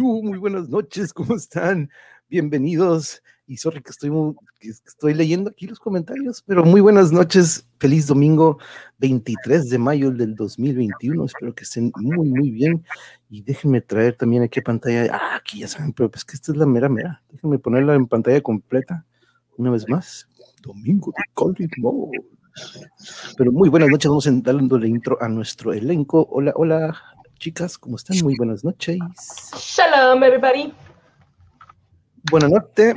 Muy buenas noches, ¿cómo están? Bienvenidos. Y sorry que estoy, muy- leyendo aquí los comentarios, pero muy buenas noches. Feliz domingo 23 de mayo del 2021. Espero que estén muy, muy bien. Y déjenme traer también aquí a pantalla. Ah, aquí ya saben, pero es que esta es la mera mera. Déjenme ponerla en pantalla completa una vez más. Domingo de College Mode. Pero muy buenas noches. Vamos a dando la intro a nuestro elenco. Hola, hola, chicas, ¿cómo están? Muy buenas noches. Shalom, everybody. Buenas noches.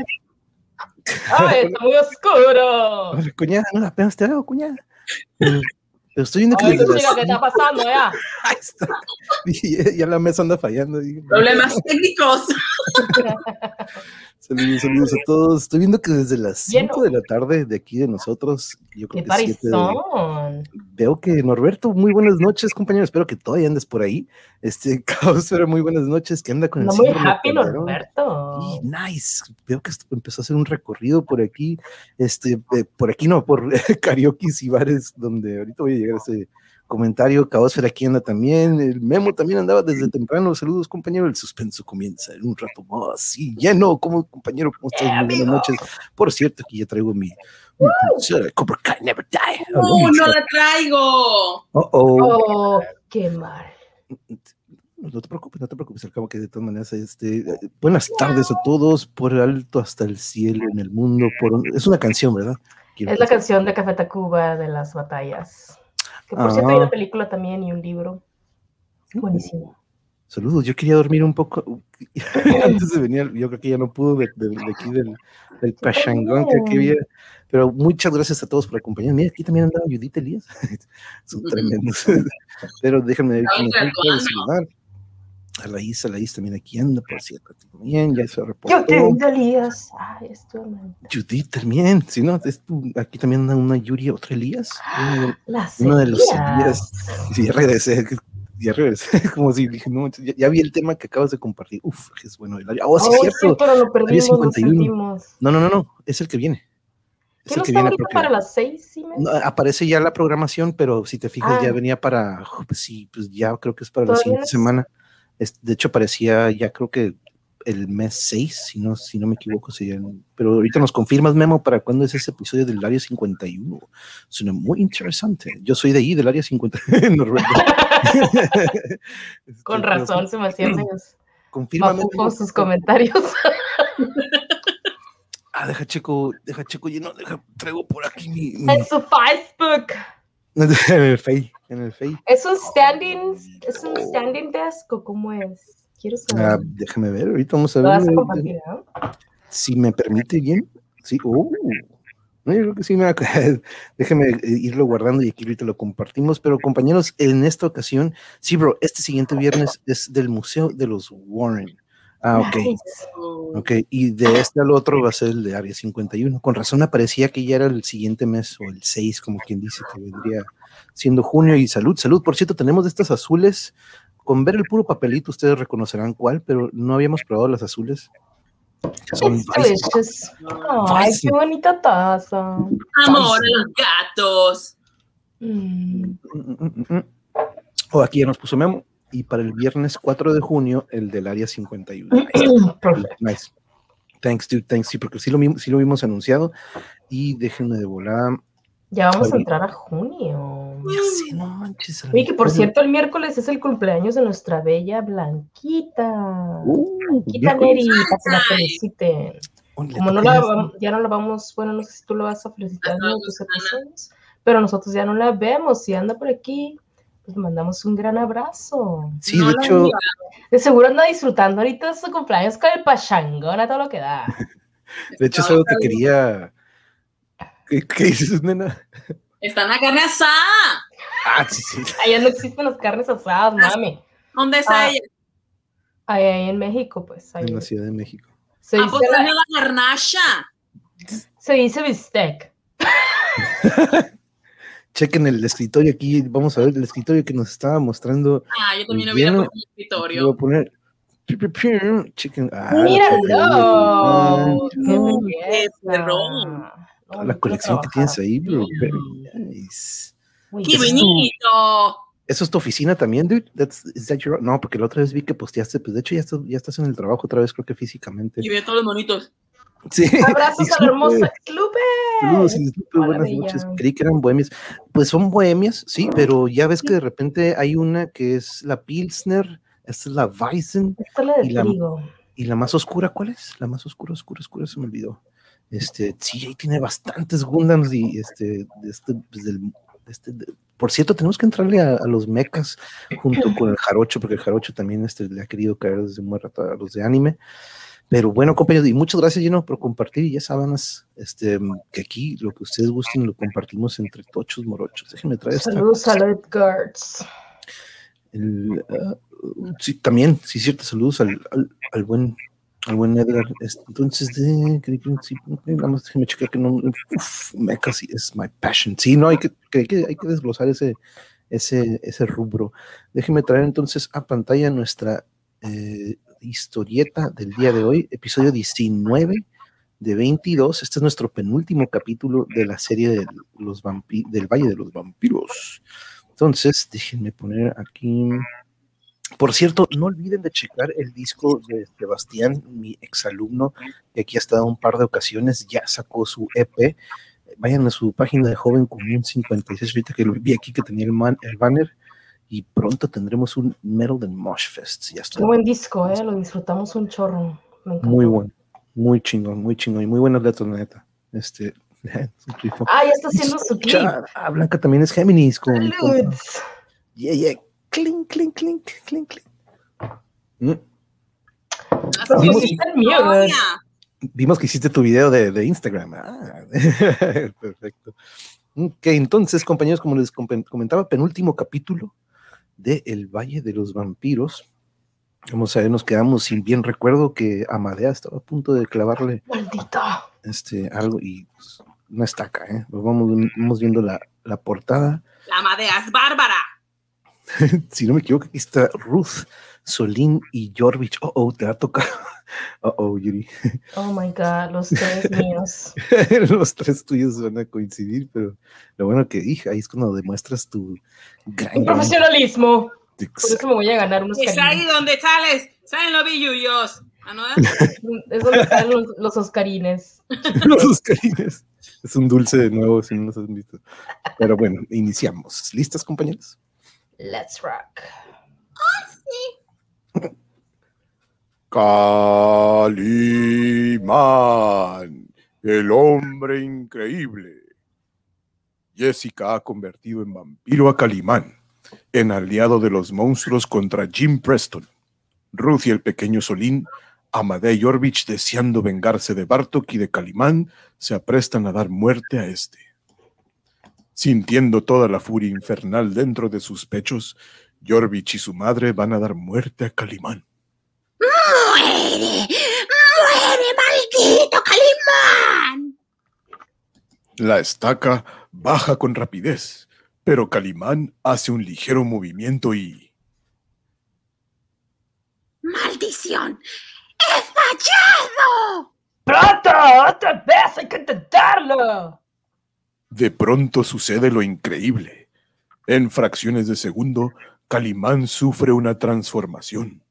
Ay, está muy oscuro. Cuñada, no, apenas te veo, cuñada. Pero, estoy viendo que Ay, chica, ¿qué está pasando ya? Ahí está. Y ya, la mesa anda fallando. y- Problemas técnicos. Saludos, saludos a todos. Estoy viendo que desde las Lleno. 5 de la tarde de aquí de nosotros, yo ¿Qué creo que 7 de, parizón? Veo que Norberto, muy buenas noches, compañero. Espero que todavía andes por ahí. Este caos, pero muy buenas noches. ¿Qué anda con el No muy síndrome de happy? Norberto. Y nice. Veo que esto empezó a hacer un recorrido por aquí. Este, eh, por aquí no, por karaoke y bares, donde ahorita voy a llegar a ese comentario. Caosfera aquí anda también. El Memo también andaba desde temprano. Saludos, compañero. El suspenso comienza en un rato más. Y lleno, como compañero, ¿cómo estás? Muy buenas noches. Por cierto, aquí ya traigo mi. Cobra Kai Never Die. ¡Uh, no la traigo! Oh, oh. Oh, qué mal. No te preocupes, no te preocupes, al cabo que de todas maneras, este, eh, buenas tardes a todos, por alto hasta el cielo en el mundo, por un- es una canción, ¿verdad? Quiero Es la pensar. canción de Café Tacuba de las batallas. Que por Ah. cierto hay una película también y un libro. Buenísimo. Saludos, yo quería dormir un poco antes de venir, yo creo que ya no pudo de, de- de aquí del, del pachangón que aquí había, pero muchas gracias a todos por acompañarme. Mira, aquí también andaba Judith Elías, son tremendos, pero déjenme ver graduando. saludar. A la Isa, la Isa también aquí anda, por cierto, también, ya se Yo reportó. te Elías. Ay, man. Judith también, si no, es tu- aquí también anda una Yuri, otra Elías, uno, Las uno de los Elías. Sí, ya regresé, ya regresé, como si dije, no, ya, ya vi el tema que acabas de compartir, uf, es bueno, el oh, sí, Oh, es sí, cierto, pero lo perdimos, lo 51. sentimos. no, no, no, no, es el que viene, es ¿Qué el no está ahorita para las seis? ¿sí, no, aparece ya la programación, pero si te fijas, ya Ah. venía para, pues sí, pues ya creo que es para la siguiente es- semana, Es- de hecho aparecía ya creo que el mes 6, si no, si no me equivoco, sería pero ahorita nos confirmas, Memo, para cuándo es ese episodio del área 51. Suena muy interesante. Yo soy de ahí, del área 51. Norberto. Este, Con pero razón, se me hacían medios Confírmame. Memo. sus comentarios. Ah, deja checo, deja checo lleno, deja, traigo por aquí mi, mi- en su Facebook. en el Face, en el Face. ¿Es un standing, es un standing desk o cómo es? Quiero Ah, saber. déjame ver, ahorita vamos a ¿Lo ver. a? Si me permite bien. Sí, uh, no, yo creo que sí me va a- Déjeme irlo guardando y aquí ahorita lo compartimos. Pero compañeros, en esta ocasión, sí, bro, este siguiente viernes es del Museo de los Warren. Ah, ok. Nice. Ok, y de este al otro va a ser el de Área 51. Con razón aparecía que ya era el siguiente mes o el 6, como quien dice, que vendría siendo junio. Y salud, salud. Por cierto, tenemos de estas azules. Con ver el puro papelito, ustedes reconocerán cuál, pero no habíamos probado las azules. Son delicious. Ay, qué bonita taza. Amor a los gatos. Mm, mm, mm, mm. Oh, aquí ya nos puso Memo. Y para el viernes 4 de junio, el del Área 51. Ahí está. Perfect. Nice. Thanks, dude. Thanks. Sí, porque sí lo, sí lo vimos anunciado. Y déjenme de volar. Ya vamos a entrar a junio. Ya sé, no manches. Oye, que por cierto, el miércoles es el cumpleaños de nuestra bella Blanquita. Uh, Blanquita. Neri, para que la feliciten. Como no la ya- no la vamos, bueno, no sé si tú lo vas a felicitar en Susana. episodios, pero nosotros ya no la vemos. Si anda por aquí, pues le mandamos un gran abrazo. Sí, No de hecho. De seguro anda disfrutando ahorita de su cumpleaños con el pachangón a todo lo que da. de hecho es algo que quería. ¿Qué, qué dices, nena? Está en la carne asada. Ah, sí, sí. Allá no existen las carnes asadas, mami. ¿Dónde está Ah. ella? Ahí, ahí en México, pues. ahí. En la Ciudad de México. Se, Ah, dice pues la- la garnacha. se dice bistec. Chequen el escritorio aquí. Vamos a ver el escritorio que nos estaba mostrando. Ah, yo también hubiera puesto Aquí escritorio. voy a poner. Chequen. ah, ¡Míralo! ¡Qué no, perrón. No, la yo quiero colección que tienes ahí, bro. nice. Uy, ¡Qué ¿Qué es bonito! ¿Eso es tu oficina también, dude? That's, is that your- No, porque la otra vez vi que posteaste, pues de hecho ya estás, ya estás en el trabajo otra vez, creo que físicamente. Y ve todos los monitos. Sí. Abrazos a la hermosa Lupe. Saludos, Hola, buenas noches. Creí que eran bohemias. Pues son bohemias, sí, pero ya ves que de repente hay una que es la Pilsner, esta es la Weizen, Esta es la de Y la- y la más oscura, ¿cuál es? La más oscura, oscura, oscura, se me olvidó. Este, sí, ahí tiene bastantes Gundams y este, este, pues, del- de este- de- por cierto, tenemos que entrarle a, a los mechas junto con el jarocho, porque el jarocho también este, le ha querido caer desde muy rato a los de anime. Pero bueno, compañeros, y muchas gracias, Gino, por compartir. Y ya saben, este, que aquí lo que ustedes gusten lo compartimos entre tochos morochos. Déjenme traer esta. Saludos a Guards. Ah, sí, también, sí, cierto, saludos al, al, al buen al buen Edgar. Entonces, de, sí, nada más déjeme checar que no. Uf, mecha sí es my passion. Sí, no, hay que, que, que- hay que desglosar ese, ese, ese rubro. Déjeme traer entonces a pantalla nuestra eh, historieta del día de hoy, episodio 19 de 22. Este es nuestro penúltimo capítulo de la serie de los vampi- del Valle de los Vampiros. Entonces, déjenme poner aquí. Por cierto, no olviden de checar el disco de Sebastián, mi exalumno, que aquí ha estado un par de ocasiones, ya sacó su EP. Vayan a su página de Joven Común 56, ahorita que lo vi aquí que tenía el, man- el banner, y pronto tendremos un Metal and Mosh Fest. Ya está. Qué buen disco, ¿eh? Lo disfrutamos un chorro. Me. Muy bueno, muy chingón, muy chingón, y muy buenas letras, la neta. Este. Ah, ya está haciendo su clip. Ah, Blanca también es Géminis, compa. Saludos. Yeah, yeah. Clink, clink, clink, clink, clink. Mm. Pero Vimos- que hiciste tu video de, de Instagram. Ah, perfecto. Ok, entonces, compañeros, como les comentaba, penúltimo capítulo de El Valle de los Vampiros. Vamos a ver, nos quedamos sin bien recuerdo que Amadea estaba a punto de clavarle Maldito. este, algo y pues, una estaca, ¿eh? Vamos, vamos viendo la, la portada. La madea es bárbara. si no me equivoco, aquí está Ruth, Solín y Jorvich. Oh, oh, te va a tocar. Oh, oh, Yuri. Oh my god, los tres míos. Los tres tuyos van a coincidir, pero lo bueno que, hija, ahí es cuando demuestras tu gran. Un profesionalismo. Por Exacto. eso me voy a ganar unos Es ahí donde sales. Salen los billullos. ¿Ah, no? Es donde están los, los oscarines. Los Oscarines. Es un dulce de nuevo, si no los has visto. Pero bueno, iniciamos. ¿Listas, compañeros? Let's rock. Calimán, el hombre increíble. Jessica ha convertido en vampiro a Calimán, en aliado de los monstruos contra Jim Preston. Ruth y el pequeño Solín, Amadei Orvich, deseando vengarse de Bartok y de Calimán, se aprestan a dar muerte a este. Sintiendo toda la furia infernal dentro de sus pechos, Jorvich y su madre van a dar muerte a Calimán. ¡Muere! ¡Muere, maldito Calimán! La estaca baja con rapidez, pero Calimán hace un ligero movimiento y... ¡Maldición! ¡He fallado! ¡Pronto! ¡Otra vez! ¡Hay que intentarlo! De pronto sucede lo increíble. En fracciones de segundo, Calimán sufre una transformación.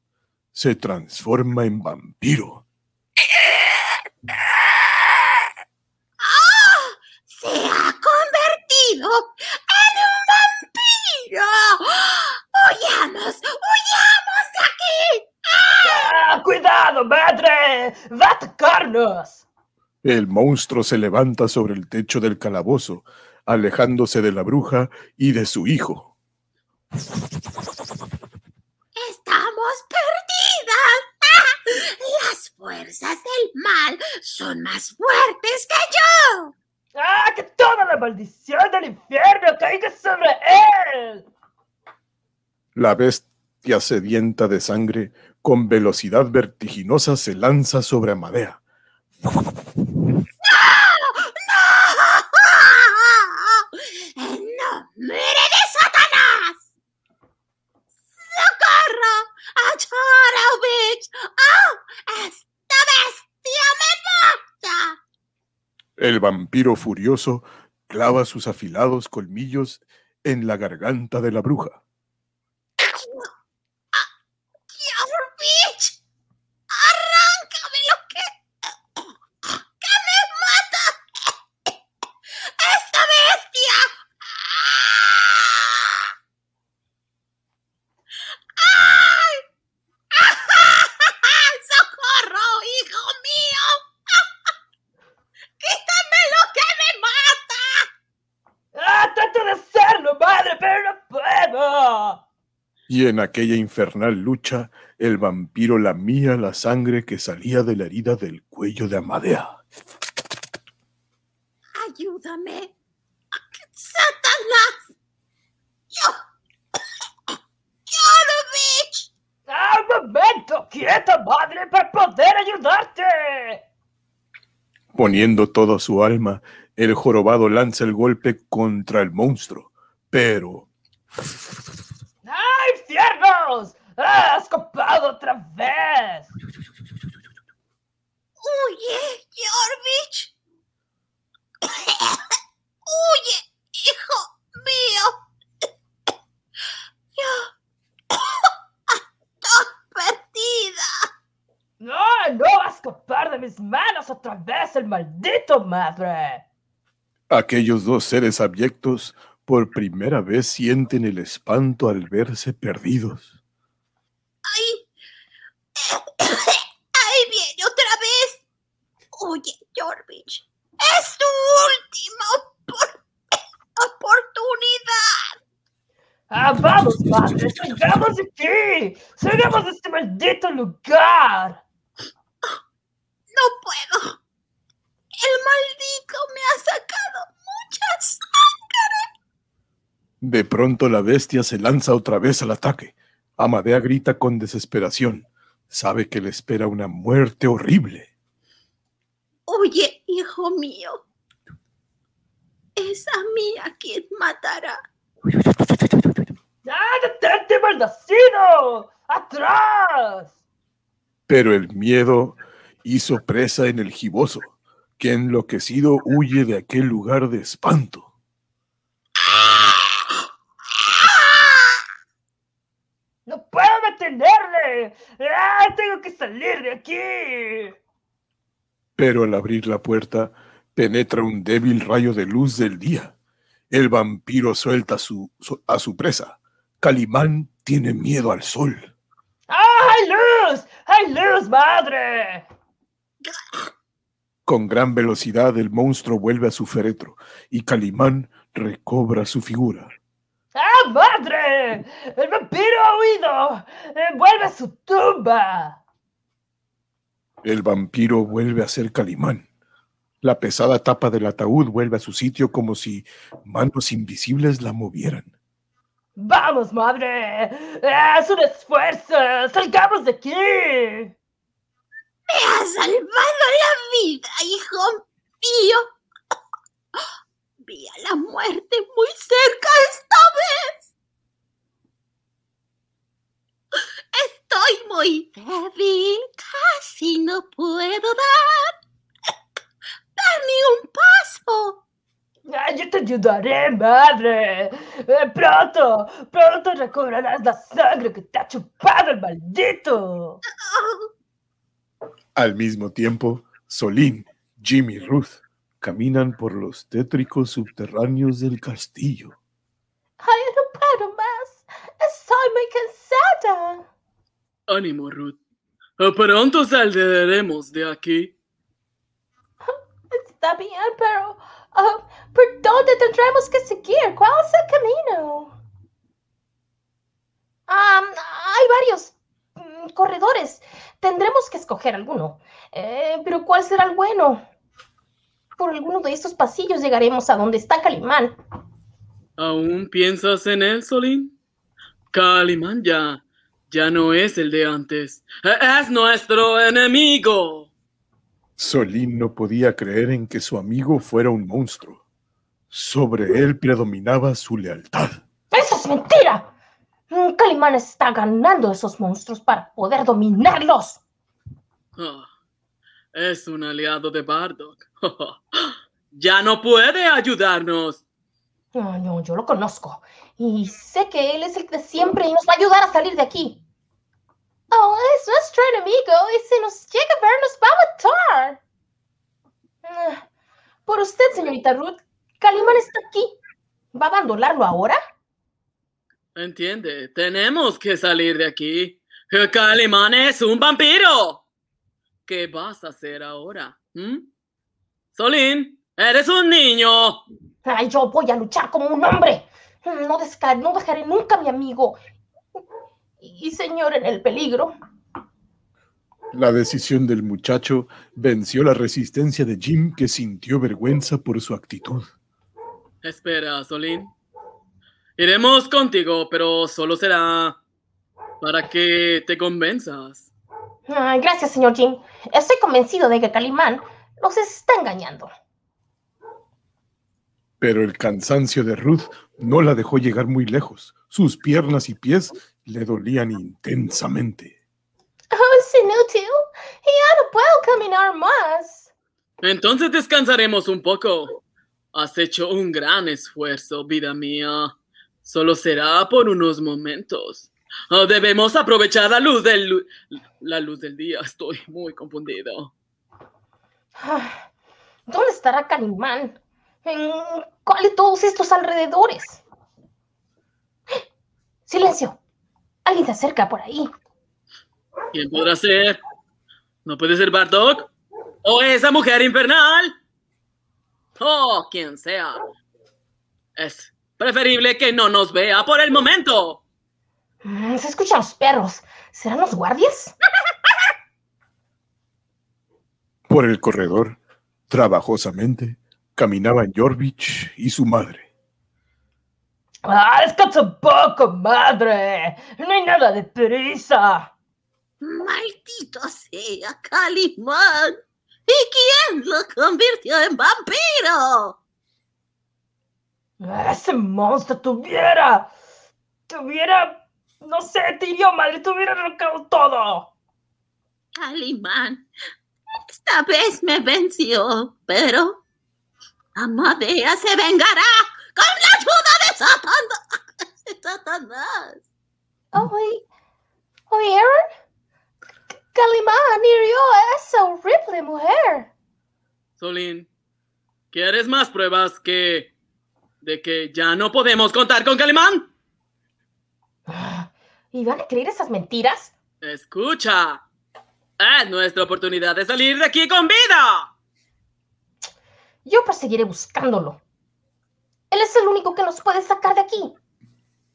Se transforma en vampiro. ¡Ah! ¡Se ha convertido en un vampiro! ¡Huyamos! ¡Huyamos de aquí! ¡Ah, ¡Cuidado, madre! ¡Va a atacarnos! El monstruo se levanta sobre el techo del calabozo, alejándose de la bruja y de su hijo. ¡Estamos fuerzas del mal son más fuertes que yo. ¡Ah, que toda la maldición del infierno caiga sobre él! La bestia sedienta de sangre, con velocidad vertiginosa, se lanza sobre Amadea. ¡En nombre de Satanás! ¡Socorro! ¡Achorovich! ¡Oh! ¡Esta bestia me mata! El vampiro furioso clava sus afilados colmillos en la garganta de la bruja. bitch! ¡Arráncame lo que... ¡Que me mata! ¡Esta bestia! ¡Ay! ¡Socorro, hijo mío! ¡Quítame lo que me mata! ¡Ah, trato de hacerlo, madre, pero no puedo! Y en aquella infernal lucha, el vampiro lamía la sangre que salía de la herida del cuello de Amadea. ¡Ayúdame! ¡Satanás! ¡Yo! ¡Yorovich! ¡Ah, un momento! ¡Quieta, madre, para poder ayudarte! Poniendo toda su alma, el jorobado lanza el golpe contra el monstruo, pero ¡Ah, ¡Ah, escapado otra vez! ¡Huye, Jorvich! ¡Huye, hijo mío! Yo... ¡Estoy perdida! ¡No, no va a escapar de mis manos otra vez el maldito madre! aquellos dos seres abyectos por primera vez sienten el espanto al verse perdidos. ¡Ay! ¡Ahí viene otra vez! Oye, Jorvich, es tu última opor- oportunidad. ¡Ah, vamos, madre! ¡Salgamos de aquí! ¡Salgamos de este maldito lugar! No puedo. El maldito me ha sacado mucha sangre. De pronto la bestia se lanza otra vez al ataque. Amadea grita con desesperación. Sabe que le espera una muerte horrible. Oye, hijo mío, es a mí a quien matará. ¡Ah, detente, maldecido! ¡Atrás! Pero el miedo hizo presa en el giboso, que enloquecido huye de aquel lugar de espanto. ¡No puedo detenerle! ¡Ah, tengo que salir de aquí! Pero al abrir la puerta, penetra un débil rayo de luz del día. El vampiro suelta a su, su- a su presa. Calimán tiene miedo al sol. ¡Ah, hay luz! ¡Hay luz, madre! Con gran velocidad el monstruo vuelve a su féretro y Calimán recobra su figura. ¡Ah, madre! ¡El vampiro ha huido! Eh, ¡Vuelve a su tumba! El vampiro vuelve a ser Calimán. La pesada tapa del ataúd vuelve a su sitio como si manos invisibles la movieran. ¡Vamos, madre! ¡Haz un esfuerzo! ¡Salgamos de aquí! Me has salvado la vida, hijo mío. Vi a la muerte muy cerca esta vez. Estoy muy débil, casi no puedo dar, dar ni un paso. Ah, ¡Yo te ayudaré, madre! Eh, ¡Pronto! ¡Pronto recobrarás la sangre que te ha chupado el maldito! Al mismo tiempo, Solín, Jimmy y Ruth caminan por los tétricos subterráneos del castillo. ¡Ay, no puedo más! ¡Estoy muy cansada! Ánimo, Ruth. Pronto saldremos de aquí. Está bien, pero... ah, ¿Por dónde tendremos que seguir? ¿Cuál es el camino? hay varios mm, corredores. Tendremos que escoger alguno. Eh, pero ¿cuál será el bueno? Por alguno de estos pasillos llegaremos a donde está Calimán. ¿Aún piensas en él, Solín? Calimán ya, ya no es el de antes. Es nuestro enemigo. Solín no podía creer en que su amigo fuera un monstruo. Sobre él predominaba su lealtad. ¡Eso es mentira! Calimán está ganando esos monstruos para poder dominarlos. Ah, es un aliado de Bardock. ya no puede ayudarnos. No, no, yo lo conozco. Y sé que él es el de siempre y nos va a ayudar a salir de aquí. Oh, eso enemigo y si nos llega a ver nos va a matar. Ah, Por usted, señorita Ruth, Calimán está aquí. ¿Va a abandonarlo ahora? Entiende, tenemos que salir de aquí. Calimán es un vampiro. ¿Qué vas a hacer ahora? ¿Mm? Solín, eres un niño. Ay, yo voy a luchar como un hombre. No, no dejaré nunca a mi amigo y señor en el peligro. La decisión del muchacho venció la resistencia de Jim, que sintió vergüenza por su actitud. Espera, Solín. Iremos contigo, pero solo será para que te convenzas. Ay, gracias, señor Jim. Estoy convencido de que Calimán los está engañando. Pero el cansancio de Ruth no la dejó llegar muy lejos. Sus piernas y pies le dolían intensamente. Oh, es inútil. Ya no puedo caminar más. Entonces descansaremos un poco. Has hecho un gran esfuerzo, vida mía. Solo será por unos momentos. Ah, debemos aprovechar la luz del lu- la luz del día. Estoy muy confundido. Ah, ¿Dónde estará Calimán? ¿En cuál de todos estos alrededores? Silencio. Alguien se acerca por ahí. ¿Quién podrá ser? ¿No puede ser Bartok? ¿O esa mujer infernal? Oh, quien sea. Es preferible que no nos vea por el momento. Mm, Se escuchan los perros. ¿Serán los guardias? Por el corredor, trabajosamente, caminaban Jorvich y su madre. ¡Ah, descansa un poco, madre! No hay nada de prisa. Maldito sea Calimán. ¿Y quién lo convirtió en vampiro? Ese monstruo tuviera. Tuviera. No sé, te hirió, madre. Tuviera arrancado todo. Calimán, esta vez me venció, pero Amadea se vengará con la ayuda Satanás. Satanás. Oye, oye, Aaron. Calimán hirió a esa horrible mujer. Solín, ¿quieres más pruebas que de que ya no podemos contar con Calimán? ¿Y van a creer esas mentiras? Escucha. Es nuestra oportunidad de salir de aquí con vida. Yo proseguiré buscándolo. Él es el único que nos puede sacar de aquí.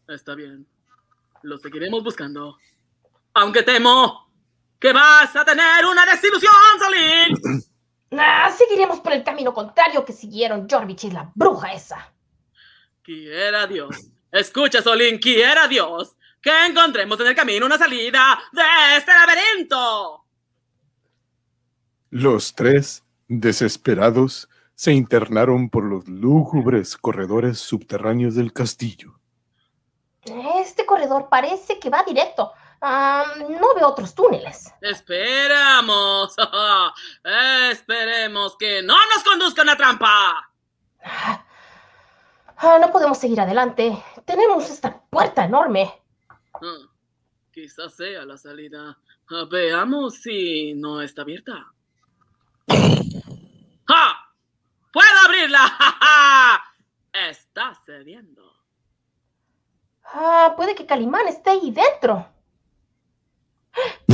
Está bien. Lo seguiremos buscando. Aunque temo que vas a tener una desilusión, Solín. Ah, seguiremos por el camino contrario que siguieron Jorvich y la bruja esa. Quiera Dios. Escucha, Solín, quiera Dios que encontremos en el camino una salida de este laberinto. Los tres, desesperados, se internaron por los lúgubres corredores subterráneos del castillo. Este corredor parece que va directo. Ah, no veo otros túneles. Esperamos. Esperemos que no nos conduzca una trampa. Ah, ah, no podemos seguir adelante. Tenemos esta puerta enorme. Ah, quizás sea la salida. Veamos si no está abierta. ¡Ja! ¡Puedo abrirla! ¡Ja, ja! Está cediendo. Ah, puede que Calimán esté ahí dentro.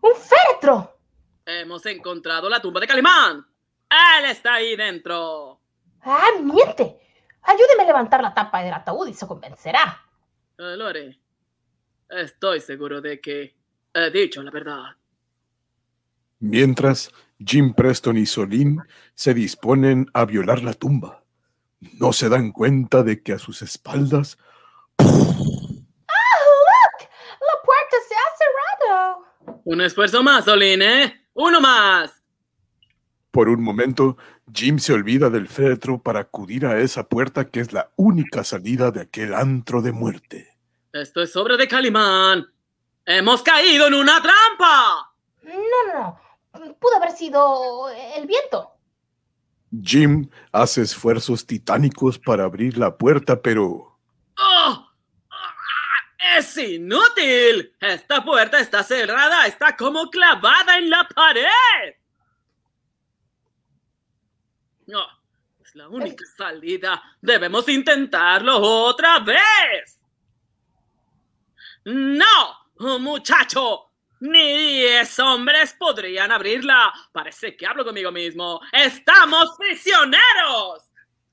¡Un féretro! Hemos encontrado la tumba de Calimán. Él está ahí dentro. ¡Ah, miente! Ayúdeme a levantar la tapa del ataúd y se convencerá. Eh, lo haré. Estoy seguro de que he dicho la verdad. Mientras, Jim Preston y Solín se disponen a violar la tumba. No se dan cuenta de que a sus espaldas ¡Ah, look! La puerta se ha cerrado. Un esfuerzo más, Solín, ¿eh? Uno más. Por un momento, Jim se olvida del féretro para acudir a esa puerta que es la única salida de aquel antro de muerte. Esto es obra de Calimán. ¡Hemos caído en una trampa! No, no, no. Pudo haber sido el viento. Jim hace esfuerzos titánicos para abrir la puerta, pero ¡Oh! ¡Ah! es inútil. Esta puerta está cerrada, está como clavada en la pared. No, es la única salida. Debemos intentarlo otra vez. No, muchacho. Ni diez hombres podrían abrirla. Parece que hablo conmigo mismo. ¡Estamos prisioneros!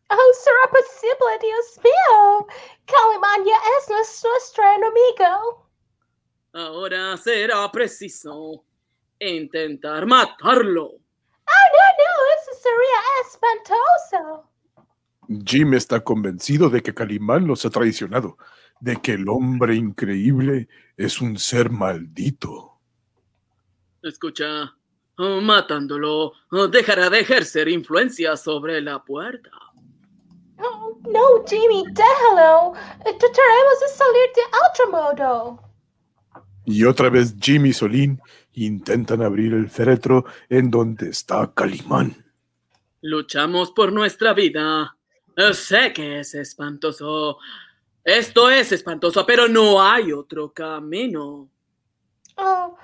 Oh, será posible, Dios mío. Calimán ya es nuestro, nuestro enemigo. Ahora será preciso intentar matarlo. Oh, no, no, eso sería espantoso. Jim está convencido de que Calimán los ha traicionado, de que el hombre increíble es un ser maldito. Escucha, oh, matándolo oh, dejará de ejercer influencia sobre la puerta. Oh, no, Jimmy, déjalo. Trataremos de salir de otro modo. Y otra vez Jim y Solín intentan abrir el féretro en donde está Calimán. Luchamos por nuestra vida. Sé que es espantoso. Esto es espantoso, pero no hay otro camino. Oh,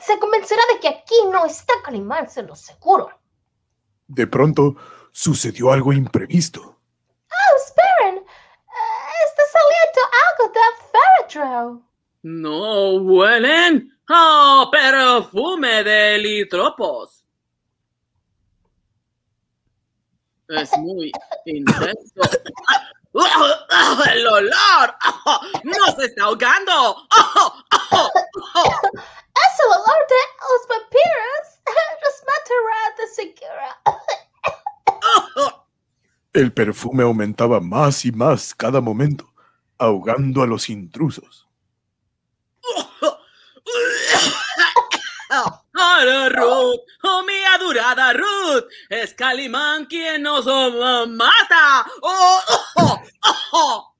se convencerá de que aquí no está Calimán, se lo seguro. De pronto sucedió algo imprevisto. Oh, esperen. Eh, está saliendo algo del féretro. ¿No huelen? ¡Oh, perfume de litropos! Es muy intenso. ¡El olor! ¡No se está ahogando! Es el olor de los vampiros. Los matará de seguro. El perfume aumentaba más y más cada momento, ahogando a los intrusos. ¡Hola, Ruth! ¡Oh, mi adorada Ruth! ¡Es Calimán quien nos oh, mata! ¡Oh, oh, oh, oh!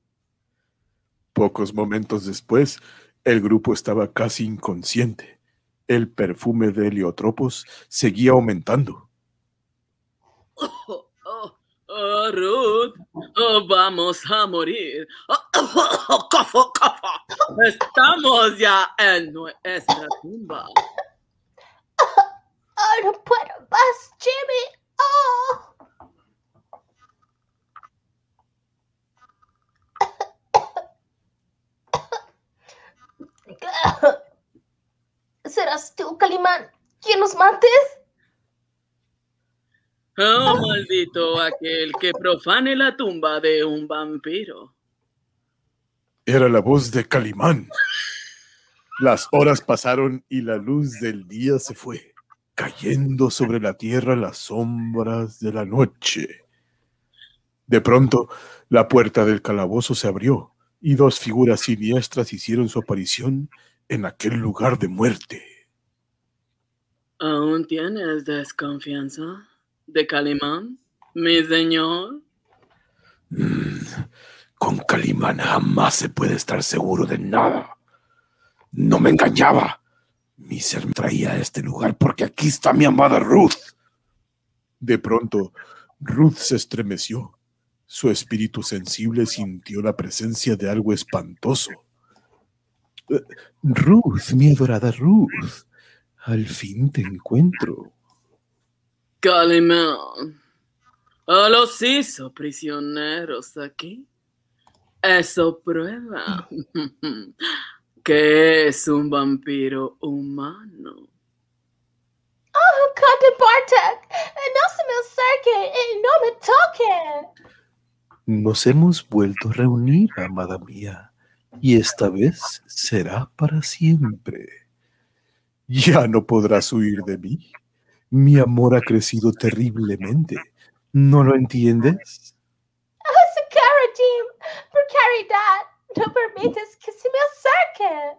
Pocos momentos después, el grupo estaba casi inconsciente. El perfume de heliotropos seguía aumentando. Oh, oh, oh, Ruth, oh, vamos a morir. Oh, oh, oh, cofo. Estamos ya en nuestra tumba. Oh, no puedo más, Jimmy. Oh. ¿Serás tú, Calimán, quien nos mates? Oh, maldito aquel que profane la tumba de un vampiro. Era la voz de Calimán. Las horas pasaron y la luz del día se fue, cayendo sobre la tierra las sombras de la noche. De pronto, la puerta del calabozo se abrió y dos figuras siniestras hicieron su aparición en aquel lugar de muerte. ¿Aún tienes desconfianza de Calimán, mi señor? Mm, Con Calimán jamás se puede estar seguro de nada. No me engañaba. Mi ser me traía a este lugar porque aquí está mi amada Ruth. De pronto, Ruth se estremeció. Su espíritu sensible sintió la presencia de algo espantoso. Eh, Ruth, mi adorada Ruth, al fin te encuentro. Calimán. ¿O los hizo prisioneros aquí? Eso prueba que es un vampiro humano. Oh, Conde Bartek, no se me acerque y no me toque. Nos hemos vuelto a reunir, amada mía, y esta vez será para siempre. Ya no podrás huir de mí. Mi amor ha crecido terriblemente. ¿No lo entiendes? Oh, Jim. Por caridad, no permites que se me acerque.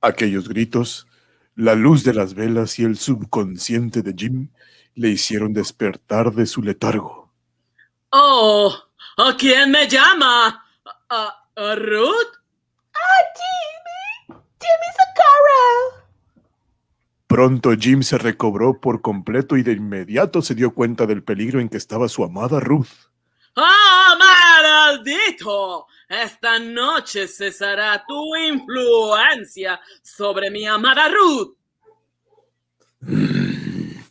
Aquellos gritos, la luz de las velas y el subconsciente de Jim le hicieron despertar de su letargo. Oh, ¿a quién me llama? ¿A, a Ruth? Ah, Jimmy. Jimmy Sakara. Pronto Jim se recobró por completo y de inmediato se dio cuenta del peligro en que estaba su amada Ruth. ¡Ah, maldito! esta noche cesará tu influencia sobre mi amada Ruth. Mm,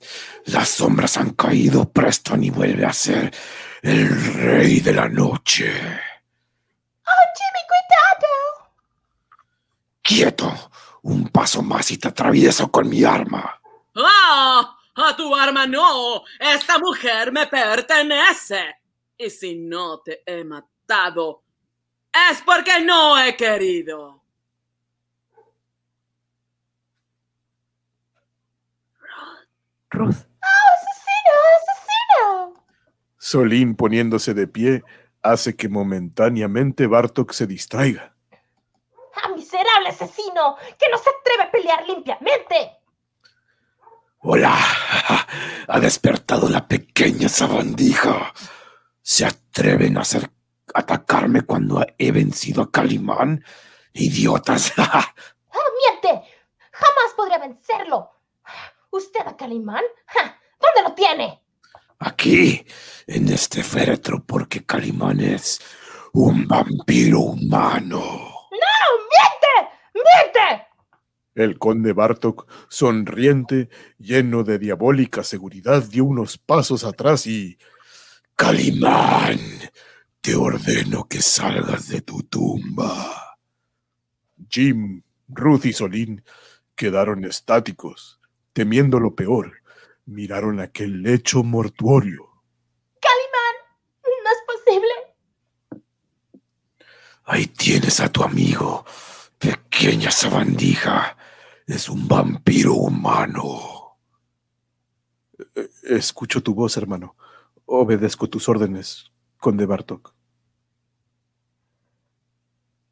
las sombras han caído, Preston, y vuelve a ser el rey de la noche. ¡Oh, Jimmy, cuidado! Quieto, un paso más y te atravieso con mi arma. ¡Ah! A tu arma no. Esta mujer me pertenece. Y si no te he matado, es porque no he querido. Ruth, ¡Oh, asesino, asesino! Solín, poniéndose de pie, hace que momentáneamente Bartok se distraiga. ¡Ah, miserable asesino! ¡Que no se atreve a pelear limpiamente! Hola, ha despertado la pequeña sabandija. ¿Se atreven a hacer atacarme cuando he vencido a Calimán? Idiotas. ¡Ah, miente! ¡Jamás podría vencerlo! ¿Usted a Calimán? ¡Ja! ¿Dónde lo tiene? Aquí, en este féretro, porque Calimán es un vampiro humano. ¡No! ¡Miente! ¡Miente! El conde Bartok, sonriente, lleno de diabólica seguridad, dio unos pasos atrás y... Calimán, te ordeno que salgas de tu tumba. Jim, Ruth y Solín quedaron estáticos, temiendo lo peor. Miraron aquel lecho mortuorio. ¡Calimán! ¡No es posible! Ahí tienes a tu amigo, pequeña sabandija. Es un vampiro humano. Eh, Escucho tu voz, hermano. Obedezco tus órdenes, conde Bartok.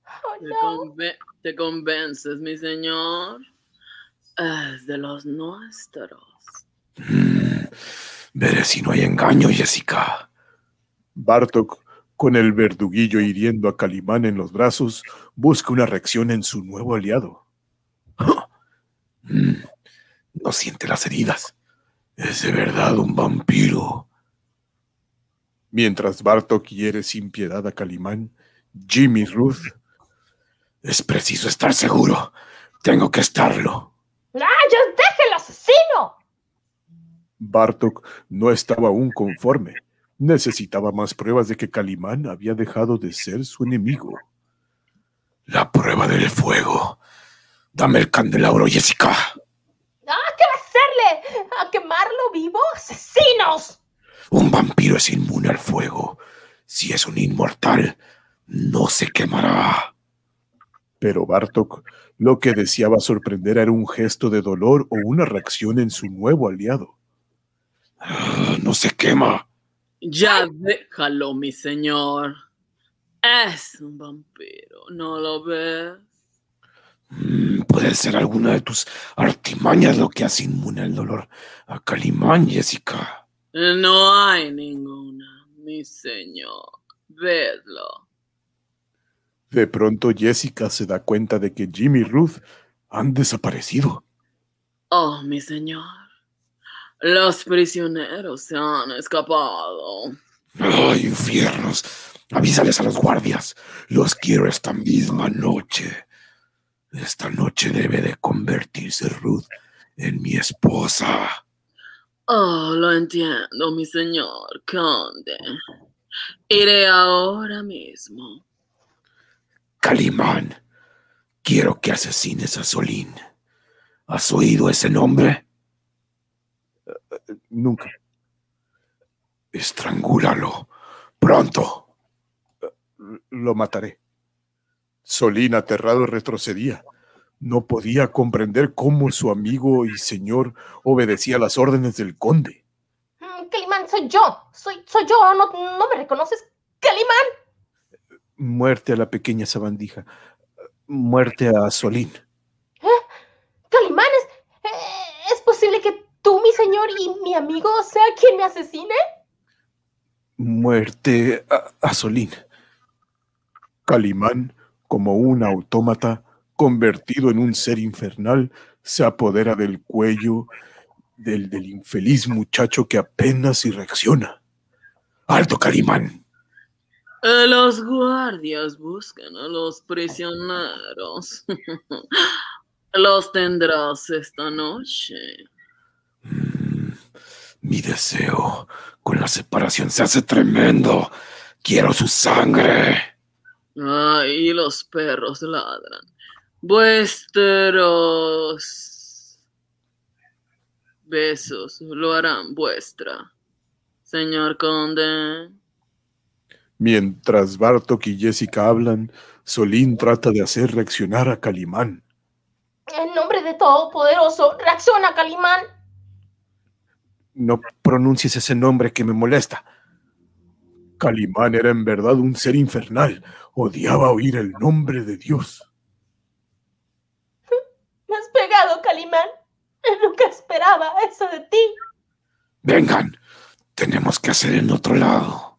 ¡Oh, ¿Te, no! conve- te convences, mi señor? Es de los nuestros. Mm, veré si no hay engaño, Jessica. Bartok, con el verduguillo hiriendo a Calimán en los brazos, busca una reacción en su nuevo aliado. Mm, no siente las heridas. Es de verdad un vampiro. Mientras Bartok hiere sin piedad a Calimán, Jimmy Ruth. Es preciso estar seguro. Tengo que estarlo. ¡Ah, ya déjelo, asesino! Bartok no estaba aún conforme. Necesitaba más pruebas de que Calimán había dejado de ser su enemigo. La prueba del fuego. Dame el candelabro, Jessica. ¡Ah, qué va a hacerle! ¿A quemarlo vivo? ¡Asesinos! Un vampiro es inmune al fuego. Si es un inmortal, no se quemará. Pero Bartok lo que deseaba sorprender era un gesto de dolor o una reacción en su nuevo aliado. Ah, no se quema. Ya déjalo, mi señor. Es un vampiro, ¿no lo ves? Mm, Puede ser alguna de tus artimañas lo que hace inmune al dolor a Calimán, Jessica. No hay ninguna, mi señor. Vedlo. De pronto Jessica se da cuenta de que Jimmy y Ruth han desaparecido. Oh, mi señor. Los prisioneros se han escapado. ¡Ay, infiernos! Avísales a los guardias. Los quiero esta misma noche. Esta noche debe de convertirse Ruth en mi esposa. Oh, lo entiendo, mi señor conde. Iré ahora mismo. Calimán, quiero que asesines a Solín. ¿Has oído ese nombre? nunca. Estrangúlalo. Pronto. Lo mataré. Solín, aterrado, retrocedía. No podía comprender cómo su amigo y señor obedecía las órdenes del conde. Mm, Calimán, soy yo. Soy, soy yo. ¿No, ¿No me reconoces? ¡Calimán! muerte a la pequeña sabandija. Muerte a Solín. ¡Calimán! ¿Es, eh, ¿Es posible que tú, mi señor, y mi amigo sea quien me asesine? Muerte a, a Solín. Calimán, como un autómata convertido en un ser infernal, se apodera del cuello del, del infeliz muchacho que apenas si reacciona. ¡Alto, Calimán! Eh, Los guardias buscan a los prisioneros. Los tendrás esta noche. Mm, Mi deseo con la separación se hace tremendo. Quiero su sangre. Ay, los perros ladran. Vuestros besos lo harán vuestra, señor conde. Mientras Bartok y Jessica hablan, Solín trata de hacer reaccionar a Calimán. En nombre de Todopoderoso, reacciona, Calimán. No pronuncies ese nombre que me molesta. Calimán era en verdad un ser infernal. Odiaba oír el nombre de Dios. Pegado, Calimán. Nunca esperaba eso de ti. Vengan, tenemos que hacer en otro lado.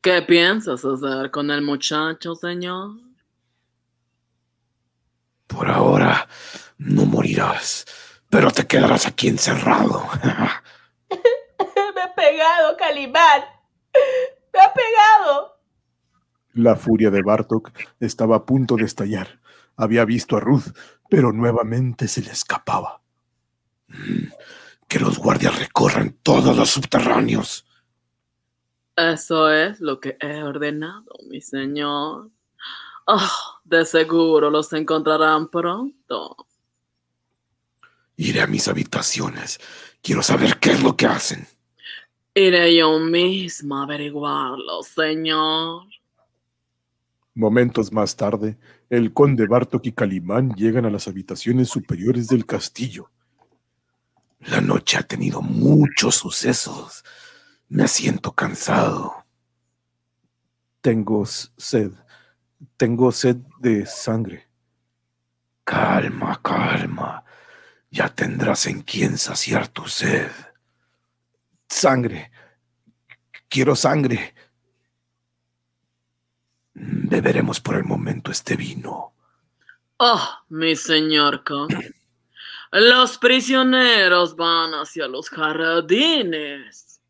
¿Qué piensas hacer con el muchacho, señor? Por ahora no morirás, pero te quedarás aquí encerrado. Me ha pegado, Calimán. Me ha pegado. La furia de Bartok estaba a punto de estallar. Había visto a Ruth, pero nuevamente se le escapaba. Que los guardias recorran todos los subterráneos. Eso es lo que he ordenado, mi señor. Ah, de seguro los encontrarán pronto. Iré a mis habitaciones. Quiero saber qué es lo que hacen. Iré yo mismo a averiguarlo, señor. Momentos más tarde, el conde Bartok y Calimán llegan a las habitaciones superiores del castillo. La noche ha tenido muchos sucesos. Me siento cansado. Tengo sed. Tengo sed de sangre. Calma, calma. Ya tendrás en quién saciar tu sed. Sangre. Quiero sangre. Beberemos por el momento este vino. Oh, mi señor conde. Los prisioneros van hacia los jardines.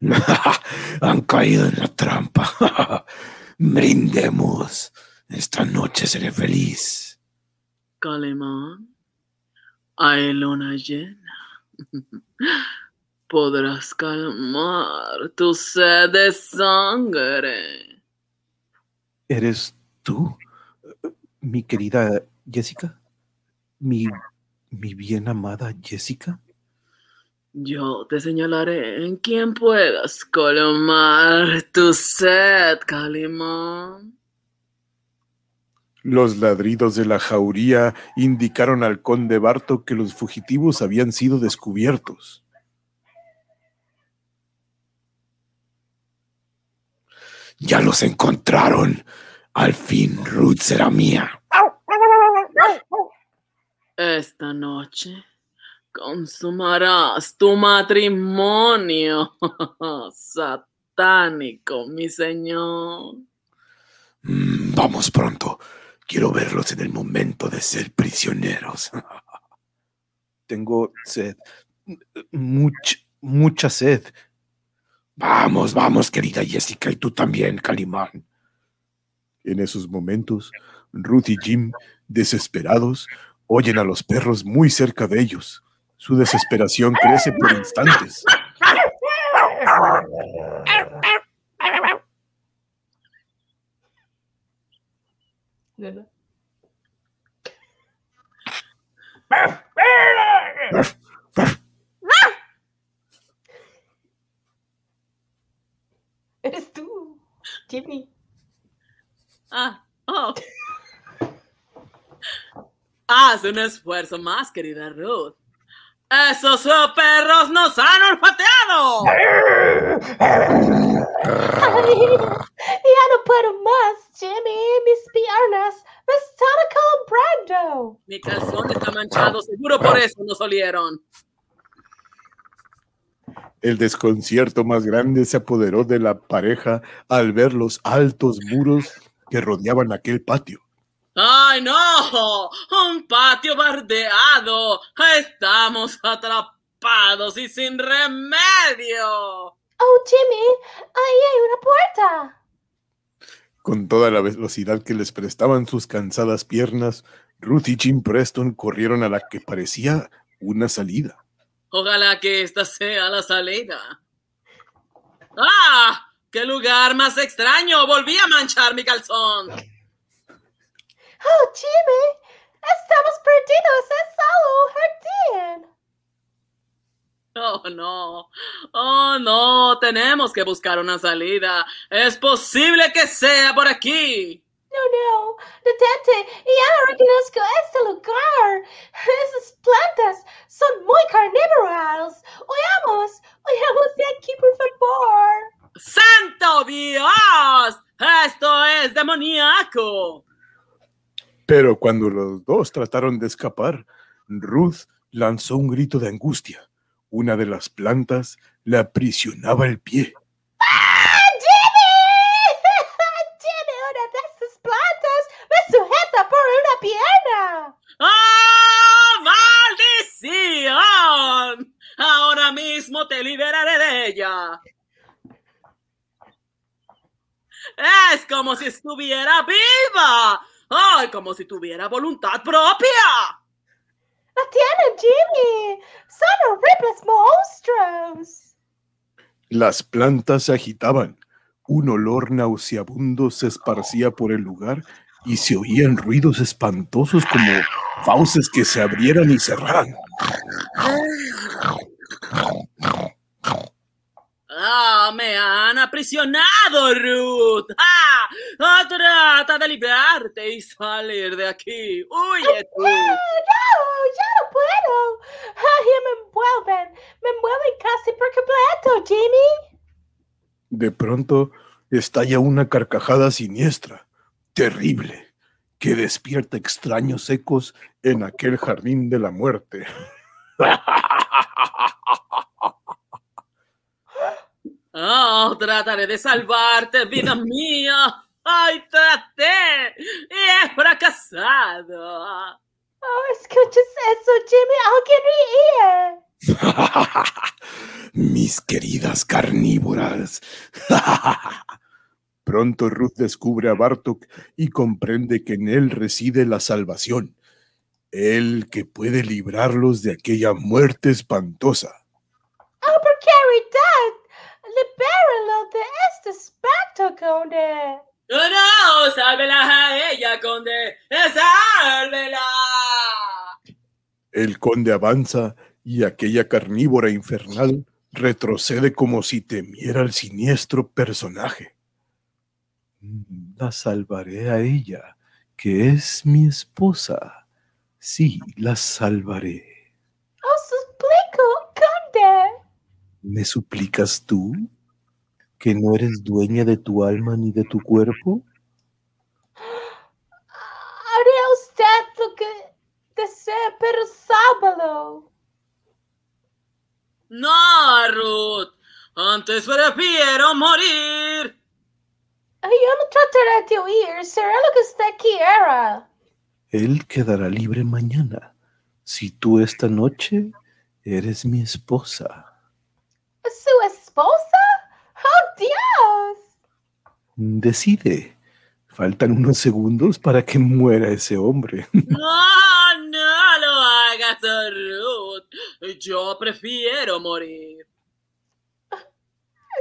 Han caído en la trampa. Brindemos. Esta noche seré feliz. Calimán, hay luna llena. Podrás calmar tu sed de sangre. ¿Eres tú, mi querida Jessica? ¿Mi, mi bien amada Jessica? Yo te señalaré en quien puedas calmar tu sed, Calimán. Los ladridos de la jauría indicaron al conde Bartok que los fugitivos habían sido descubiertos. Ya los encontraron. Al fin Ruth será mía. Esta noche consumarás tu matrimonio satánico, mi señor. Mm, vamos pronto. Quiero verlos en el momento de ser prisioneros. Tengo sed. Mucha, mucha sed. Vamos, vamos, querida Jessica, y tú también, Calimán. En esos momentos, Ruth y Jim, desesperados, oyen a los perros muy cerca de ellos. Su desesperación crece por instantes. Eres tú, Jimmy. Ah, oh. Haz un esfuerzo más, querida Ruth. ¡Esos perros nos han olfateado! Ay, ya no puedo más, Jimmy. Mis piernas me están acomprando. Mi calzón está manchado, seguro por eso nos olieron. El desconcierto más grande se apoderó de la pareja al ver los altos muros que rodeaban aquel patio. ¡Ay, no! ¡Un patio bardeado! ¡Estamos atrapados y sin remedio! Oh, Jimmy, ahí hay una puerta. Con toda la velocidad que les prestaban sus cansadas piernas, Ruth y Jim Preston corrieron a la que parecía una salida. Ojalá que esta sea la salida. ¡Ah! ¡Qué lugar más extraño! Volví a manchar mi calzón. Oh, Jimmy, estamos perdidos. Es solo un jardín. Oh, no. Oh, no. Tenemos que buscar una salida. Es posible que sea por aquí. No, no, detente. Ya reconozco este lugar. Esas plantas son muy carnívoras. Huyamos, huyamos de aquí, por favor. ¡Santo Dios! ¡Esto es demoníaco! Pero cuando los dos trataron de escapar, Ruth lanzó un grito de angustia. Una de las plantas le aprisionaba el pie. ¡Ah, Jimmy! Jimmy, una de esas plantas me sujeta por una pierna. ¡Ah, maldición! Ahora mismo te liberaré de ella. Es como si estuviera viva. ¡Ay, como si tuviera voluntad propia! ¡La tienen, Jimmy! ¡Son horribles monstruos! Las plantas se agitaban. Un olor nauseabundo se esparcía por el lugar y se oían ruidos espantosos como fauces que se abrieran y cerraran. ¡Ah, me han aprisionado, Ruth! ¡Ah! ¡Ah, trata de librarte y salir de aquí! ¡Huye tú! ¡Ah, no! ¡Ya no puedo! ¡Ay, me envuelven! ¡Me envuelven casi por completo, Jimmy! De pronto estalla una carcajada siniestra, terrible, que despierta extraños ecos en aquel jardín de la muerte. ¡Oh, trataré de salvarte, vida mía! ¡Ay, traté! ¡Y he fracasado! Oh, ¿escuchas eso, Jimmy? ¡Alguien ríe! Mis queridas carnívoras. Pronto Ruth descubre a Bartok y comprende que en él reside la salvación, él que puede librarlos de aquella muerte espantosa. ¡Oh, por caridad! ¡Libéralo de este espanto, conde! ¡No, no! ¡Sálvela a ella, conde! ¡Sálvela! El conde avanza y aquella carnívora infernal retrocede como si temiera al siniestro personaje. La salvaré a ella, que es mi esposa. Sí, la salvaré. ¡Os suplico, conde! ¿Me suplicas tú que no eres dueña de tu alma ni de tu cuerpo? Haré usted lo que desee, pero sálvalo. ¡No, Ruth! Antes prefiero morir. Ay, Yo no trataré de huir, será lo que usted quiera. Él quedará libre mañana. Si tú esta noche eres mi esposa. ¿Su esposa? ¡Oh, Dios! Decide. Faltan unos segundos para que muera ese hombre. No, no lo hagas, Ruth. Yo prefiero morir.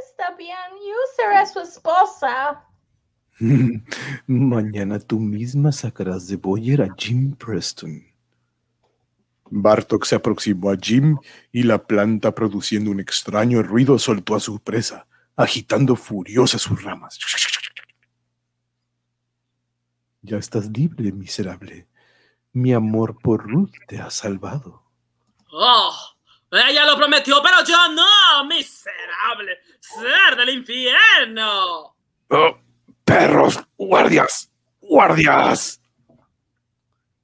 Está bien, yo seré su esposa. Mañana tú misma sacarás de Boyer a Jim Preston. Bartok se aproximó a Jim y la planta, produciendo un extraño ruido, soltó a su presa, agitando furiosa sus ramas. Ya estás libre, miserable. Mi amor por Ruth te ha salvado. Oh, ella lo prometió, pero yo no, miserable ser del infierno. ¡Oh, perros! ¡Guardias! ¡Guardias!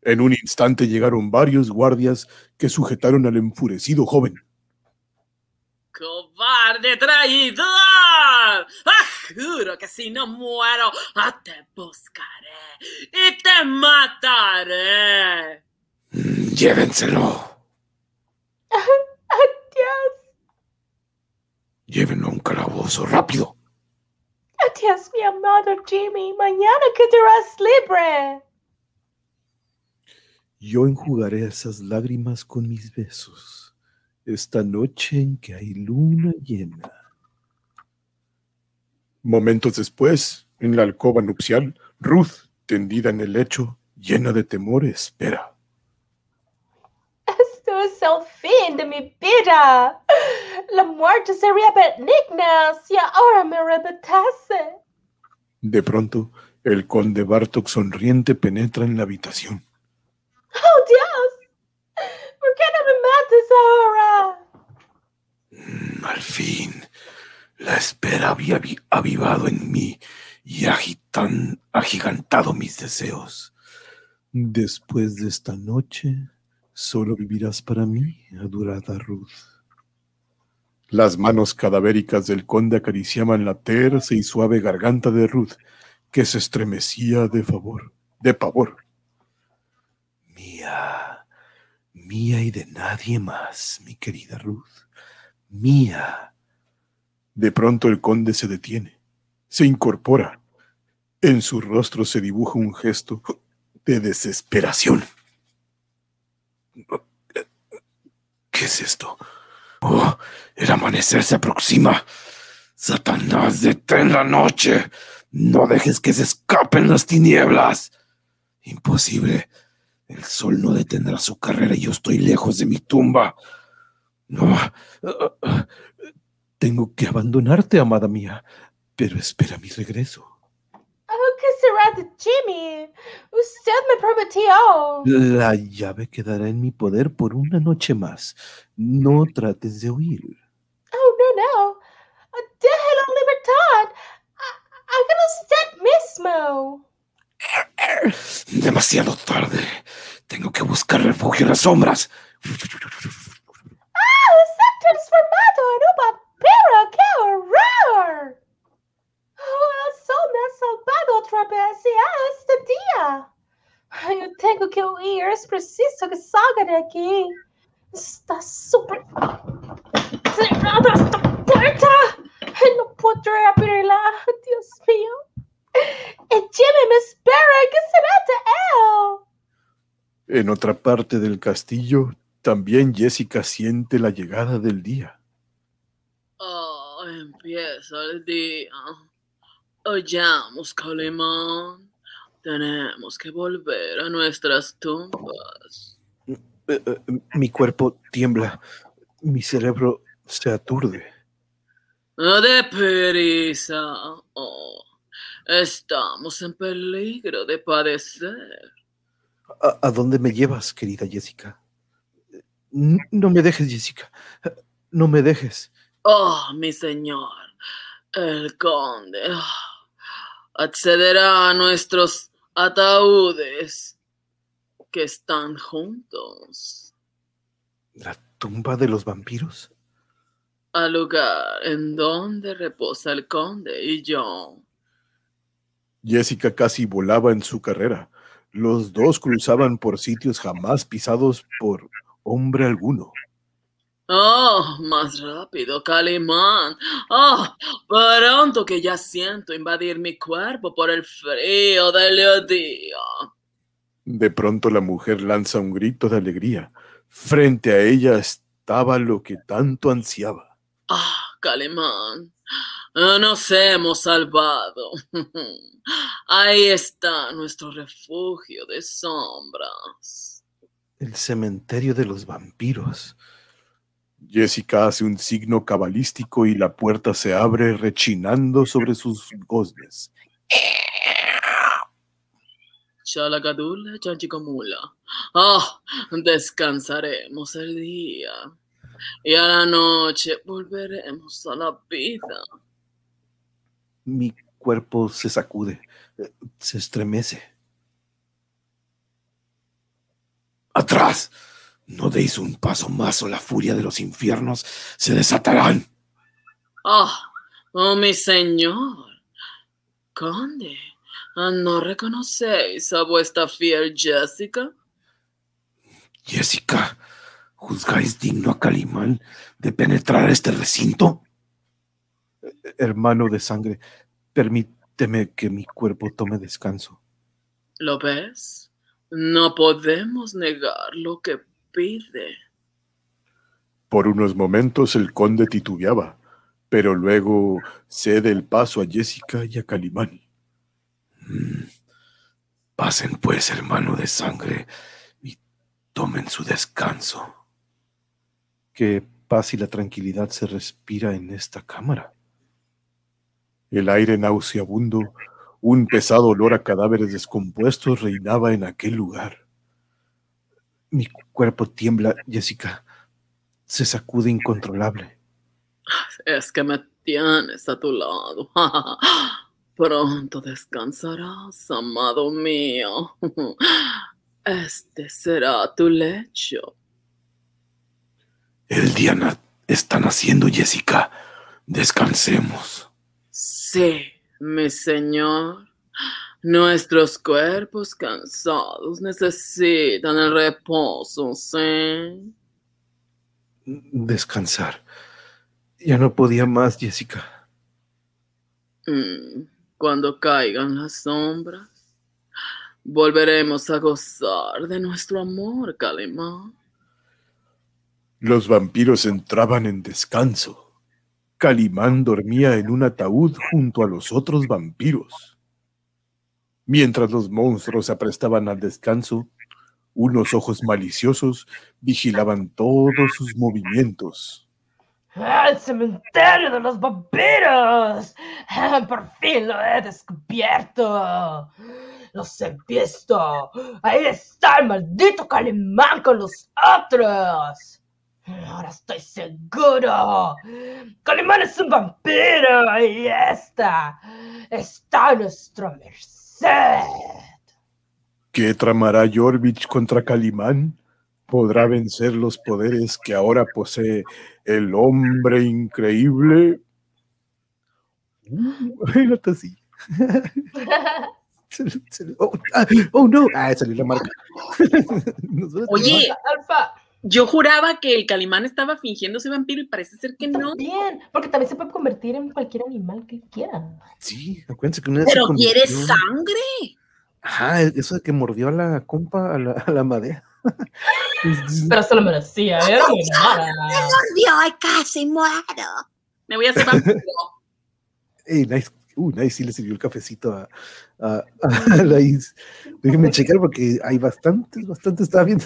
En un instante llegaron varios guardias que sujetaron al enfurecido joven. ¡Cobarde traidor! ¡Ah, juro que si no muero, ah, te buscaré y te mataré! Mm, Llévenselo. Adiós, Llévenlo a un calabozo rápido. Gracias, mi amado Jimmy. Mañana quedarás libre. Yo enjugaré esas lágrimas con mis besos esta noche en que hay luna llena. Momentos después, en la alcoba nupcial, Ruth, tendida en el lecho, llena de temor, espera. Esto es el fin de mi vida. La muerte sería benigna si ahora me arrebatase. De pronto, el conde Bartok sonriente penetra en la habitación. ¡Oh, Dios! ¿Por qué no me matas ahora? Mm, Al fin, la espera había avi- avivado en mí y agitan, agigantado mis deseos. Después de esta noche, solo vivirás para mí, adorada Ruth. Las manos cadavéricas del conde acariciaban la tersa y suave garganta de Ruth, que se estremecía de favor, de pavor. Mía, mía y de nadie más, mi querida Ruth. Mía. De pronto el conde se detiene, se incorpora. En su rostro se dibuja un gesto de desesperación. ¿Qué es esto? Oh, el amanecer se aproxima. Satanás, detén la noche. No dejes que se escapen las tinieblas. Imposible. El sol no detendrá su carrera y yo estoy lejos de mi tumba. No. Tengo que abandonarte, amada mía, pero espera mi regreso. Oh, ¿qué será de Jimmy? Usted me prometió. La llave quedará en mi poder por una noche más. No trates de huir. Oh, no, no. Déjelo en libertad. Há- Hágalo usted mismo. Demasiado tarde. Tengo que buscar refugio en las sombras. ¡Ah! ¡Se ha transformado en un vampiro! ¡Qué horror! Oh, el sol me ha salvado otra vez y a este día. Yo tengo que huir. Es preciso que salga de aquí. Está súper cerrada esta puerta. No podré abrirla. Dios mío. Y Jimmy me espera. ¿Qué será de él? En otra parte del castillo, también Jessica siente la llegada del día. Oh, empieza el día. Oyamos, Calimán. Tenemos que volver a nuestras tumbas. Eh, eh, mi cuerpo tiembla. Mi cerebro se aturde. No de prisa. Oh, estamos en peligro de padecer. ¿A, a dónde me llevas, querida Jessica? No me dejes, Jessica. No me dejes. Oh, mi señor, el conde ah, accederá a nuestros ataúdes que están juntos ¿La tumba de los vampiros? al lugar en donde reposa el conde y yo. Jessica casi volaba en su carrera. Los dos cruzaban por sitios jamás pisados por hombre alguno. Oh, más rápido, Calimán. Oh, pronto que ya siento invadir mi cuerpo por el frío del día. De pronto la mujer lanza un grito de alegría. Frente a ella estaba lo que tanto ansiaba. Ah, Calimán, nos hemos salvado. Ahí está nuestro refugio de sombras. El cementerio de los vampiros. Jessica hace un signo cabalístico y la puerta se abre rechinando sobre sus goznes. Chalacadula, chanchicomula. Ah, descansaremos el día. Y a la noche volveremos a la vida. Mi cuerpo se sacude, eh, se estremece. ¡Atrás! No deis un paso más o la furia de los infiernos se desatarán. Ah, oh mi señor. Conde, ah, ¿no reconocéis a vuestra fiel Jessica? Jessica, ¿juzgáis digno a Calimán de penetrar este recinto? Hermano de sangre, Permíteme que mi cuerpo tome descanso. ¿Lo ves? No podemos negar lo que pide. Por unos momentos el conde titubeaba, pero luego cede el paso a Jessica y a Calimán. Mm. Pasen pues, hermano de sangre, y tomen su descanso. Qué paz y la tranquilidad se respira en esta cámara. El aire nauseabundo, un pesado olor a cadáveres descompuestos reinaba en aquel lugar. Mi cuerpo tiembla, Jessica. Se sacude incontrolable. Es que me tienes a tu lado. Pronto descansarás, amado mío. Este será tu lecho. El día está naciendo, Jessica. Descansemos. Sí, mi señor. Nuestros cuerpos cansados necesitan el reposo, ¿sí? Descansar. Ya no podía más, Jessica. Mm, Cuando caigan las sombras, volveremos a gozar de nuestro amor, Calimán. Los vampiros entraban en descanso. Calimán dormía en un ataúd junto a los otros vampiros. Mientras los monstruos se aprestaban al descanso, unos ojos maliciosos vigilaban todos sus movimientos. ¡El cementerio de los vampiros! ¡Por fin lo he descubierto! ¡Los he visto! ¡Ahí está el maldito Calimán con los otros! Ahora estoy seguro. Calimán es un vampiro. Ahí está. Está a nuestra merced. ¿Qué tramará Jorvich contra Calimán? ¿Podrá vencer los poderes que ahora posee el hombre increíble? Uh, le- oh, oh, no. Ah, salió la marca. Oye, Alfa, yo juraba que el Calimán estaba fingiendo ser vampiro y parece ser que no. también. Porque también se puede convertir en cualquier animal que quiera. Sí, acuérdense que una vez se Pero quiere convirtió- sangre. Ajá, eso de que mordió a la compa, a la, a la madera. Pero se lo merecía. Era muy mala. Dios, casi muero. Me voy a hacer vampiro. Ey, nice. Uh, nice, sí le sirvió el cafecito a, a, a la Is. Déjenme checar porque hay bastantes, bastantes. Estaba viendo.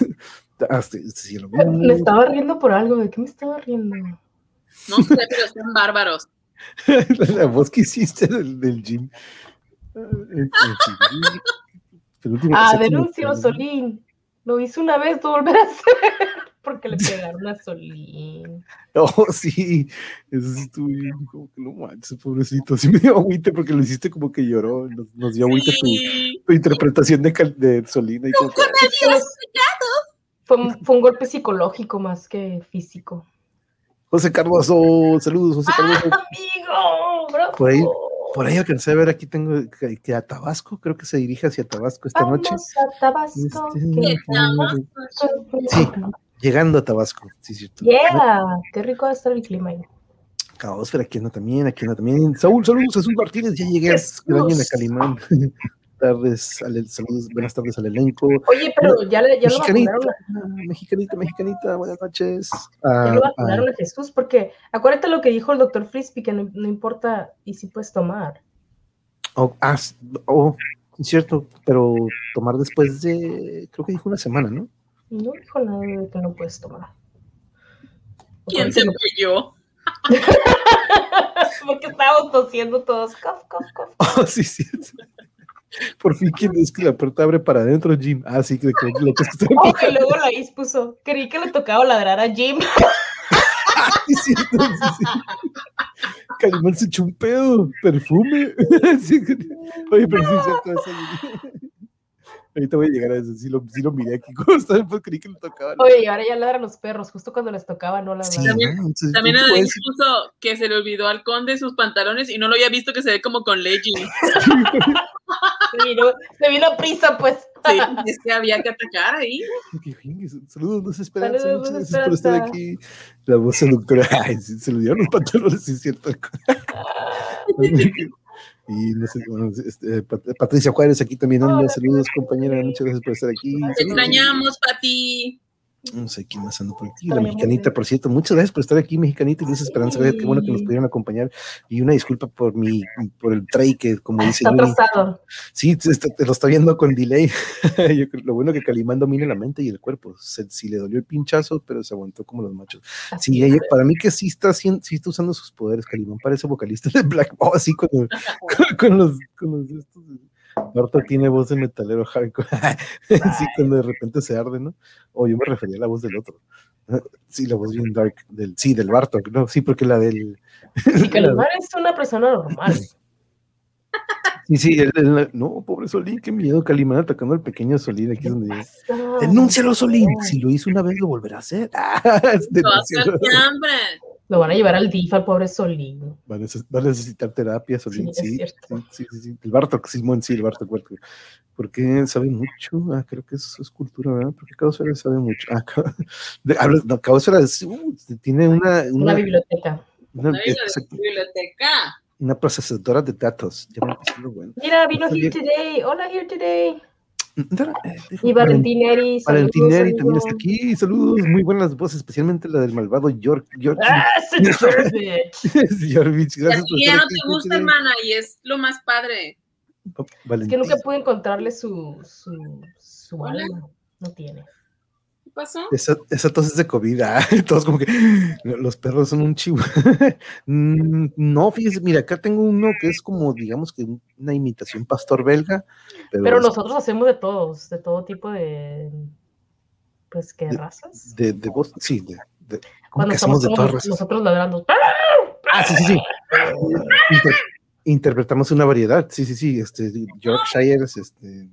Ah, sí, sí, lo vi. Me estaba riendo por algo. ¿De qué me estaba riendo? No sé, pero están bárbaros. la voz que hiciste del, del gym. Ah, Ah, denuncio a. Solín. Lo hizo una vez, lo volverá a hacer. Porque le pegaron a Solín. Oh, sí. Eso sí estuvo bien, como que no manches, pobrecito. Sí me dio agüite porque lo hiciste como que lloró. Nos, nos dio agüite tu, Sí. tu interpretación de, de Solina. Y como que, Fue un, fue un golpe psicológico más que físico. José Cardoso, saludos, José Cardoso. ¡Amigo! ¡Bravo! Por ahí- Por ahí alcancé a ver, aquí tengo que, que a Tabasco, creo que se dirige hacia Tabasco esta noche. A Tabasco. Este, Sí. Llegando a Tabasco, sí, cierto. Yeah, qué rico va a estar el clima ahí. Caosfera, aquí anda también, aquí anda también. Saúl, saludos, Jesús Martínez, ya llegué. A Calimán. tardes, al, saludos, buenas tardes al elenco. Oye, pero ya, le, ya lo Mexicanita, vacunaron, a- mexicanita, mexicanita, buenas noches. ya Ah, lo ah, vacunaron a Jesús, porque acuérdate lo que dijo el doctor Frisbee, que no, no importa y si puedes tomar. oh, ah, oh, es cierto, pero tomar después de, creo que dijo una semana, ¿no? No dijo nada de que no puedes tomar. ¿Quién se fue yo? Porque estábamos tosiendo todos. Cof, cof, cof. Oh, sí, sí. Por fin, ¿quién es que la puerta abre para adentro, Jim? Ah, sí, que, que lo que está Oh, y luego la Is puso. Creí que le tocaba ladrar a Jim. Sí, sí, sí. Calimán se echó un pedo, perfume. Sí, Oye, pero sí, cierto eso. Ahorita voy a llegar a eso. Sí lo, sí lo miré aquí. ¿Cómo está? Pues creí que le tocaba. Oye, y ahora ya ladran los perros. Justo cuando les tocaba, no Sí, ladraron. También- entonces, También ¿qué te el puedo Alex puso que se le olvidó al conde sus pantalones y no lo había visto que se ve como con leggings. Se vino, se vino prisa, pues. Sí, es que había que atacar ahí. Saludos, Luz Esperanza. Saludos, Muchas Luz gracias por estar Esperanza. aquí. La voz seductora. Ay, se le dieron los pantalones, sí, es cierto. Y no sé, bueno, este, Pat- Patricia Juárez aquí también anda. Hola, Saludos, compañera. Muchas gracias por estar aquí. Te extrañamos, Pati. No sé quién más anda por aquí. La mexicanita, por cierto. Muchas gracias por estar aquí, mexicanita. Luis Esperanza, Sí. qué bueno que nos pudieron acompañar. Y una disculpa por mi, por el tray que, como dice Está atrasado. Sí, te, lo está viendo con delay. Yo lo bueno que Calimán domina la mente y el cuerpo. Se, sí le dolió el pinchazo, pero se aguantó como los machos. Así Sí, ella, para mí que sí está, haciendo, sí está usando sus poderes. Calimán parece vocalista de Black Ball, así con, con, con los, con los estos. Barto tiene voz de metalero hardcore. sí, cuando de repente se arde, ¿no? O yo me refería a la voz del otro. Sí, la voz bien dark. Del, sí, del Bartok, ¿no? Sí, porque la del. Sí, Calimán es una persona normal. Sí, sí, el- el- no, pobre Solín, qué miedo, Calimán atacando al pequeño Solín, aquí es donde. Denúncialo, Solín. Si lo hizo una vez, lo volverá a hacer. Ah, es Lo van a llevar al DIF al pobre Solín. Va a, neces- va a necesitar terapia, Solín. Sí, es Sí, cierto. sí, sí, sí, sí. El Bartok, Simón, sí, el Bartok. Bartok. Porque sabe mucho. Ah, creo que eso es cultura, ¿verdad? Porque Caosfera sabe mucho. Ah, Caosfera es- uh, tiene una, Una una, biblioteca. una, Una exacto, biblioteca. una procesadora de datos. Ya me empezó lo bueno. Mira, vino here today. Hola, here today. Eh, Y Valentín Eri. saludos, Valentín Neri también está aquí. Saludos, muy buenas voces, especialmente la del malvado York. York ¡Ah! Yorvich, Y gracias ti ya no te gusta, hermana, y es lo más padre. Oh, Es que nunca pude encontrarle su, su, su alma. No tiene. ¿Qué pasó? Esa, esa tos es de COVID, ah, todos como que los perros son un chivo. Mm, no, fíjese, mira, acá tengo uno que es como, digamos que una imitación pastor belga, pero, Pero es nosotros hacemos de todos, de todo tipo de. Pues, ¿qué De- razas? de, de voz, sí, de, de- ¿cómo Cuando que hacemos estamos de todas razas? nosotros ladrando. Ah, sí, sí, sí. Inter- interpretamos una variedad, sí, sí, sí, este, Yorkshires, este,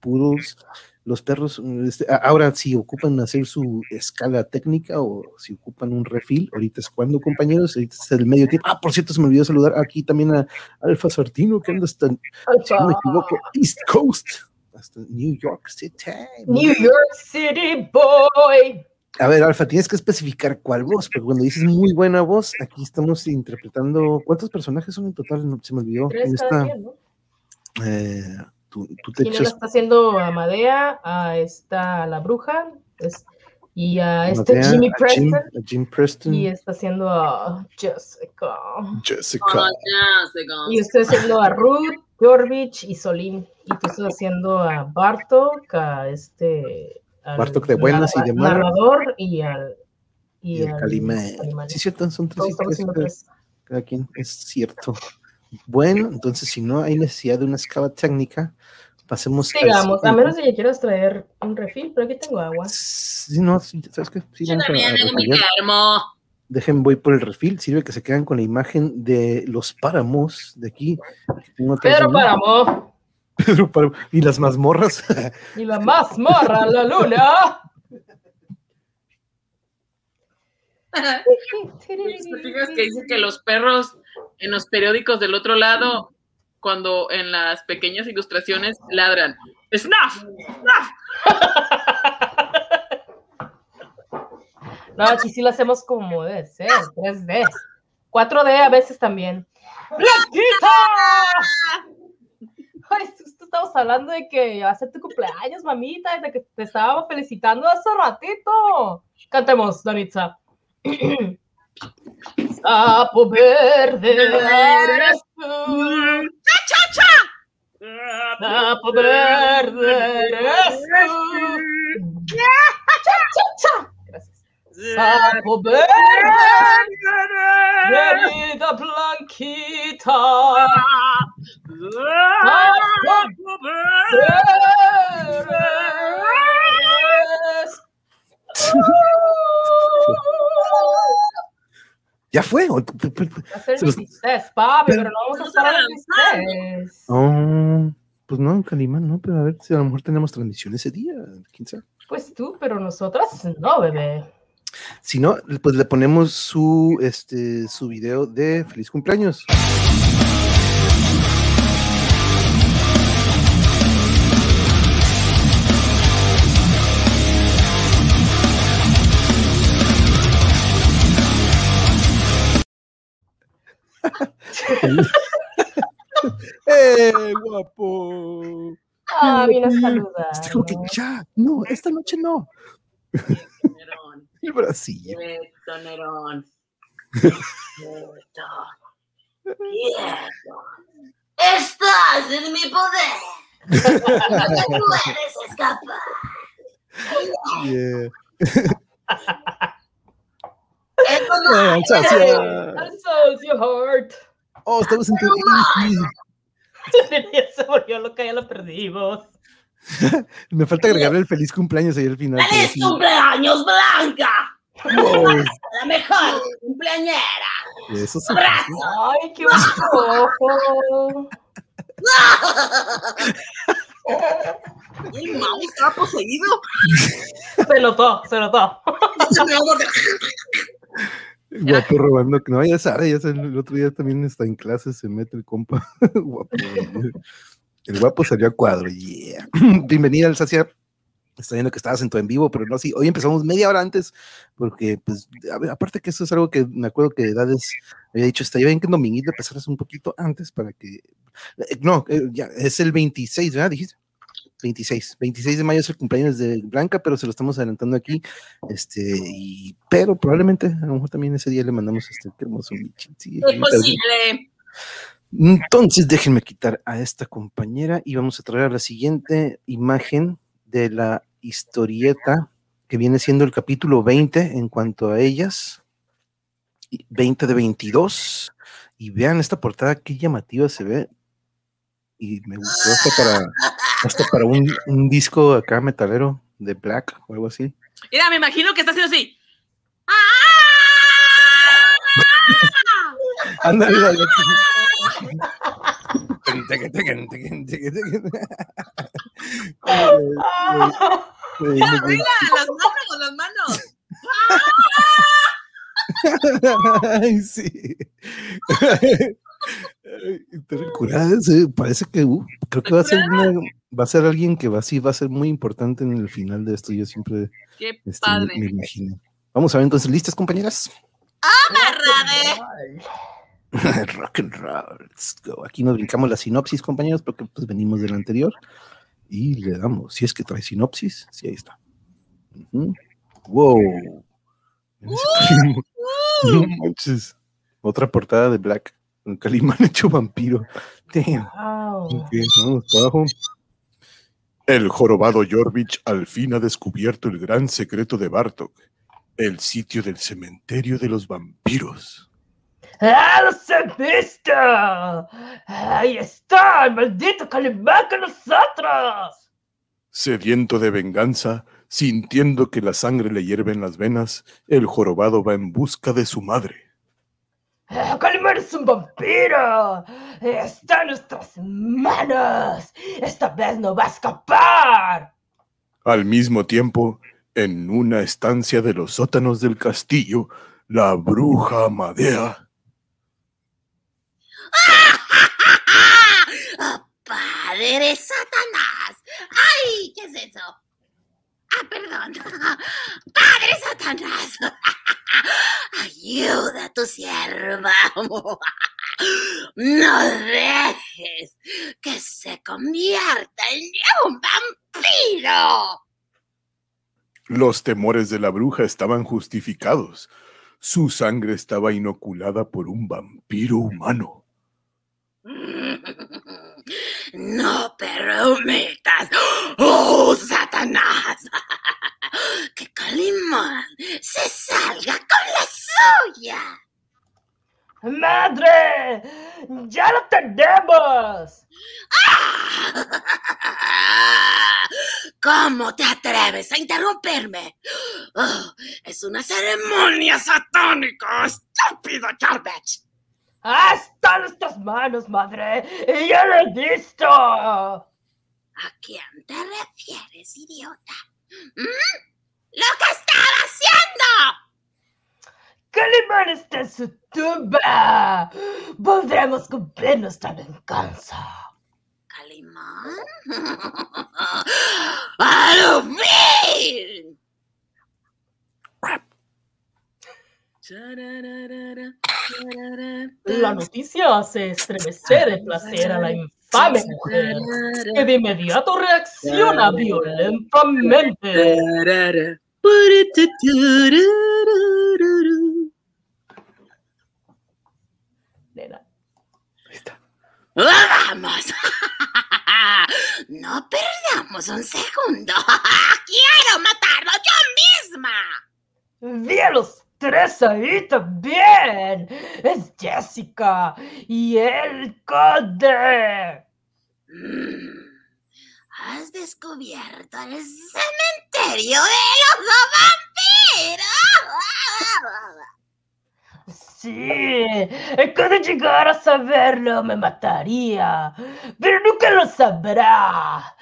Poodles, los perros, este, a- ahora si ocupan hacer su escala técnica o si ocupan un refil, ahorita es cuando, compañeros, ahorita es el medio tiempo. Ah, por cierto, se me olvidó saludar aquí también a Alfa Sartino, que anda hasta, si no me equivoco, East Coast, hasta New York City. New York City Boy. A ver, Alfa, tienes que especificar cuál voz, porque cuando dices muy buena voz, aquí estamos interpretando. ¿Cuántos personajes son en total? No, se me olvidó. Tres En cada ¿no? eh, tú, tú te echas está haciendo a Madea, a esta la bruja, es- y a este Madea, Jimmy a Jim, Preston, a Jim Preston, y está haciendo a Jessica. Jessica. Oh, ganó. Y estoy haciendo a Ruth, Jorvich y Solín. Y tú estás haciendo a Bartok, a este. al Bartok de buenas y de malas. narrador y al. Y, y el al Calimán. Sí, cierto, son tres. cada quien, es cierto. Bueno, entonces si no hay necesidad de una escala técnica, pasemos al Sigamos, a menos de que quieras traer un refil, pero aquí tengo agua. Sí, no, sí, ¿sabes qué? Sí, Yo también tengo mi termo. Dejen, voy por el refil. Sirve que se quedan con la imagen de los páramos de aquí. tengo Pedro. Páramo Pedro Páramo. Y las mazmorras. y la mazmorra, la luna. ¿Te fijas que dice que los perros en los periódicos del otro lado, cuando en las pequeñas ilustraciones ladran? ¡Snuff! ¡Snuff! No, aquí sí lo hacemos como debe ser, 3D. 4D a veces también. ¡Blanquita! Ay, justo estamos hablando de que va a ser tu cumpleaños, mamita, de que te estábamos felicitando hace ratito. Cantemos, Danitza. Sapo verde eres tú. Sapo verde eres tú. Cha, cha, cha. Gracias. Sapo verde, querida blanquita. Sapo eres ya fue. o- Va a ser Se los- 16, papi, Pero- pero no vamos a estar a las 16. Oh, pues no, Calimán, no, pero a ver si a lo mejor tenemos transmisión ese día. ¿Quién sabe? Pues tú, pero nosotras no, bebé. Si no, pues le ponemos su, este, su video de feliz cumpleaños. ¡Eh, guapo! Ah, vino a saludar. Este como que ya, no, esta noche no. Nerón. El bracillo. Quieto, Nerón. Quieto. Quieto. Estás en mi poder. No puedes escapar. Yeah. Alsacia. Alsacia Heart. Oh, estamos en tu Se volvió loca, ya lo perdimos. Me falta agregarle el feliz cumpleaños ahí al final. ¡Feliz sí. cumpleaños, Blanca! Wow, La mejor cumpleañera. eso sí. Ay, qué ojo. El mouse está poseído. Se notó, se notó. Guapo robando. No, ya sabe, ya sabe, el otro día también está en clase, se mete el compa. guapo. El guapo salió a cuadro. Yeah. Bienvenida, Alsacia. Está viendo que estabas en tu en vivo, pero no, sí, hoy empezamos media hora antes, porque, pues, aparte que eso es algo que me acuerdo que Edades había dicho, estaría bien que en Dominguito empezaras un poquito antes para que. eh, No, eh, ya, es el 26, ¿verdad? Dijiste. 26, 26 de mayo es el cumpleaños de Blanca, pero se lo estamos adelantando aquí. Este, y, pero probablemente a lo mejor también ese día le mandamos este hermoso Michi. Sí, Es posible. entonces déjenme quitar a esta compañera y vamos a traer a la siguiente imagen de la historieta que viene siendo el capítulo 20 en cuanto a ellas. Y 20 de 22. Y vean esta portada, qué llamativa se ve. Y me gustó hasta para, hasta para un, un disco acá metalero de Black o algo así. Mira, me imagino que está haciendo así. Ándale, dale. Mira, las manos las manos. Ay, sí. Curada, parece que uh, creo que va a ser una- va a ser alguien que va, sí, va a ser muy importante en el final de esto. Yo siempre Qué este, me, padre. me imagino. Vamos a ver entonces, ¿listas, compañeras? Rock and roll, let's go. Aquí nos brincamos la sinopsis, compañeros, porque pues venimos del anterior y le damos. Si es que trae sinopsis, sí, ahí está. Wow. No manches. Otra portada de Black. Un Calimán hecho vampiro. Damn. Wow. Vamos abajo. El jorobado Jorvich al fin ha descubierto el gran secreto de Bartok, el sitio del cementerio de los vampiros. ¡Ah, los he visto! ¡Ahí está! ¡El maldito Calimán con nosotros! Sediento de venganza, sintiendo que la sangre le hierve en las venas, el jorobado va en busca de su madre. ¡Ah, ¡Calimán es un vampiro! ¡Está en nuestras manos! ¡Esta vez no va a escapar! Al mismo tiempo, en una estancia de los sótanos del castillo, la bruja Amadea ¡Oh, padre Satanás! ¡Ay, qué es eso! ¡Ah, perdón! ¡Padre Satanás! ¡Ayuda a tu sierva! ¡No dejes que se convierta en un vampiro! Los temores de la bruja estaban justificados. Su sangre estaba inoculada por un vampiro humano. No permitas, oh Satanás, que Calimán se salga con la suya. ¡Madre! ¡Ya lo tenemos! ¿Cómo te atreves a interrumpirme? Oh, es una ceremonia satánica, estúpido Jarvech. ¡Ah, está en nuestras manos, madre! ¡Y ya lo he visto! ¿A quién te refieres, idiota? ¿Mm? ¡Lo que estaba haciendo! ¡Calimán está en su tumba! ¡Podremos cumplir nuestra venganza! ¿Calimán? ¡Alumín! Chararara, La noticia hace estremecer de placer a la infame mujer, que de inmediato reacciona violentamente. tarara, purituturururu. Nena, Ahí está. ¡Vamos! No perdamos un segundo. ¡Quiero matarlo yo misma! Vi a los tres ahí también. Es Jessica y el conde. Mm. Has descubierto el cementerio de los vampiros. Sí, el conde llegara a saberlo me mataría, pero nunca lo sabrá.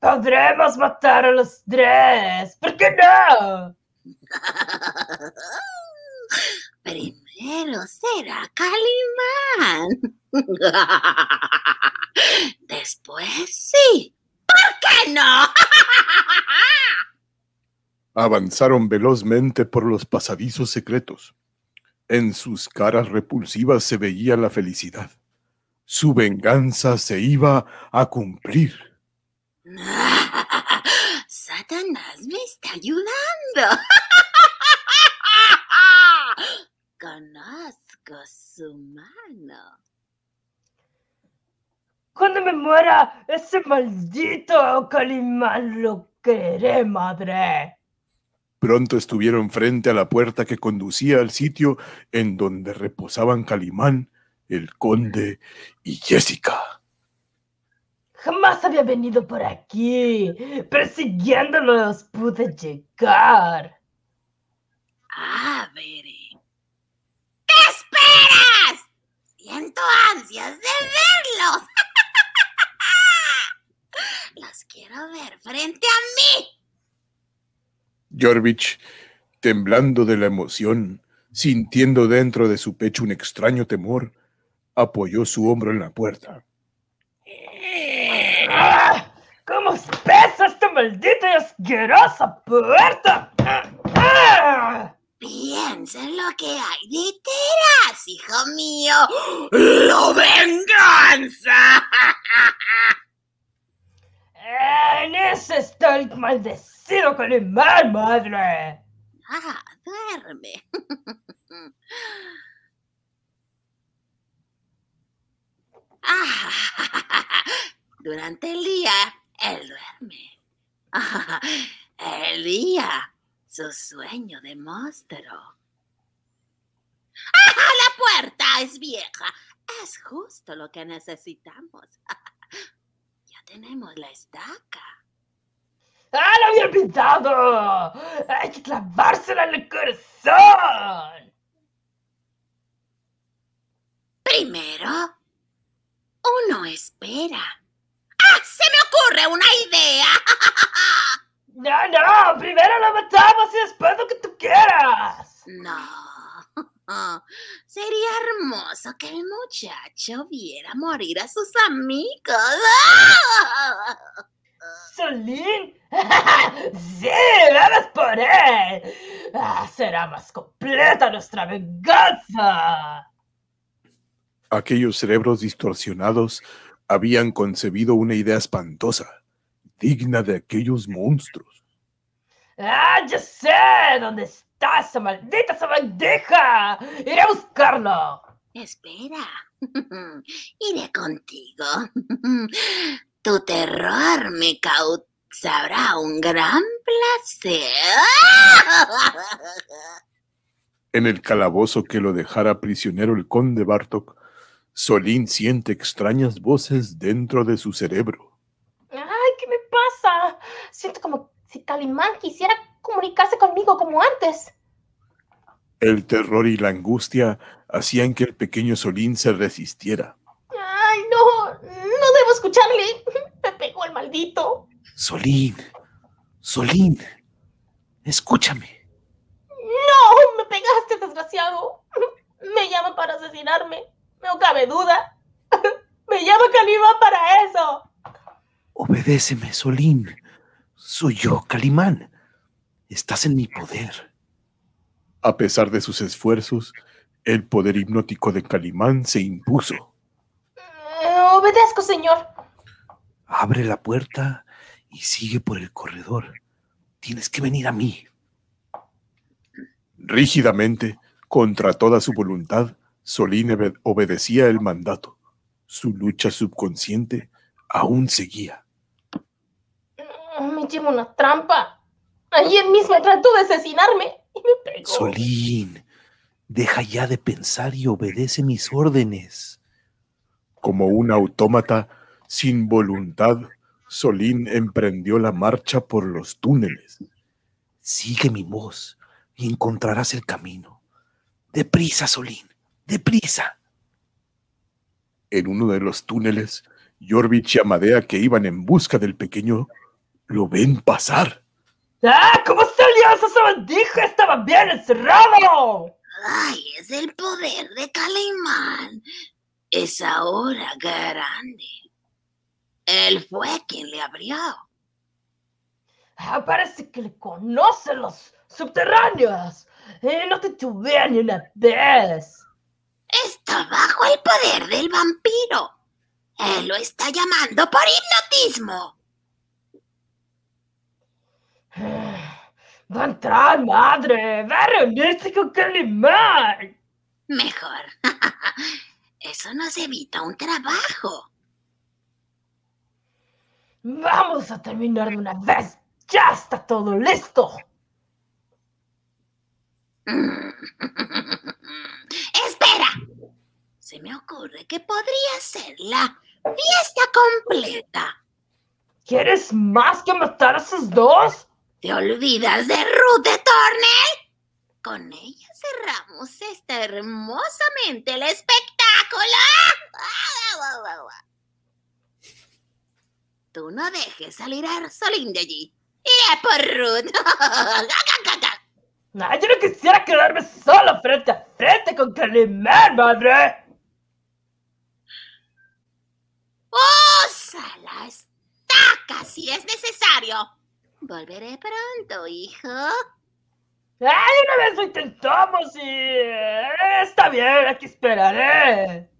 Podremos matar a los tres, ¿por qué no? Primero será Calimán. Después sí. ¿Por qué no? Avanzaron velozmente por los pasadizos secretos. En sus caras repulsivas se veía la felicidad. Su venganza se iba a cumplir. Satanás me está ayudando. Conozco su mano. Cuando me muera, ese maldito Calimán lo queré, madre. Pronto estuvieron frente a la puerta que conducía al sitio en donde reposaban Calimán, el conde y Jessica. Jamás había venido por aquí. Persiguiéndolos pude llegar. Ah, veré. ¿Qué esperas? Siento ansias de verlos. Los quiero ver frente a mí. Jorvich, temblando de la emoción, sintiendo dentro de su pecho un extraño temor, apoyó su hombro en la puerta. ¡Ah! ¿Cómo pesa esta maldita y asquerosa puerta? Piensa en lo que hay detrás, hijo mío. ¡La venganza! En ese está el maldecido Calimán, madre. Ah, duerme. Ah, durante el día, él duerme. Ah, el día, su sueño de monstruo. Ah, la puerta es vieja. Es justo lo que necesitamos. Ya tenemos la estaca. ¡Ah, lo había olvidado! ¡Hay que clavársela en el corazón! Primero, uno espera. ¡Se me ocurre una idea! No, no, primero la matamos y después lo que tú quieras. No. Sería hermoso que el muchacho viera morir a sus amigos. Solín. sí, vamos por él. Ah, será más completa nuestra venganza. Aquellos cerebros distorsionados habían concebido una idea espantosa, digna de aquellos monstruos. Ah, ya sé dónde está esa maldita sabandija. Iré a buscarlo. Espera. Iré contigo. Tu terror me causará un gran placer. En el calabozo que lo dejara prisionero el conde Bartok, Solín siente extrañas voces dentro de su cerebro. Ay, ¿qué me pasa? Siento como si Calimán quisiera comunicarse conmigo como antes. El terror y la angustia hacían que el pequeño Solín se resistiera. Ay, no, no debo escucharle. Me pegó el maldito. Solín, Solín, escúchame. No, me pegaste, desgraciado. Me llama para asesinarme. No cabe duda. Me llama Calimán para eso. Obedéceme, Solín. Soy yo, Calimán. Estás en mi poder. A pesar de sus esfuerzos, el poder hipnótico de Calimán se impuso. Eh, obedezco, señor. Abre la puerta y sigue por el corredor. Tienes que venir a mí. Rígidamente, contra toda su voluntad, Solín obed- obedecía el mandato. Su lucha subconsciente aún seguía. Me llevo una trampa. Ayer mismo trató de asesinarme y me pegó. Solín, deja ya de pensar y obedece mis órdenes. Como un autómata sin voluntad, Solín emprendió la marcha por los túneles. Sigue mi voz y encontrarás el camino. Deprisa, Solín, deprisa. En uno de los túneles, Jorvich y Amadea, que iban en busca del pequeño, lo ven pasar. ¡Ah! ¿Cómo salió esa sabandija? ¡Estaba bien encerrado! Ay, es el poder de Calimán. Es ahora grande. Él fue quien le abrió. Ah, parece que le conocen los subterráneos. Eh, no te tuve ni una vez. Está bajo el poder del vampiro. Él lo está llamando por hipnotismo. Va a entrar, madre. Va a reunirse con Calimán. Mejor. Eso nos evita un trabajo. Vamos a terminar de una vez. Ya está todo listo. Se me ocurre que podría ser la fiesta completa. ¿Quieres más que matar a esos dos? ¿Te olvidas de Ruth de Tornel? Con ella cerramos este hermosamente el espectáculo. Tú no dejes salir a Solín de allí. Iré por Ruth. Ah, yo no quisiera quedarme solo frente a frente con Calimán, madre. ¡Usa la estaca si es necesario! Volveré pronto, hijo. ¡Ay, una vez lo intentamos y... eh, Está bien, aquí esperaré.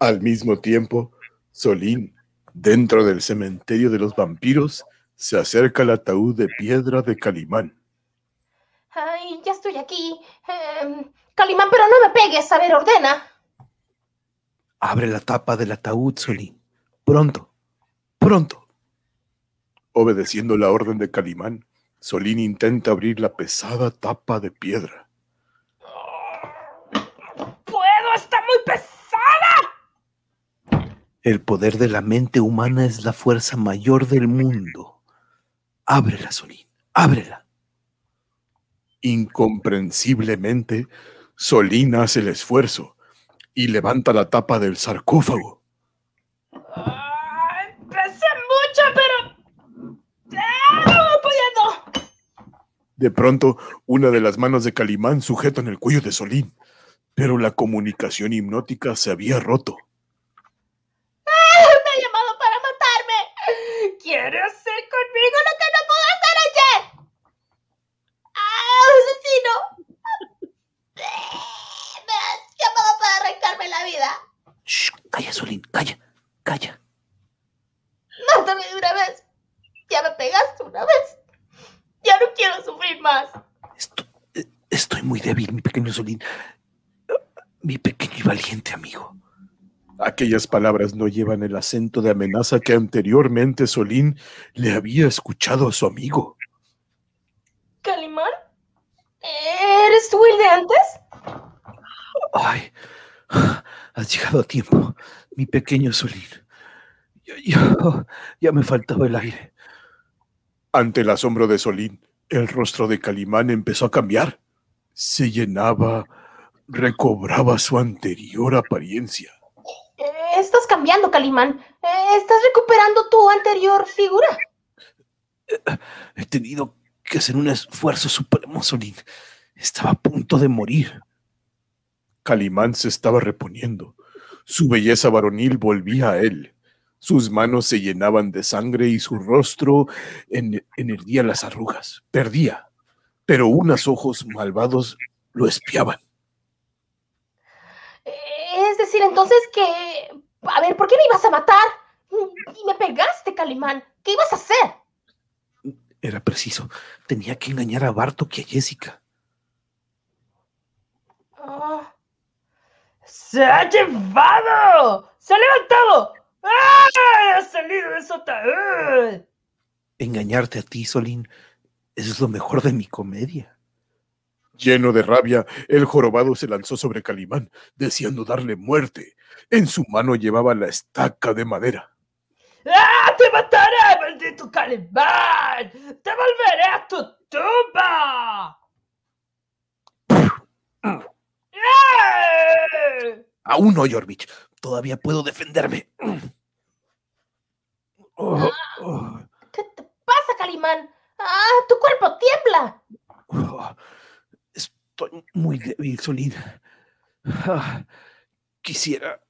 Al mismo tiempo, Solín, dentro del cementerio de los vampiros, se acerca al ataúd de piedra de Calimán. Ay, ya estoy aquí. Em, Calimán, pero no me pegues. A ver, ordena. Abre la tapa del ataúd, Solín. Pronto, pronto. Obedeciendo la orden de Calimán, Solín intenta abrir la pesada tapa de piedra. ¡Puedo! ¡Está muy pesada! El poder de la mente humana es la fuerza mayor del mundo. Ábrela, Solín, ábrela. Incomprensiblemente, Solín hace el esfuerzo y levanta la tapa del sarcófago. Pesé mucho, pero... ¡Ah, no voy! De pronto, una de las manos de Calimán sujeta en el cuello de Solín, pero la comunicación hipnótica se había roto. Me ha llamado para matarme. Quiere hacer conmigo lo que no pudo hacer ayer. ¡Ah, asesino! Arrancarme la vida. Shh, calla, Solín, calla, calla. Mátame de una vez. Ya me pegaste una vez. Ya no quiero sufrir más. Eh, estoy muy débil, mi pequeño Solín. Mi pequeño y valiente amigo. Aquellas palabras no llevan el acento de amenaza que anteriormente Solín le había escuchado a su amigo. ¿Calimán? ¿Eres tú el de antes? Ay, has llegado a tiempo, mi pequeño Solín. Ya, ya- ya me faltaba el aire. Ante el asombro de Solín, el rostro de Calimán empezó a cambiar. Se llenaba, recobraba su anterior apariencia. Estás cambiando, Calimán. Estás recuperando tu anterior figura. He tenido que hacer un esfuerzo supremo, Solín. Estaba a punto de morir. Calimán se estaba reponiendo. Su belleza varonil volvía a él. Sus manos se llenaban de sangre y su rostro en, enherdía las arrugas. Perdía. pero unos ojos malvados lo espiaban. Es decir, entonces que... A ver, ¿por qué me ibas a matar? Y me pegaste, Calimán. ¿Qué ibas a hacer? Era preciso. Tenía que engañar a Bartok y a Jessica. Ah. ¡Se ha llevado! ¡Se ha levantado! ¡Ah! ¡Ha salido de su ataúd! Engañarte a ti, Solín, es lo mejor de mi comedia. Lleno de rabia, el jorobado se lanzó sobre Calimán, deseando darle muerte. En su mano llevaba la estaca de madera. ¡Ah! ¡Te mataré, maldito Calimán! ¡Te volveré a tu tumba! ¡Ah! Aún no, Jorvich. Todavía puedo defenderme. Oh, oh, ¿Qué te pasa, Calimán? ¡Ah! ¡Tu cuerpo tiembla! oh. Estoy muy débil, Solín. Ah, Quisiera.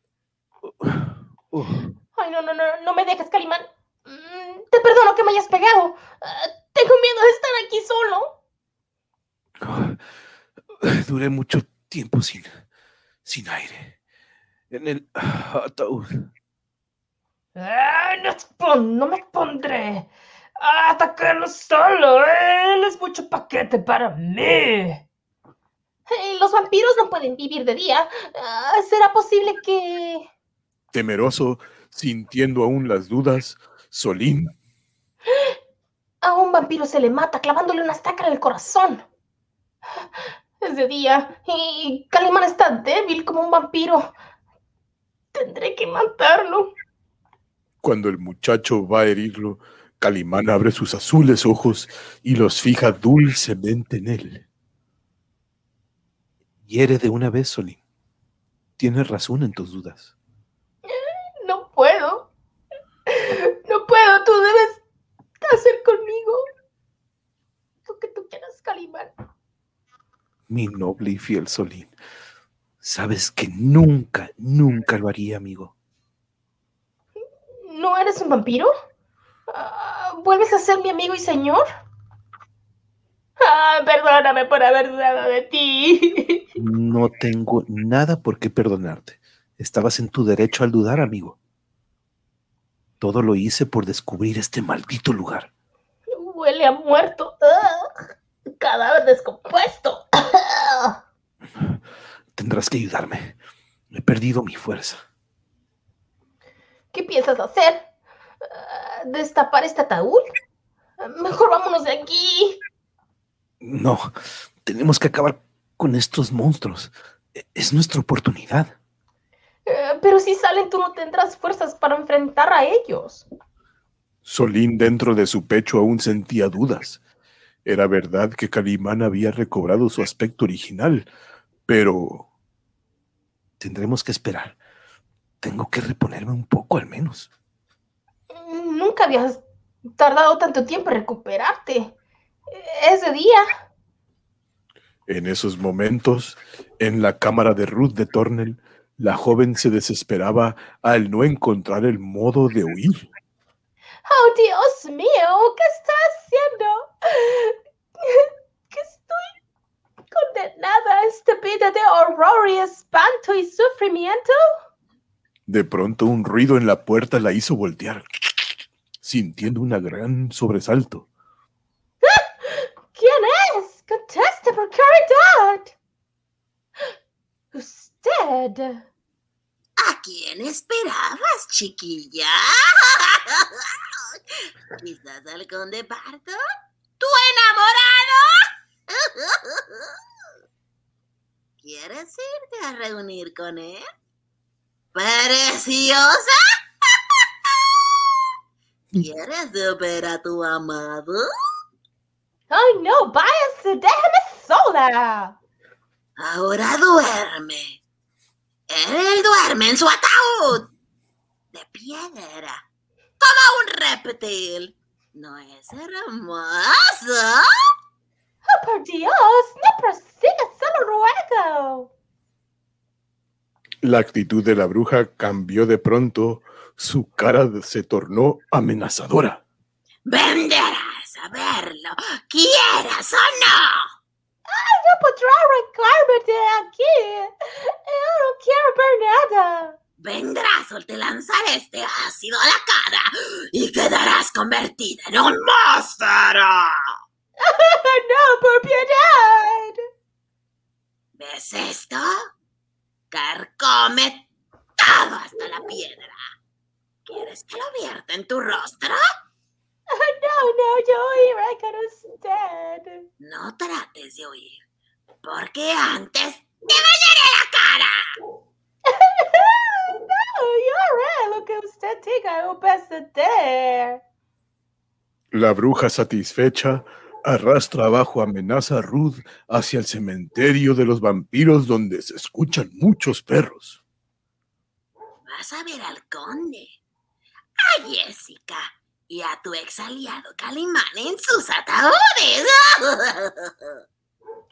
Ay, no, no, no, no me dejes, Calimán. Mm, Te perdono que me hayas pegado. Ah, Tengo miedo de estar aquí solo. Duré mucho tiempo sin, sin aire. En el ataúd. No, expon- no me pondré a atacarlo solo. Él es mucho paquete para mí. Los vampiros no pueden vivir de día. Ah, ¿Será posible que... Temeroso, sintiendo aún las dudas, Solín A un vampiro se le mata clavándole una estaca en el corazón. Es de día y Calimán está débil como un vampiro. Tendré que matarlo. Cuando el muchacho va a herirlo, Calimán abre sus azules ojos y los fija dulcemente en él. Hiere de una vez, Solín. Tienes razón en tus dudas. No puedo. No puedo. Tú debes hacer conmigo lo que tú quieras, Calimán. Mi noble y fiel Solín. Sabes que nunca, nunca lo haría, amigo. ¿No eres un vampiro? Ah, ¿Vuelves a ser mi amigo y señor? Ah, perdóname por haber dudado de ti. No tengo nada por qué perdonarte. Estabas en tu derecho al dudar, amigo. Todo lo hice por descubrir este maldito lugar. Huele a muerto. Ah, cadáver descompuesto. Tendrás que ayudarme. He perdido mi fuerza. ¿Qué piensas hacer? Ah, ¿Destapar este ataúd? Mejor vámonos de aquí. No, tenemos que acabar con estos monstruos. E- Es nuestra oportunidad. Eh, pero si salen, tú no tendrás fuerzas para enfrentar a ellos. Solín dentro de su pecho aún sentía dudas. Era verdad que Calimán había recobrado su aspecto original, pero Tendremos que esperar. Tengo que reponerme un poco al menos. Nunca habías tardado tanto tiempo en recuperarte. Ese día. en esos momentos, en la cámara de Ruth de Tornel, la joven se desesperaba al no encontrar el modo de huir. ¡Oh, Dios mío! ¿Qué está haciendo? Que estoy condenada a esta vida de horror y espanto y sufrimiento. De pronto un ruido en la puerta la hizo voltear, sintiendo un gran sobresalto. ¿Quién es? Conteste por caridad. Usted. ¿A quién esperabas, chiquilla? ¿Quizás al conde Parto? ¿Tu enamorado? ¿Quieres irte a reunir con él? ¡Preciosa! ¿Quieres ver a tu amado? ¡Ay, no! ¡Váyase! ¡Déjame sola! Ahora duerme. Él duerme en su ataúd de piedra, como un reptil. ¿No es hermoso? ¡Oh, por Dios! ¡No prosiga! ¡Solo ruego! La actitud de la bruja cambió de pronto, su cara se tornó amenazadora. Venderás para verlo, quieras o no. No podrá arrancarme de aquí. Yo no quiero ver nada. Vendrás o te lanzaré este ácido a la cara y quedarás convertida en un monstruo. No, por piedad. ¿Ves esto? Carcome todo hasta la piedra. ¿Quieres que lo vierta en tu rostro? No, no, yo iré con usted. No trates de huir, porque antes te bañaré la cara. No, yo haré lo que usted diga, pesadero. La bruja satisfecha arrastra abajo amenaza a Ruth hacia el cementerio de los vampiros donde se escuchan muchos perros. Vas a ver al conde, a Jessica y a tu ex aliado Calimán en sus ataúdes.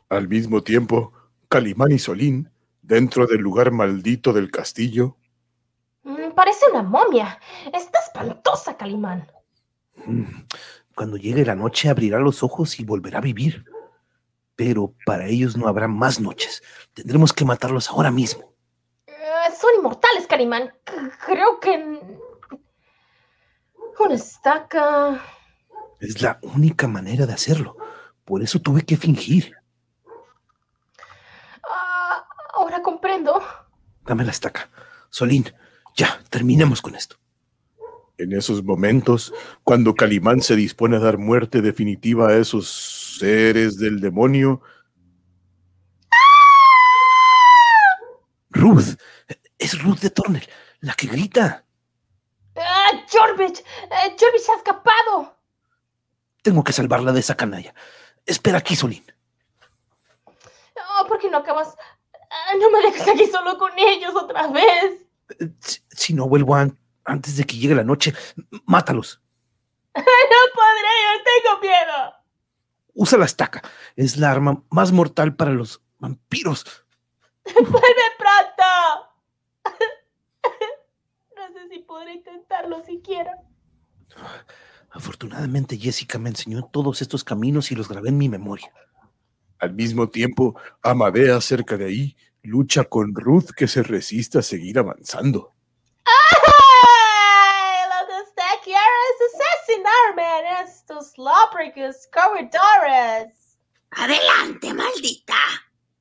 Al mismo tiempo, Calimán y Solín, dentro del lugar maldito del castillo, Mm, Parece una momia. Está espantosa, Calimán. Mm, Cuando llegue la noche abrirá los ojos y volverá a vivir. Pero para ellos no habrá más noches. Tendremos que matarlos ahora mismo. Eh, son inmortales, Calimán. C- Creo que... Una estaca... Es la única manera de hacerlo. Por eso tuve que fingir. Ah, ahora comprendo. Dame la estaca. Solín, ya, terminemos con esto. En esos momentos, cuando Calimán se dispone a dar muerte definitiva a esos seres del demonio, Ruth, es Ruth de Tornel, la que grita. ¡Ah, Jorvich! Eh, Jorvich se ha escapado. Tengo que salvarla de esa canalla. Espera aquí, Solín. Oh, ¿Por qué no acabas? Ah, no me dejes aquí solo con ellos otra vez. Eh, Si, si no vuelvo an- antes de que llegue la noche, mátalos. No podré, yo tengo miedo. Usa la estaca. Es la arma más mortal para los vampiros. ¡Vuelve pronto! Si podré intentarlo siquiera. Afortunadamente, Jessica me enseñó todos estos caminos y los grabé en mi memoria. al mismo tiempo, Amadea cerca de ahí lucha con Ruth que se resiste a seguir avanzando. ¡Ay! Lo que usted quiere es asesinarme en estos lóbrigos corredores. Adelante, maldita.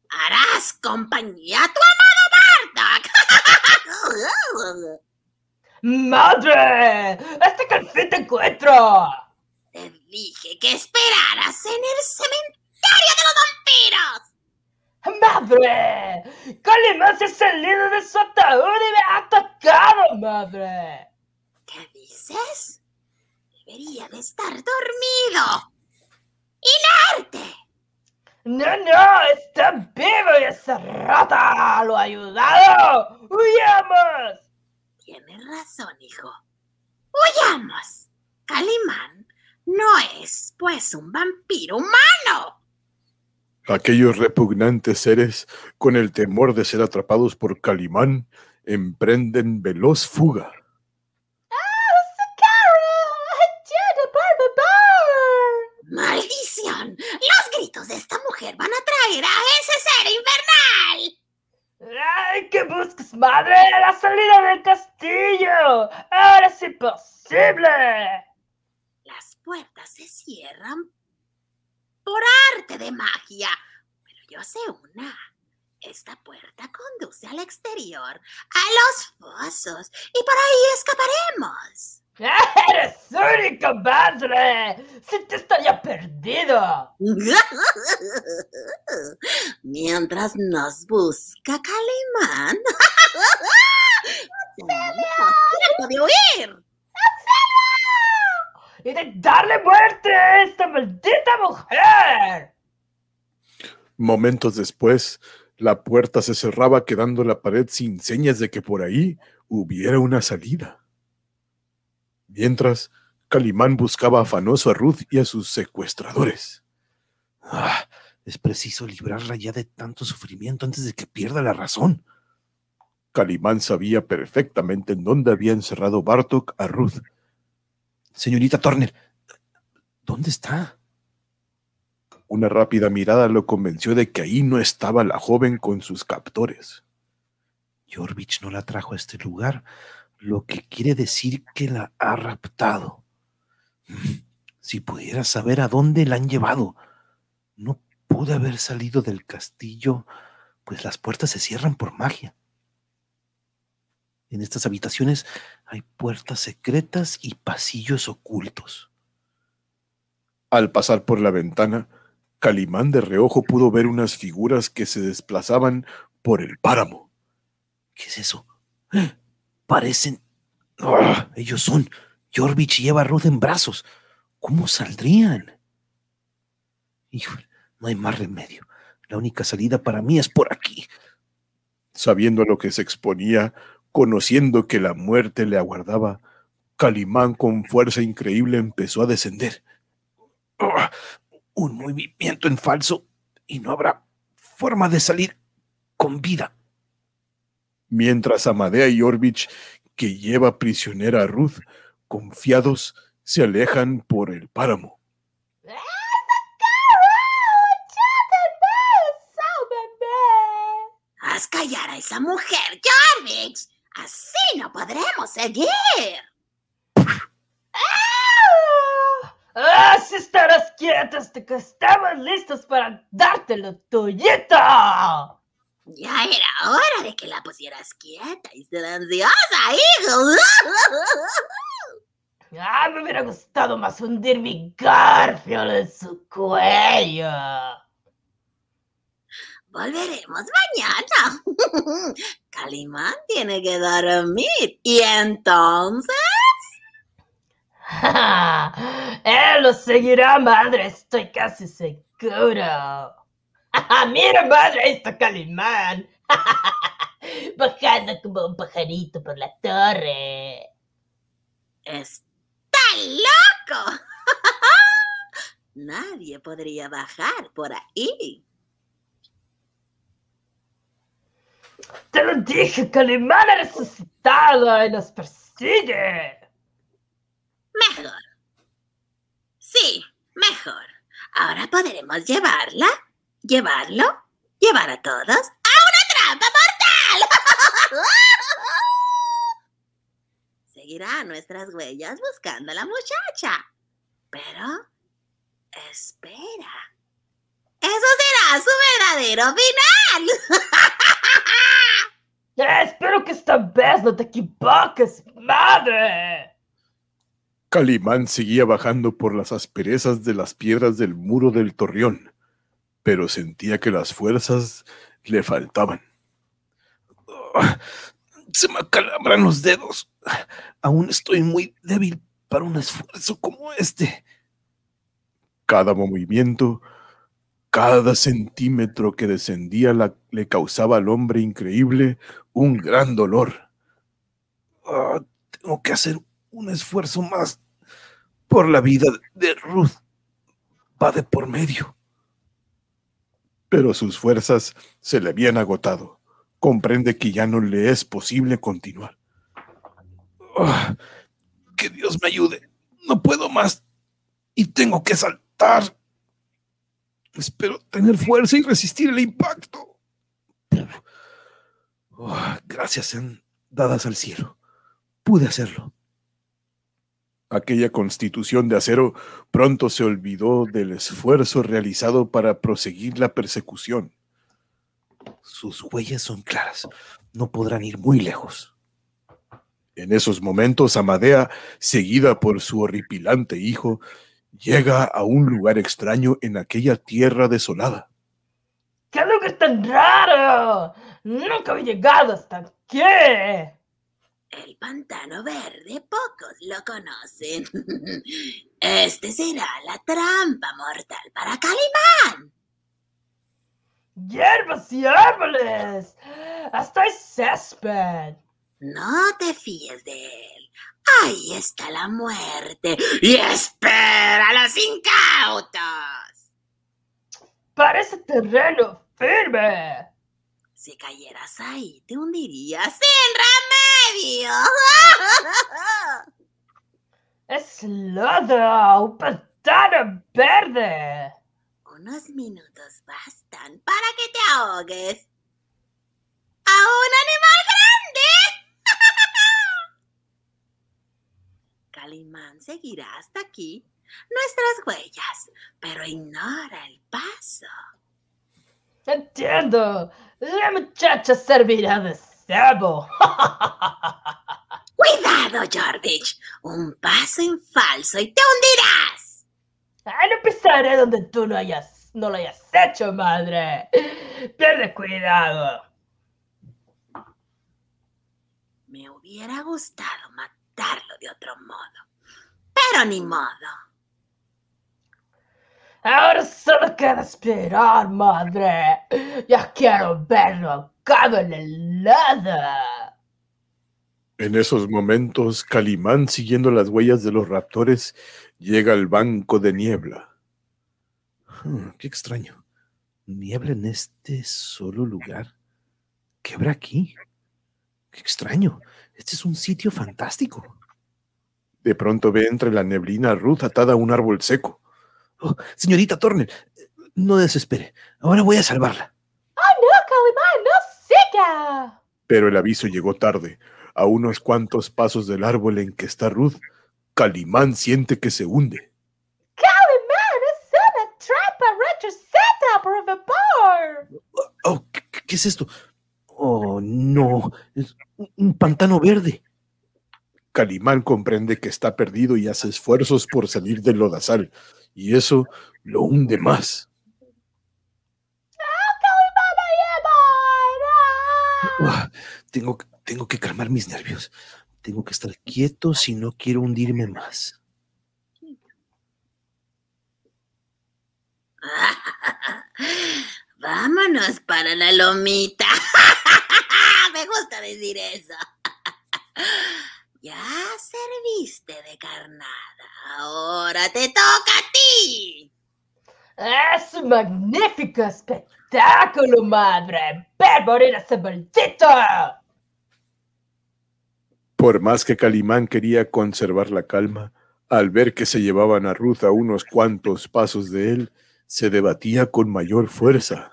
Harás compañía a tu amado Bardock. ¡Madre! ¡Hasta que al fin te encuentro! Te dije que esperaras en el cementerio de los vampiros. ¡Madre! ¡Calimán se ha salido de su ataúd y me ha atacado, madre! ¿Qué dices? Debería de estar dormido. ¡Inerte! ¡No, no! ¡Está vivo y esa rata lo ha ayudado! ¡Huyamos! Tienes razón, hijo. ¡Huyamos! Calimán no es, pues, un vampiro humano. Aquellos repugnantes seres, con el temor de ser atrapados por Calimán, emprenden veloz fuga. ¡Maldición! Los gritos de esta mujer van a traer a ese ser infernal. ¡Ay, qué buscas, madre! ¡La salida del castillo! ¡Ahora es imposible! Las puertas se cierran por arte de magia. Pero yo sé una. Esta puerta conduce al exterior, a los fosos, y por ahí escaparemos. ¡Eres único, madre! ¡Si te estaría perdido! Mientras nos busca Calimán. Tiempo de huir. ¡Y de darle muerte a esta maldita mujer! Momentos después, la puerta se cerraba quedando la pared sin señas de que por ahí hubiera una salida. Mientras, Calimán buscaba afanoso a Ruth y a sus secuestradores. Ah, es preciso librarla ya de tanto sufrimiento antes de que pierda la razón. Calimán sabía perfectamente en dónde había encerrado Bartok a Ruth. Señorita Turner, ¿Dónde está? Una rápida mirada lo convenció de que ahí no estaba la joven con sus captores. Jorvich no la trajo a este lugar, lo que quiere decir que la ha raptado. Mm, Si pudiera saber a dónde la han llevado. No pude haber salido del castillo, pues las puertas se cierran por magia. En estas habitaciones hay puertas secretas y pasillos ocultos. Al pasar por la ventana, Calimán de reojo pudo ver unas figuras que se desplazaban por el páramo. ¿Qué es eso? Parecen. ¡Ah! Ellos son. Jorvich lleva a Ruth en brazos. ¿Cómo saldrían? Híjole, no hay más remedio. La única salida para mí es por aquí. Sabiendo a lo que se exponía, conociendo que la muerte le aguardaba, Calimán con fuerza increíble empezó a descender. ¡Ah! Un movimiento en falso y no habrá forma de salir con vida. Mientras Amadea y Orvich, que lleva prisionera a Ruth, confiados, se alejan por el páramo. Haz callar a esa mujer, Jarvix. Así no podremos seguir. ¡Ah! ¡Si estarás quieta hasta que estamos listos para darte lo tuyito! Ya era hora de que la pusieras quieta y silenciosa, hijo. ¡Ah! Me hubiera gustado más hundir mi garfio en su cuello. Volveremos mañana. Calimán tiene que dormir. Y entonces. Él lo seguirá, madre, estoy casi seguro. Mira, madre, ahí está Calimán. Bajando como un pajarito por la torre. ¡Está loco! Nadie podría bajar por ahí. Te lo dije, Calimán ha resucitado y nos persigue. Mejor. Sí, mejor. Ahora podremos llevarla, llevarlo, llevar a todos a una trampa mortal. Seguirá nuestras huellas buscando a la muchacha. Pero, espera. Eso será su verdadero final. Espero que esta vez no te equivoques, madre. Calimán seguía bajando por las asperezas de las piedras del muro del torreón, pero sentía que las fuerzas le faltaban. Ah, Se me acalambran los dedos. Aún estoy muy débil para un esfuerzo como este. Cada movimiento, cada centímetro que descendía le causaba al hombre increíble un gran dolor. Ah, tengo que hacer un esfuerzo más por la vida de Ruth. Va de por medio. Pero sus fuerzas se le habían agotado. Comprende que ya no le es posible continuar. Ah, que Dios me ayude. No puedo más. Y tengo que saltar. Espero tener fuerza y resistir el impacto. Ah, gracias sean dadas al cielo. Pude hacerlo. Aquella constitución de acero pronto se olvidó del esfuerzo realizado para proseguir la persecución. Sus huellas son claras. No podrán ir muy lejos. En esos momentos, Amadea, seguida por su horripilante hijo, llega a un lugar extraño en aquella tierra desolada. ¡Qué lugar tan raro! Nunca había llegado hasta aquí. El pantano verde, pocos lo conocen. Este será la trampa mortal para Calimán. Hierbas y árboles. Hasta el césped. No te fíes de él. Ahí está la muerte. Y espera a los incautos. Parece terreno firme. Si cayeras ahí, te hundirías sin remedio. Es lodo, un pantano verde. Unos minutos bastan para que te ahogues. ¡A un animal grande! Calimán seguirá hasta aquí nuestras huellas, pero ignora el paso. Entiendo. La muchacha servirá de cebo. ¡Cuidado, Jorvich! Un paso en falso y te hundirás. Ah, no pisaré donde tú no hayas, no lo hayas hecho, madre. Pierde cuidado. Me hubiera gustado de otro modo, pero ni modo. Ahora solo queda esperar, madre. Ya quiero verlo acá en el helada. En esos momentos, Calimán, siguiendo las huellas de los raptores, llega al banco de niebla. Hmm, qué extraño. Niebla en este solo lugar. ¿Qué habrá aquí? Qué extraño. Este es un sitio fantástico. De pronto ve entre la neblina a Ruth atada a un árbol seco. Oh, señorita Tornel, no desespere. Ahora voy a salvarla. ¡Oh, no, Calimán! ¡No siga! Pero el aviso llegó tarde. A unos cuantos pasos del árbol en que está Ruth, Calimán siente que se hunde. ¡Calimán! ¡Es una trampa retroceda por vapor! Oh, ¿qué, qué es esto? Oh, no. Es un- pantano verde. Calimán comprende que está perdido y hace esfuerzos por salir del lodazal, y eso lo hunde más. Ah, tengo, tengo que calmar mis nervios. Tengo que estar quieto si no quiero hundirme más. Vámonos para la lomita. Me gusta decir eso. Ya serviste de carnada. Ahora te toca a ti. ¡Es un magnífico espectáculo, madre! ¡Ver morir a ese maldito! Por más que Calimán quería conservar la calma, al ver que se llevaban a Ruth a unos cuantos pasos de él, se debatía con mayor fuerza.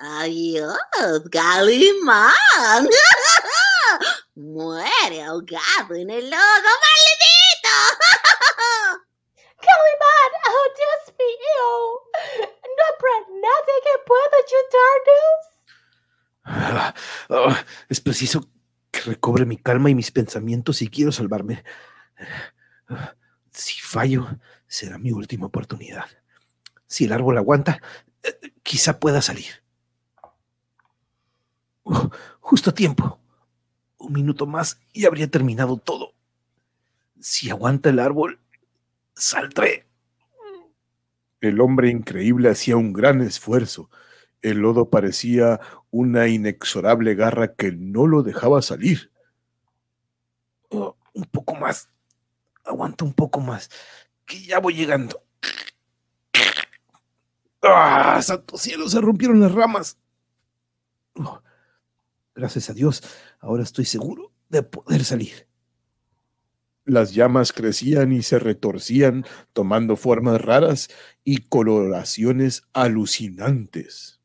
Adiós, Calimán. Muere ahogado en el lodo maldito. ¡Calimán! ¡Oh, Dios mío! ¿No habrá nadie que pueda ayudarnos? Ah, ah, es preciso que recobre mi calma y mis pensamientos si quiero salvarme. Si fallo, será mi última oportunidad. Si el árbol aguanta, eh, quizá pueda salir. Oh, justo a tiempo. Un minuto más y habría terminado todo. Si aguanta el árbol, saldré. El hombre increíble hacía un gran esfuerzo. El lodo parecía una inexorable garra que no lo dejaba salir. Oh, un poco más. Aguanta un poco más. Que ya voy llegando. ¡Ah! ¡Santo cielo! Se rompieron las ramas. Oh, gracias a Dios. Ahora estoy seguro de poder salir. Las llamas crecían y se retorcían, tomando formas raras y coloraciones alucinantes.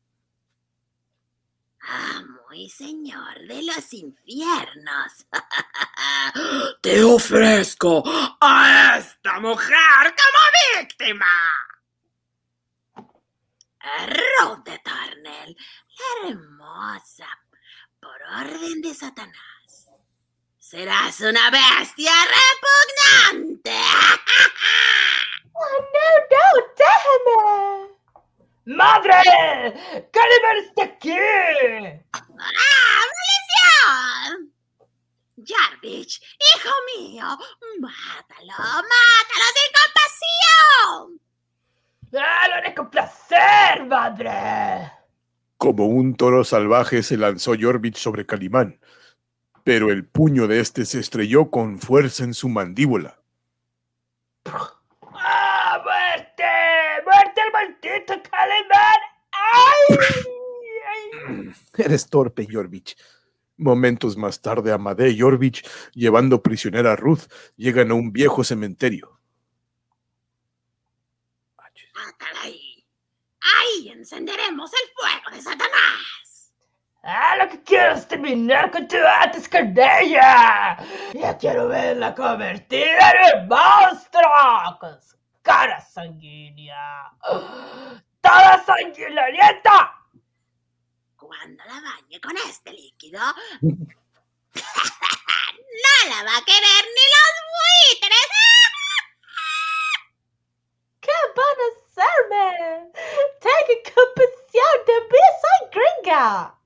Ah, muy señor de los infiernos. Te ofrezco a esta mujer como víctima. Ruth de Tornel, la hermosa, por orden de Satanás. Serás una bestia repugnante. ¡Oh, no, no! ¡Déjame! ¡Madre! ¡Calimán está aquí! ¡Ah, maldición! Jarvich, hijo mío, mátalo, mátalo sin compasión. ¡Ah, lo haré con placer, madre! Como un toro salvaje se lanzó Jorvich sobre Calimán, pero el puño de este se estrelló con fuerza en su mandíbula. ¡Ah, muerte! ¡Muerte al maldito Calimán! ¡Ay! ay. Eres torpe, Jorvich. Momentos más tarde, Amadé y Jorvich, llevando prisionera a Ruth, llegan a un viejo cementerio. Ahí. Ahí encenderemos el fuego de Satanás. Ah, lo que quiero es terminar con tu antes, Cordelia. Ya quiero verla convertida en un monstruo con su cara sanguínea. ¡Toda sanguinolienta! Cuando la bañe con este líquido, no la va a querer ni los buitres. ¿Qué van a hacerme? Tengo compasión de mí, soy gringa.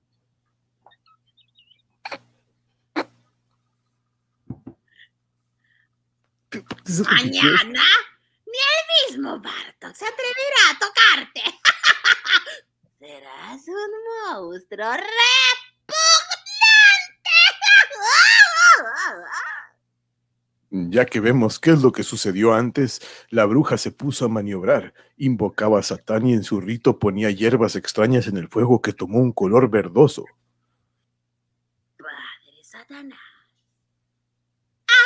¿Por qué se repitió? Mañana, ni el mismo Bartok se atreverá a tocarte. Serás un monstruo repugnante. Ya que vemos qué es lo que sucedió antes, la bruja se puso a maniobrar, invocaba a Satán y en su rito ponía hierbas extrañas en el fuego que tomó un color verdoso. Padre Satanás,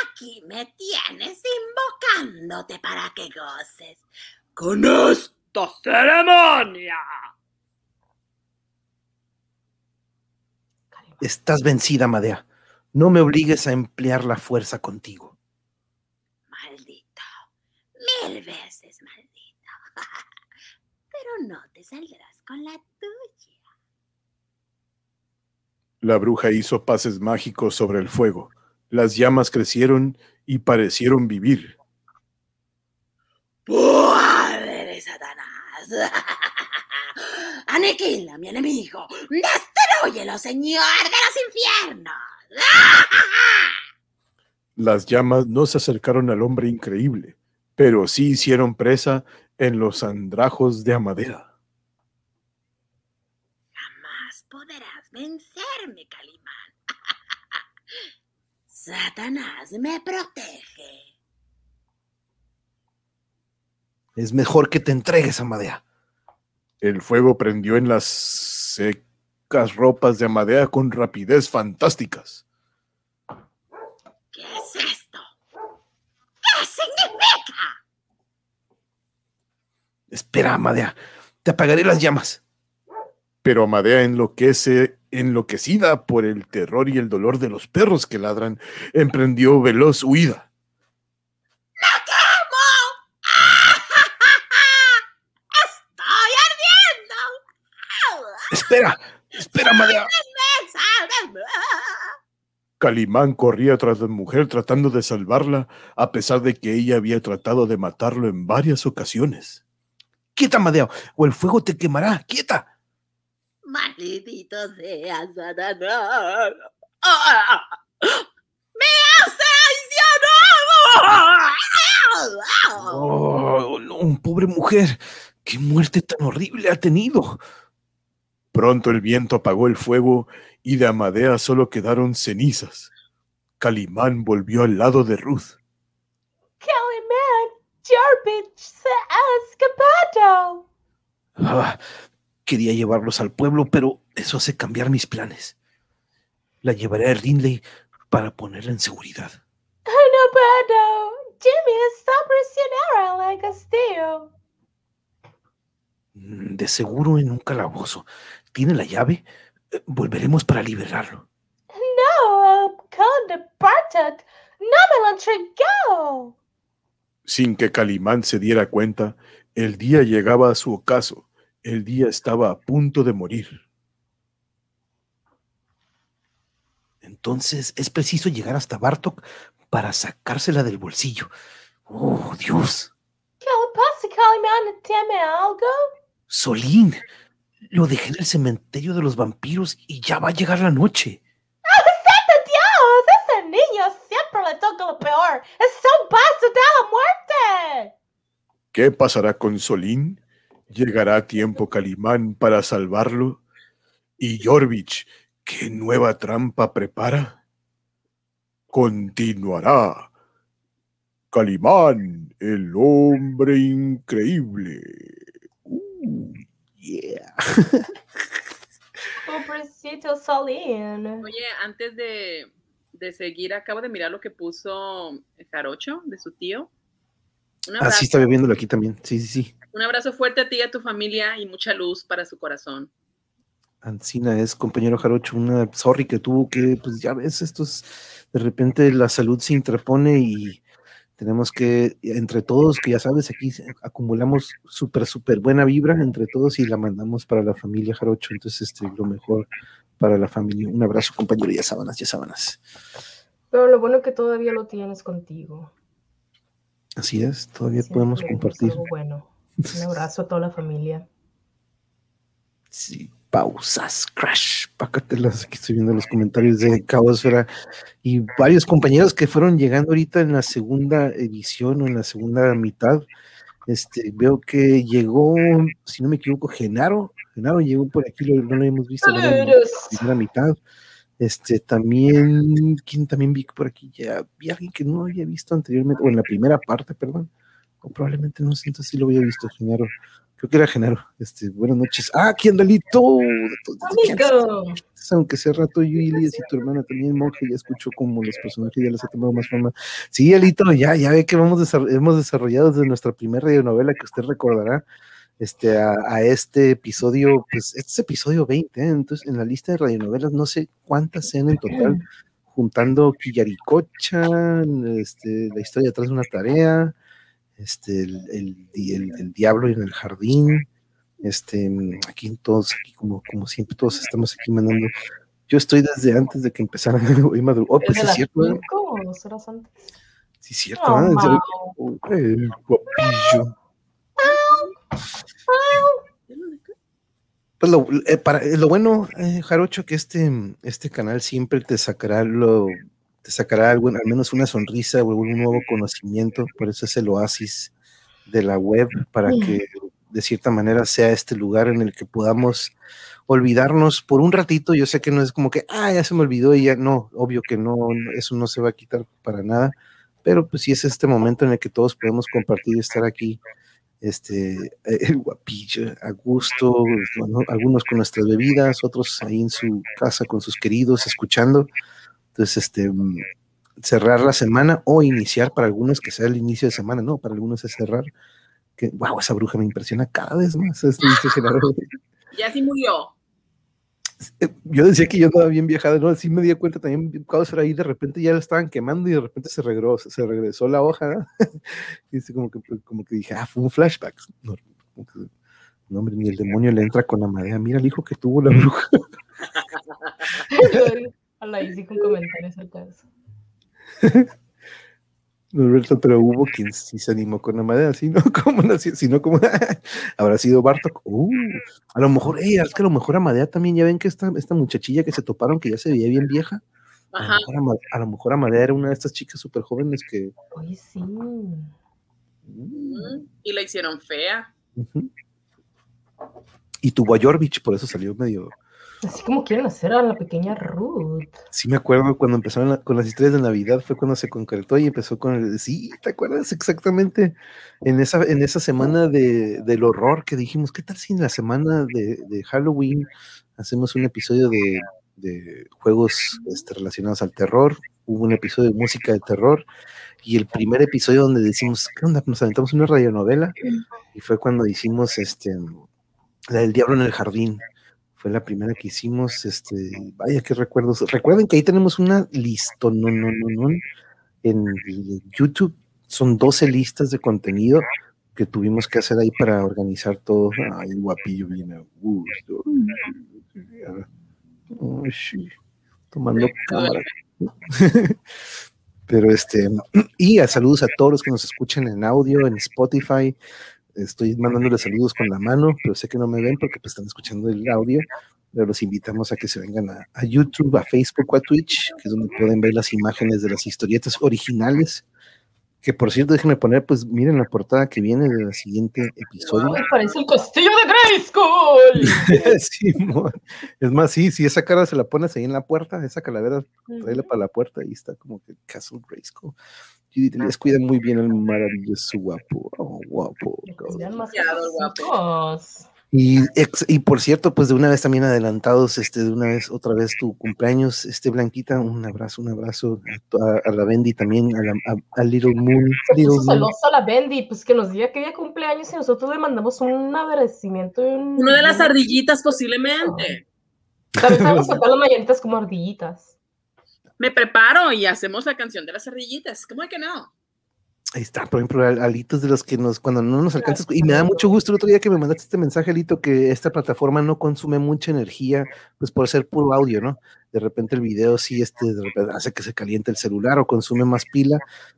aquí me tienes invocándote para que goces con esta ceremonia. Estás vencida, Madea. No me obligues a emplear la fuerza contigo. Mil veces maldito. Pero no te saldrás con la tuya. La bruja hizo pases mágicos sobre el fuego. Las llamas crecieron y parecieron vivir. ¡Padre Satanás! ¡Aniquila mi enemigo! ¡Destruyelo, Señor de los infiernos! Las llamas no se acercaron al hombre increíble, pero sí hicieron presa en los andrajos de Amadea. Jamás podrás vencerme, Calimán. Satanás me protege. Es mejor que te entregues, Amadea. El fuego prendió en las secas ropas de Amadea con rapidez fantásticas. ¿Qué es esto? ¿Qué significa? Espera, Amadea. Te apagaré las llamas. Pero Amadea enloquece, enloquecida por el terror y el dolor de los perros que ladran, emprendió veloz huida. ¡Estoy ardiendo! Espera, espera, Amadea. Calimán corría tras la mujer tratando de salvarla, a pesar de que ella había tratado de matarlo en varias ocasiones. Quieta, Amadea, o el fuego te quemará. Quieta. Maldito sea Satanás. ¡Ah! ¡Me has traicionado! Oh, no, pobre mujer. Qué muerte tan horrible ha tenido. Pronto el viento apagó el fuego y de Amadea solo quedaron cenizas. Calimán volvió al lado de Ruth. Jarbich se ha escapado. Ah, quería llevarlos al pueblo, pero eso hace cambiar mis planes. La llevaré a Rinley para ponerla en seguridad. No puedo. Jimmy está prisionero en el castillo. Mm, De seguro en un calabozo. ¿Tiene la llave? Eh, Volveremos para liberarlo. No, el conde Bartok no me lo entregó. Sin que Calimán se diera cuenta, el día llegaba a su ocaso. El día estaba a punto de morir. Entonces es preciso llegar hasta Bartok para sacársela del bolsillo. Oh, Dios. ¿Qué le pasa, Calimán? ¿Teme algo? Solín, lo dejé en el cementerio de los vampiros y ya va a llegar la noche. ¡Santo Dios! Ese niño siempre le toca lo peor. ¡Es un paso de la muerte! ¿Qué pasará con Solín? ¿Llegará a tiempo Calimán para salvarlo? ¿Y Jorvich qué nueva trampa prepara? Continuará. Calimán, el hombre increíble. Uh, yeah. Pobrecito Solín. Oye, antes de, de seguir, acabo de mirar lo que puso Jarocho de su tío. Abrazo, Así estaba viéndolo aquí también. Sí, sí, sí. un abrazo fuerte a ti y a tu familia y mucha luz para su corazón. Ancina es compañero Jarocho, una sorry que tuvo que, pues ya ves, estos, de repente la salud se interpone y tenemos que, entre todos, que ya sabes, aquí acumulamos súper, súper buena vibra entre todos y la mandamos para la familia Jarocho, entonces este, lo mejor para la familia. Un abrazo, compañero, ya sábanas, ya sábanas. Pero lo bueno que todavía lo tienes contigo. Así es, todavía Siempre podemos es compartir. algo bueno. Un abrazo a toda la familia. Sí, pausas, crash, pácatelas. Aquí estoy viendo los comentarios de Caosfera y varios compañeros que fueron llegando ahorita en la segunda edición o en la segunda mitad. Este, veo que llegó, si no me equivoco, Genaro. Genaro llegó por aquí, lo- no lo hemos visto en la mitad. Este, también, ¿quién también vi por aquí? Ya vi alguien que no había visto anteriormente, o en la primera parte, perdón. O probablemente no sé, entonces sí lo había visto, Genaro. Creo que era Genaro. Este, buenas noches. Ah, aquí Andalito. Amigo. Aunque sea rato yo y Elias y tu hermana también, Monje, ya escuchó como los personajes ya les ha tomado más forma. Sí, Alito, ya, ya ve que vamos hemos desarrollado desde nuestra primera radionovela que usted recordará, este, a, a este episodio, pues este es episodio 20, ¿eh? entonces en la lista de radionovelas no sé cuántas sean en total, juntando Quillaricocha, este, la historia detrás de una tarea, este, el, el, el- el diablo en el jardín, este, aquí todos, aquí como, como siempre, todos estamos aquí mandando. Yo estoy desde antes de que empezaran hoy madru- Oh, pues ¿Desde sí, cierto, ¿eh? cinco horas antes? sí, cierto, Oh, el guapillo. Pues lo, eh, para, lo bueno, Jarocho, que este, este canal siempre te sacará lo, te sacará algo, al menos una sonrisa o algún nuevo conocimiento, por eso es el oasis de la web, para que de cierta manera sea este lugar en el que podamos olvidarnos por un ratito. Yo sé que no es como que, ah, ya se me olvidó y ya no, obvio que no, eso no se va a quitar para nada, pero pues sí es este momento en el que todos podemos compartir y estar aquí este, eh, el guapillo, a gusto, ¿no? algunos con nuestras bebidas, otros ahí en su casa con sus queridos, escuchando. Entonces, este, mm, cerrar la semana o iniciar para algunos que sea el inicio de semana, no, para algunos es cerrar. Que, wow, esa bruja me impresiona cada vez más. Este. Ya sí murió. Eh, Yo decía que yo andaba bien viajado, ¿no? Sí me di cuenta también, Causer ahí de repente ya la estaban quemando y de repente se regresó, se regresó la hoja, ¿no? y así como que, pues, como que dije, ah, fue un flashback. No, no, hombre, ni el demonio le entra con la madera. Mira el hijo que tuvo la bruja. Hice un comentario acerca de eso. Norberto, pero hubo quien sí se animó con la madera, ¿sí? ¿No? ¿Cómo no? Si si no, como habrá sido Bartok. Uh, a lo mejor, ey, es que a lo mejor Amadea también, ya ven que esta, esta muchachilla que se toparon, que ya se veía bien vieja, a lo, Ajá. mejor a lo mejor Amadea era una de estas chicas súper jóvenes que. Oye, sí. mm, Y la hicieron fea. Y tuvo a Jorvich, por eso salió medio. Así como quieren hacer a la pequeña Ruth. Sí, me acuerdo cuando empezaron con las historias de Navidad, fue cuando se concretó y empezó con el. Sí, ¿te acuerdas exactamente? En esa, en esa semana de, del horror que dijimos, ¿qué tal si en la semana de, de Halloween hacemos un episodio de, de juegos este, relacionados al terror? Hubo un episodio de música de terror y el primer episodio donde decimos, ¿qué onda? Nos aventamos una radionovela y fue cuando hicimos este, la del diablo en el jardín. Fue la primera que hicimos, este, vaya qué recuerdos. Recuerden que ahí tenemos una lista, no, no, no, no, en YouTube son 12 listas de contenido que tuvimos que hacer ahí para organizar todo. Ay, el guapillo viene a gusto. Ay, sí, tomando cámara. Pero este, y a saludos a todos los que nos escuchan en audio, en Spotify. Estoy mandándoles saludos con la mano, pero sé que no me ven porque pues, están escuchando el audio. Pero los invitamos a que se vengan a, a YouTube, a Facebook o a Twitch, que es donde pueden ver las imágenes de las historietas originales. Que por cierto, déjenme poner, pues miren la portada que viene del siguiente episodio. Ay, parece el castillo de Grayskull. Simón. Es más, sí, si esa cara se la pones ahí en la puerta, esa calavera, tráela para la puerta, ahí está como que Castle Grayskull. Judy les cuida muy bien el maravilloso guapo. Oh, guapo. Sean más Demasiado guapo. chicos. Y, ex- y por cierto, pues de una vez también adelantados, este, de una vez, otra vez tu cumpleaños, este Blanquita, un abrazo, un abrazo a, a- a la Bendy también, a, la, a, a Little Moon. Se Little puso Moon. celosa la Bendy, pues que nos diga que día cumpleaños y nosotros le mandamos un agradecimiento. un- Una de las ardillitas posiblemente. También sabemos tocar las mañanitas como ardillitas. Me preparo y hacemos la canción de las ardillitas. ¿Cómo es que no? Ahí está, por ejemplo, al- Alitos de los que nos, cuando no nos alcanzas, y me da mucho gusto el otro día que me mandaste este mensaje, Alito, que esta plataforma no consume mucha energía, pues por ser puro audio, ¿no? De repente el video sí este, de repente hace que se caliente el celular o consume más pila,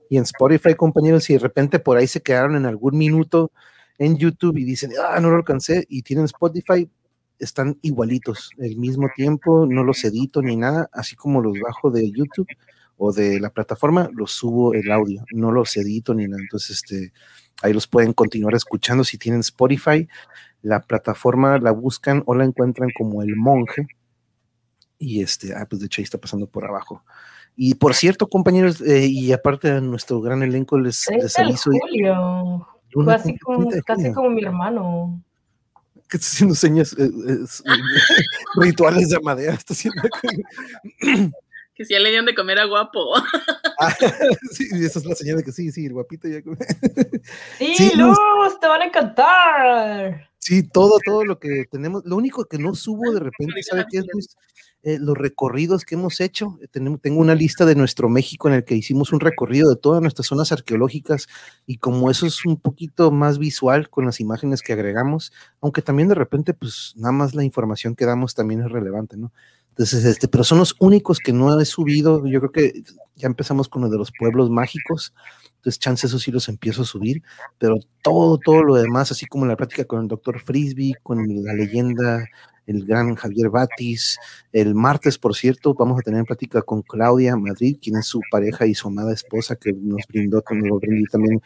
y en Spotify, compañeros, si de repente por ahí se quedaron en algún minuto en YouTube y dicen, ah, no lo alcancé, y tienen Spotify, están igualitos, el mismo tiempo, no los edito ni nada, así como los bajo de YouTube o de la plataforma, los subo el audio, no los edito ni nada. Entonces, este, ahí los pueden continuar escuchando si tienen Spotify. La plataforma la buscan o la encuentran como el monje. Y este, ah, pues de hecho ahí está pasando por abajo. Y por cierto, compañeros, eh, y aparte de nuestro gran elenco, les, 30 les aviso. julio. Luna Casi como, 30 de casi como mi hermano. Que está haciendo señas, eh, es- rituales de madera, está haciendo. Que si ya le dieron de comer a guapo. Ah, sí, esa es la señal de que sí, sí, el guapito ya. come. Sí, Sí, Luz, te van a encantar. Sí, todo, todo lo que tenemos. Lo único que no subo de repente, ¿sabe qué es? Luis? Eh, los recorridos que hemos hecho. Eh, tengo una lista de nuestro México en el que hicimos un recorrido de todas nuestras zonas arqueológicas y como eso es un poquito más visual con las imágenes que agregamos, aunque también de repente, pues nada más la información que damos también es relevante, ¿no? Entonces, este, pero son los únicos que no he subido. Yo creo que ya empezamos con lo de los pueblos mágicos. Entonces, chance eso sí los empiezo a subir, pero todo, todo lo demás, así como la plática con el doctor Frisbee, con la leyenda, el gran Javier Batis. El martes, por cierto, vamos a tener plática con Claudia Madrid, quien es su pareja y su amada esposa, que nos brindó, nos brindó también.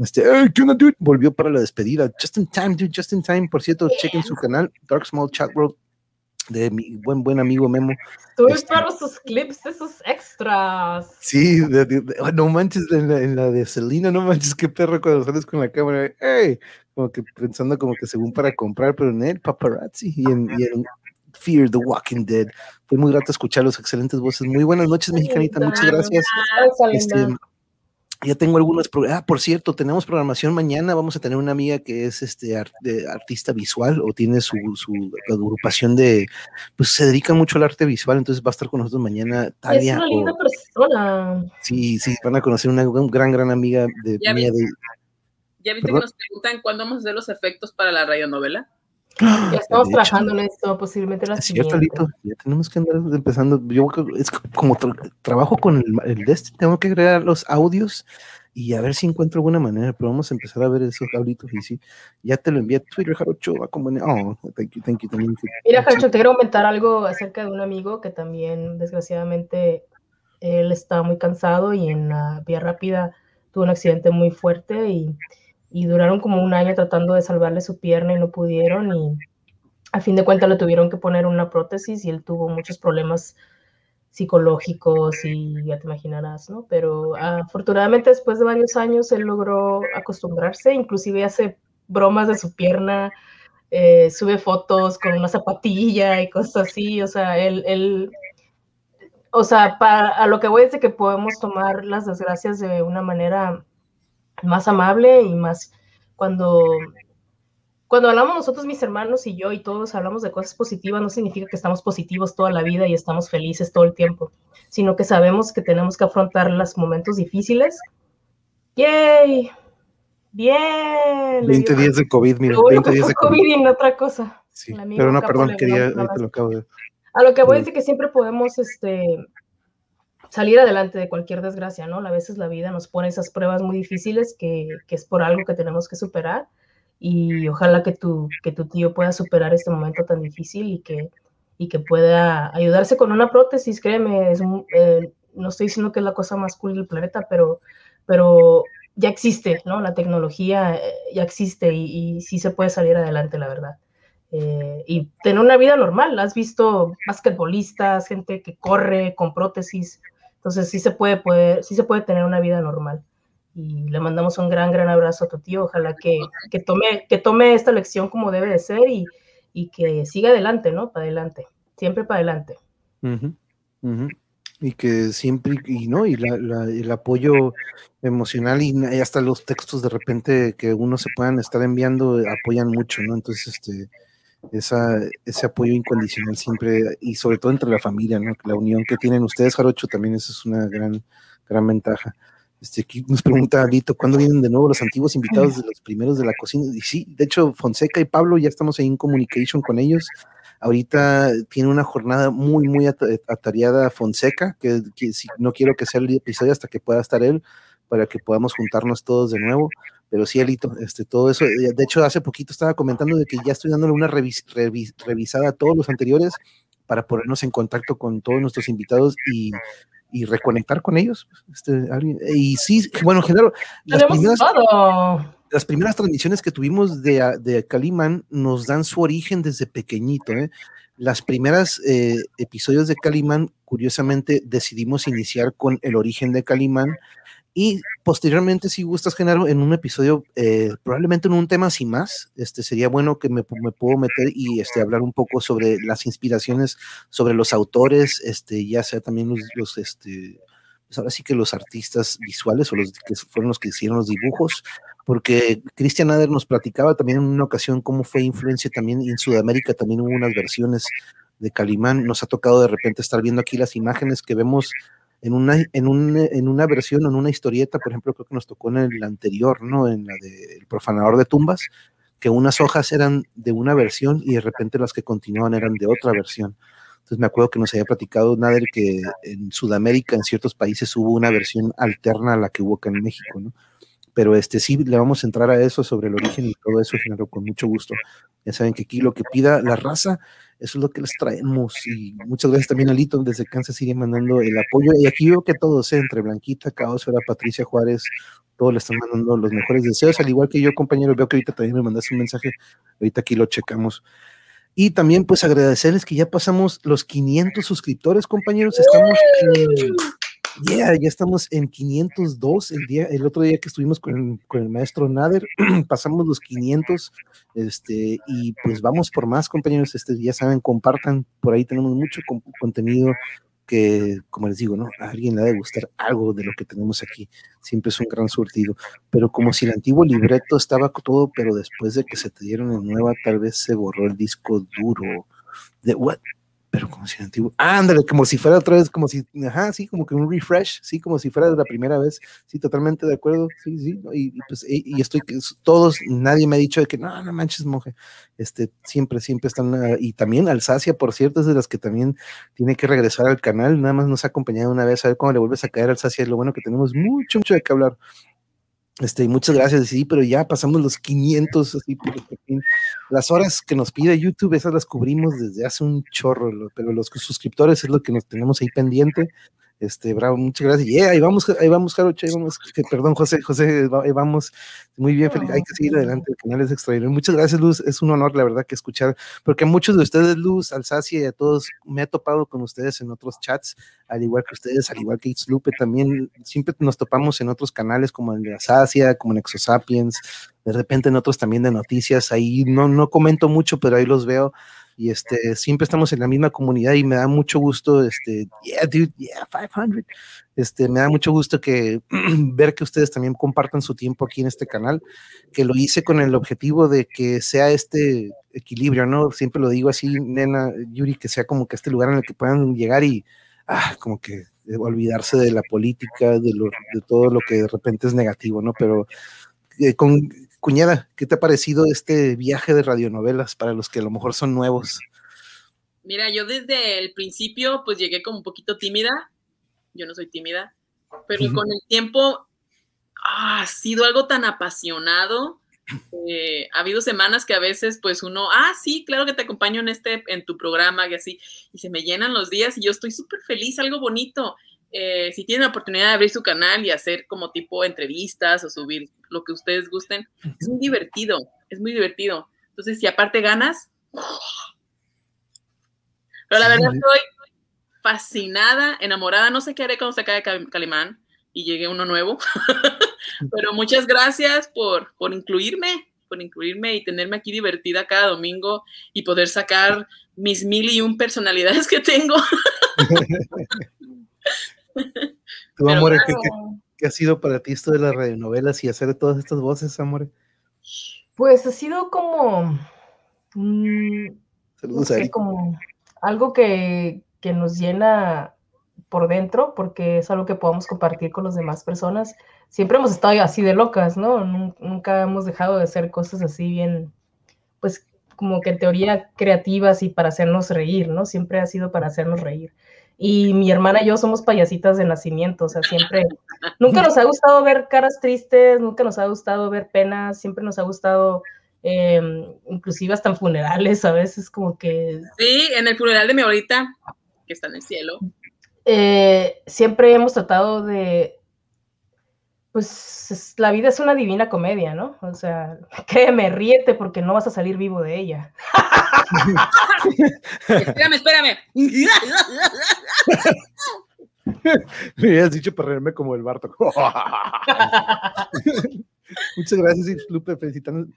Este, "Hey, ¿qué dude? Volvió para la despedida. Just in time, dude, just in time. Por cierto, chequen su canal, Dark Small Chat World, de mi buen, buen amigo Memo. Tú Este- sus clips, esos extras. Sí, de- de- de- oh, no manches, en la, en la de Selena, no manches, qué perro cuando sales con la cámara, ¡ey! Como que pensando como que según para comprar, pero en el paparazzi y en, y en Fear the Walking Dead. Fue muy grato escuchar los excelentes voces. Muy buenas noches, mexicanita, muchas gracias. Este. Ya tengo algunos pro- ah, por cierto, tenemos programación mañana. Vamos a tener una amiga que es este de artista visual o tiene su, su agrupación de, pues se dedica mucho al arte visual, entonces va a estar con nosotros mañana es Talia. una o- linda persona. Sí, sí, van a conocer una gran, gran, gran amiga de Ya mía. vi. De, ¿Ya viste ¿Perdón? que nos preguntan cuándo vamos a hacer los efectos para la radionovela? Ya estamos De trabajando en esto, posiblemente la siguiente. Ya tenemos que andar empezando. Yo es como tra- trabajo con el, el este, tengo que agregar los audios y a ver si encuentro alguna manera, pero vamos a empezar a ver esos audios y sí, ya te lo envié a Twitter, Jarocho, a como Oh, thank you, thank you también. que- Mira, sí. Carcho, te quiero comentar algo acerca de un amigo que también, desgraciadamente, él está muy cansado y en la vía rápida tuvo un accidente muy fuerte y, y duraron como un año tratando de salvarle su pierna y no pudieron y a fin de cuentas le tuvieron que poner una prótesis y él tuvo muchos problemas psicológicos y ya te imaginarás, ¿no? Pero afortunadamente después de varios años él logró acostumbrarse, inclusive hace bromas de su pierna, eh, sube fotos con una zapatilla y cosas así, o sea, él, o sea, para, a lo que voy es de que podemos tomar las desgracias de una manera más amable y más cuando cuando hablamos nosotros, mis hermanos y yo, y todos hablamos de cosas positivas, no significa que estamos positivos toda la vida y estamos felices todo el tiempo, sino que sabemos que tenemos que afrontar los momentos difíciles. ¡Yay! Bien. 20 días de COVID, mira, Lo bueno 20 que días de COVID. COVID y no otra cosa. Sí, pero no, perdón, quería, lo acabo de A lo que voy es de que siempre podemos este, salir adelante de cualquier desgracia, ¿no? A veces la vida nos pone esas pruebas muy difíciles que, que es por algo que tenemos que superar y ojalá que tu, que tu tío pueda superar este momento tan difícil y que, y que pueda ayudarse con una prótesis, créeme, es un- eh, no estoy diciendo que es la cosa más cool del planeta, pero, pero ya existe, ¿no? La tecnología eh, ya existe y, y sí se puede salir adelante, la verdad. Eh, y tener una vida normal. Has visto basquetbolistas, gente que corre con prótesis. Entonces sí se puede, puede, sí se puede tener una vida normal. y le mandamos un gran, gran abrazo a tu tío. Ojalá que, que tome, que tome esta lección como debe de ser y, y que siga adelante, ¿no? Para adelante, siempre para adelante. Ujú, ujú. Y que siempre, y no, y la- la- el apoyo emocional y, y hasta los textos de repente que uno se puedan estar enviando eh, apoyan mucho, ¿no? Entonces, este, esa, ese apoyo incondicional siempre, y sobre todo entre la familia, ¿no? La unión que tienen ustedes, Jarocho, también eso es una gran, gran ventaja. Este, aquí nos pregunta Alito, ¿cuándo vienen de nuevo los antiguos invitados de los primeros de la cocina? Y sí, de hecho, Fonseca y Pablo ya estamos ahí en communication con ellos. Ahorita tiene una jornada muy, muy ata- atareada Fonseca, que, que si- no quiero que sea el episodio hasta que pueda estar él, para que podamos juntarnos todos de nuevo. Pero sí, Alito, este, todo eso. eh, De hecho, hace poquito estaba comentando de que ya estoy dándole una revis- revis- revisada a todos los anteriores para ponernos en contacto con todos nuestros invitados y, y reconectar con ellos. Este, alguien- y sí, bueno, Genaro, las primeras, las primeras transmisiones que tuvimos de, a- de Calimán nos dan su origen desde pequeñito. ¿eh? Las primeras eh, episodios de Calimán, curiosamente, decidimos iniciar con el origen de Calimán y posteriormente, si gustas, Genaro, en un episodio, eh, probablemente en un tema sin más, este, sería bueno que me, me puedo meter y este, hablar un poco sobre las inspiraciones, sobre los autores, este, ya sea también los, los, este, pues ahora sí que los artistas visuales o los que fueron los que hicieron los dibujos, porque Christian Ader nos platicaba también en una ocasión cómo fue influencia también en Sudamérica, también hubo unas versiones de Calimán, nos ha tocado de repente estar viendo aquí las imágenes que vemos en una, en, un, en una versión, en una historieta, por ejemplo, creo que nos tocó en el anterior, ¿no? En la de El profanador de tumbas, que unas hojas eran de una versión y de repente las que continuaban eran de otra versión. Entonces me acuerdo que nos había platicado Nader que en Sudamérica, en ciertos países, hubo una versión alterna a la que hubo acá en México, ¿no? Pero este sí, le vamos a entrar a eso sobre el origen y todo eso, Genaro, con mucho gusto. Ya saben que aquí lo que pida la raza, eso es lo que les traemos. Y muchas gracias también a Lito desde Kansas sigue mandando el apoyo. Y aquí veo que todos, ¿eh? entre Blanquita, Caosfera, Patricia Juárez, todos le están mandando los mejores deseos, al igual que yo, compañero, veo que ahorita también me mandaste un mensaje, ahorita aquí lo checamos. Y también pues agradecerles que ya pasamos los 500 suscriptores, compañeros, estamos yeah, ya estamos en 502, el día, el otro día que estuvimos con el, con el maestro Nader, pasamos los 500, este, y pues vamos por más, compañeros, este, ya saben, compartan, por ahí tenemos mucho con- contenido que, como les digo, ¿no? A alguien le ha de gustar algo de lo que tenemos aquí. Siempre es un gran surtido. Pero como si el antiguo libreto estaba todo, pero después de que se te dieron en nueva, tal vez se borró el disco duro. De what? Pero como si antiguo. Ándale, como si fuera otra vez, como si, ajá, sí, como que un refresh, sí, como si fuera de la primera vez. Sí, totalmente de acuerdo. Sí, sí. Y, y pues, y, y estoy, todos, nadie me ha dicho de que no, no manches, monje. Este, siempre, siempre están. ah, y también Alsacia, por cierto, es de las que también tiene que regresar al canal, nada más nos ha acompañado una vez, a ver cómo le vuelves a caer al Sacia, es lo bueno que tenemos mucho, mucho de qué hablar. Este, muchas gracias, sí, pero ya pasamos los 500, así. Las horas que nos pide YouTube, esas las cubrimos desde hace un chorro, pero los suscriptores es lo que nos tenemos ahí pendiente. Este, bravo, muchas gracias. Yeah, ahí vamos, ahí vamos, Jarocho, ahí vamos. Que, perdón, José, José, ahí vamos. Muy bien, Felipe, hay que seguir adelante, el canal es extraordinario. Muchas gracias, Luz, es un honor, la verdad, que escuchar, porque a muchos de ustedes, Luz, Alsacia y a todos, me he topado con ustedes en otros chats, al igual que ustedes, al igual que It's Lupe, también siempre nos topamos en otros canales como el de Alsacia, como en Exosapiens, de repente en otros también de noticias, ahí no, no comento mucho, pero ahí los veo y este, siempre estamos en la misma comunidad y me da mucho gusto, este, yeah, dude, yeah, 500, este, me da mucho gusto que ver que ustedes también compartan su tiempo aquí en este canal, que lo hice con el objetivo de que sea este equilibrio, ¿no? Siempre lo digo así, nena, Yuri, que sea como que este lugar en el que puedan llegar y, ah, como que olvidarse de la política, de, lo, de todo lo que de repente es negativo, ¿no? Pero eh, con cuñada, ¿qué te ha parecido este viaje de radionovelas para los que a lo mejor son nuevos? Mira, yo desde el principio pues llegué como un poquito tímida. Yo no soy tímida, pero Ujú. con el tiempo ah, ha sido algo tan apasionado. eh, ha habido semanas que a veces pues uno, ah, sí, claro que te acompaño en este, en tu programa y así, y se me llenan los días y yo estoy súper feliz, algo bonito. Eh, si tienen la oportunidad de abrir su canal y hacer como tipo entrevistas o subir lo que ustedes gusten, es muy divertido, es muy divertido. Entonces, si aparte ganas, pero la verdad estoy fascinada, enamorada, no sé qué haré cuando se acabe Cal- Calimán, y llegue uno nuevo. Pero muchas gracias por, por incluirme, por incluirme y tenerme aquí divertida cada domingo y poder sacar mis mil y un personalidades que tengo. Pero amor, ¿qué, Claro. qué- qué ha sido para ti esto de las radionovelas y hacer todas estas voces, amor? Pues ha sido como, mm, Saludos sé, como algo que, que nos llena por dentro, porque es algo que podamos compartir con las demás personas. Siempre hemos estado así de locas, ¿no? Nun- Nunca hemos dejado de hacer cosas así bien, pues como que en teoría creativas y para hacernos reír, ¿no? Siempre ha sido para hacernos reír. Y mi hermana y yo somos payasitas de nacimiento, o sea, siempre, nunca nos ha gustado ver caras tristes, nunca nos ha gustado ver penas, siempre nos ha gustado, eh, inclusive hasta en funerales, a veces como que Sí, en el funeral de mi abuelita, que está en el cielo. eh, siempre hemos tratado de, pues es- la vida es una divina comedia, ¿no? O sea, créeme, ríete porque no vas a salir vivo de ella. Espérame, espérame. Me habías dicho para reírme como el Barto. Muchas gracias, Lupe. Felicitaciones,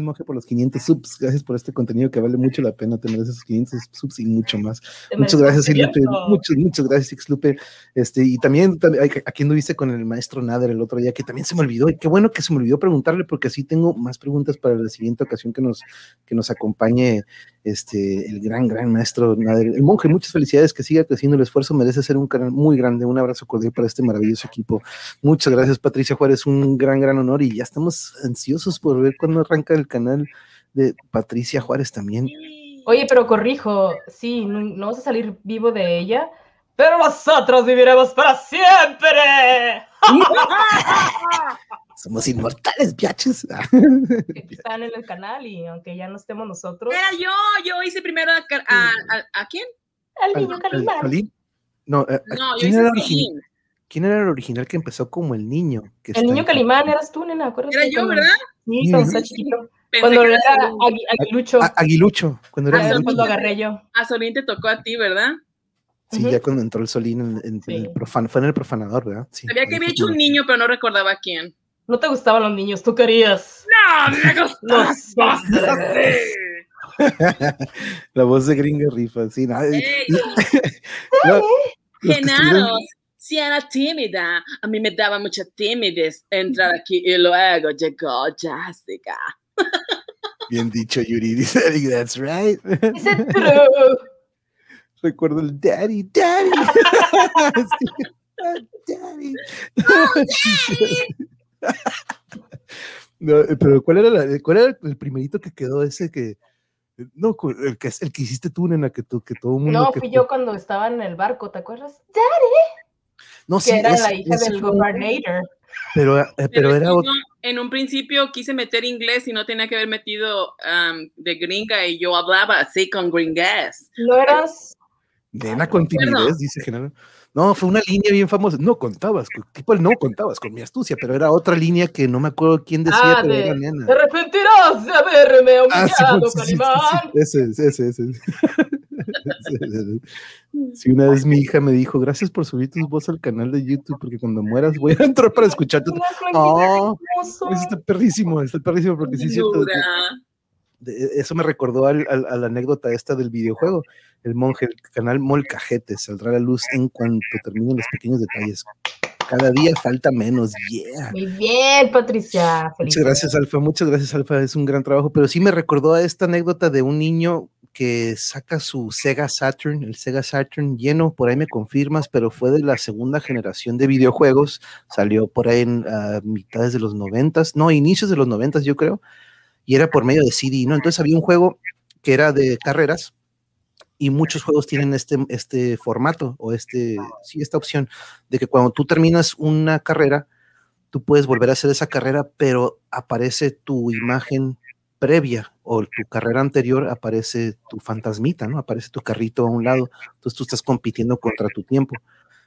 Monje, por los 500 subs. Gracias por este contenido que vale mucho la pena tener esos 500 subs y mucho más. Muchas gracias, Lupe. Muchas, muchas gracias, Ixlupe. Este, y también, tam- ay, aquí anduviste con el maestro Nader el otro día, que también se me olvidó. Y qué bueno que se me olvidó preguntarle, porque así tengo más preguntas para la siguiente ocasión que nos, que nos acompañe este, el gran, gran maestro. El monje, muchas felicidades, que siga creciendo el esfuerzo, merece ser un canal muy grande. Un abrazo cordial para este maravilloso equipo. Muchas gracias, Patricia Juárez, un gran, gran honor. Y ya estamos ansiosos por ver cuándo arranca el canal de Patricia Juárez también. Oye, pero corrijo, sí, no, no vas a salir vivo de ella, pero nosotros viviremos para siempre. Somos inmortales, piaches. Están en el canal y aunque ya no estemos nosotros, Era yo, yo hice primero a, a, a- ¿a quién? Al- niño al- Calimán. No, eh, No, yo ¿quién, hice era a quién era el original que empezó como el niño? que El niño Calimán eras tú, nena, acuérdate. Era yo, ¿verdad? Sí, cuando estaba chiquito. Cuando era aguilucho. A- Aguilucho, cuando era Ah, Cuando, Aguilucho. cuando agarré yo. A Solín te tocó a ti, ¿verdad? Sí, ya cuando entró el Solín en, en- en Sí. el profan- fue en el profanador, ¿verdad? Sí. Sabía que había hecho un niño, pero no recordaba quién. No te gustaban los niños, tú querías. No, me gustan Los así. La voz de Gringa Rifa, sí, nada. No, Genaro, estuvieron- si era tímida, a mí me daba mucha timidez entrar aquí y luego llegó Jessica. Bien dicho, Yuri. Dice that's right. Is it true? Recuerdo el daddy, daddy. Sí, ah, daddy. No, eh, pero ¿cuál era, la- cuál era el primerito que quedó ese que no cu- el que el que hiciste tú nena que tú que todo el mundo No, que fui yo cuando estaba en el barco, ¿te acuerdas? no Que sí, era ese- la hija del fue- gobernator. pero eh, pero era que otro en un principio quise meter inglés y no tenía que haber metido um, de gringa y yo hablaba así con gringas. ¿No eras? Nena con timidez dice Genaro no fue una línea bien famosa no contabas con- tipo no contabas con mi astucia pero era otra línea que no me acuerdo quién decía Ah, pero de- era nena Te arrepentirás de haberme Ah, humillado, sí, sí, sí, Calimán. sí, ese es, ese es, ese es. Sí, una vez mi hija me dijo, gracias por subir tus voz al canal de YouTube, porque cuando mueras voy a entrar para escucharte. Una Oh, está perrísimo, está perrísimo, porque sí es cierto. De- Eso me recordó al- al- a la anécdota esta del videojuego. El monje, el canal Molcajete, saldrá a la luz en cuanto terminen los pequeños detalles. Cada día falta menos, yeah. Muy bien, Patricia. Muchas Felicidades. gracias, Alfa. Muchas gracias, Alfa. Es un gran trabajo. Pero sí me recordó a esta anécdota de un niño que saca su Sega Saturn, el Sega Saturn lleno, por ahí me confirmas, pero fue de la segunda generación de videojuegos. Salió por ahí en ah, mitades de los noventas, no, inicios de los noventas, yo creo. Y era por medio de CD, ¿no? Entonces había un juego que era de carreras y muchos juegos tienen este, este formato o este, sí, esta opción de que cuando tú terminas una carrera, tú puedes volver a hacer esa carrera, pero aparece tu imagen previa o tu carrera anterior, aparece tu fantasmita, ¿no? Aparece tu carrito a un lado. Entonces tú estás compitiendo contra tu tiempo.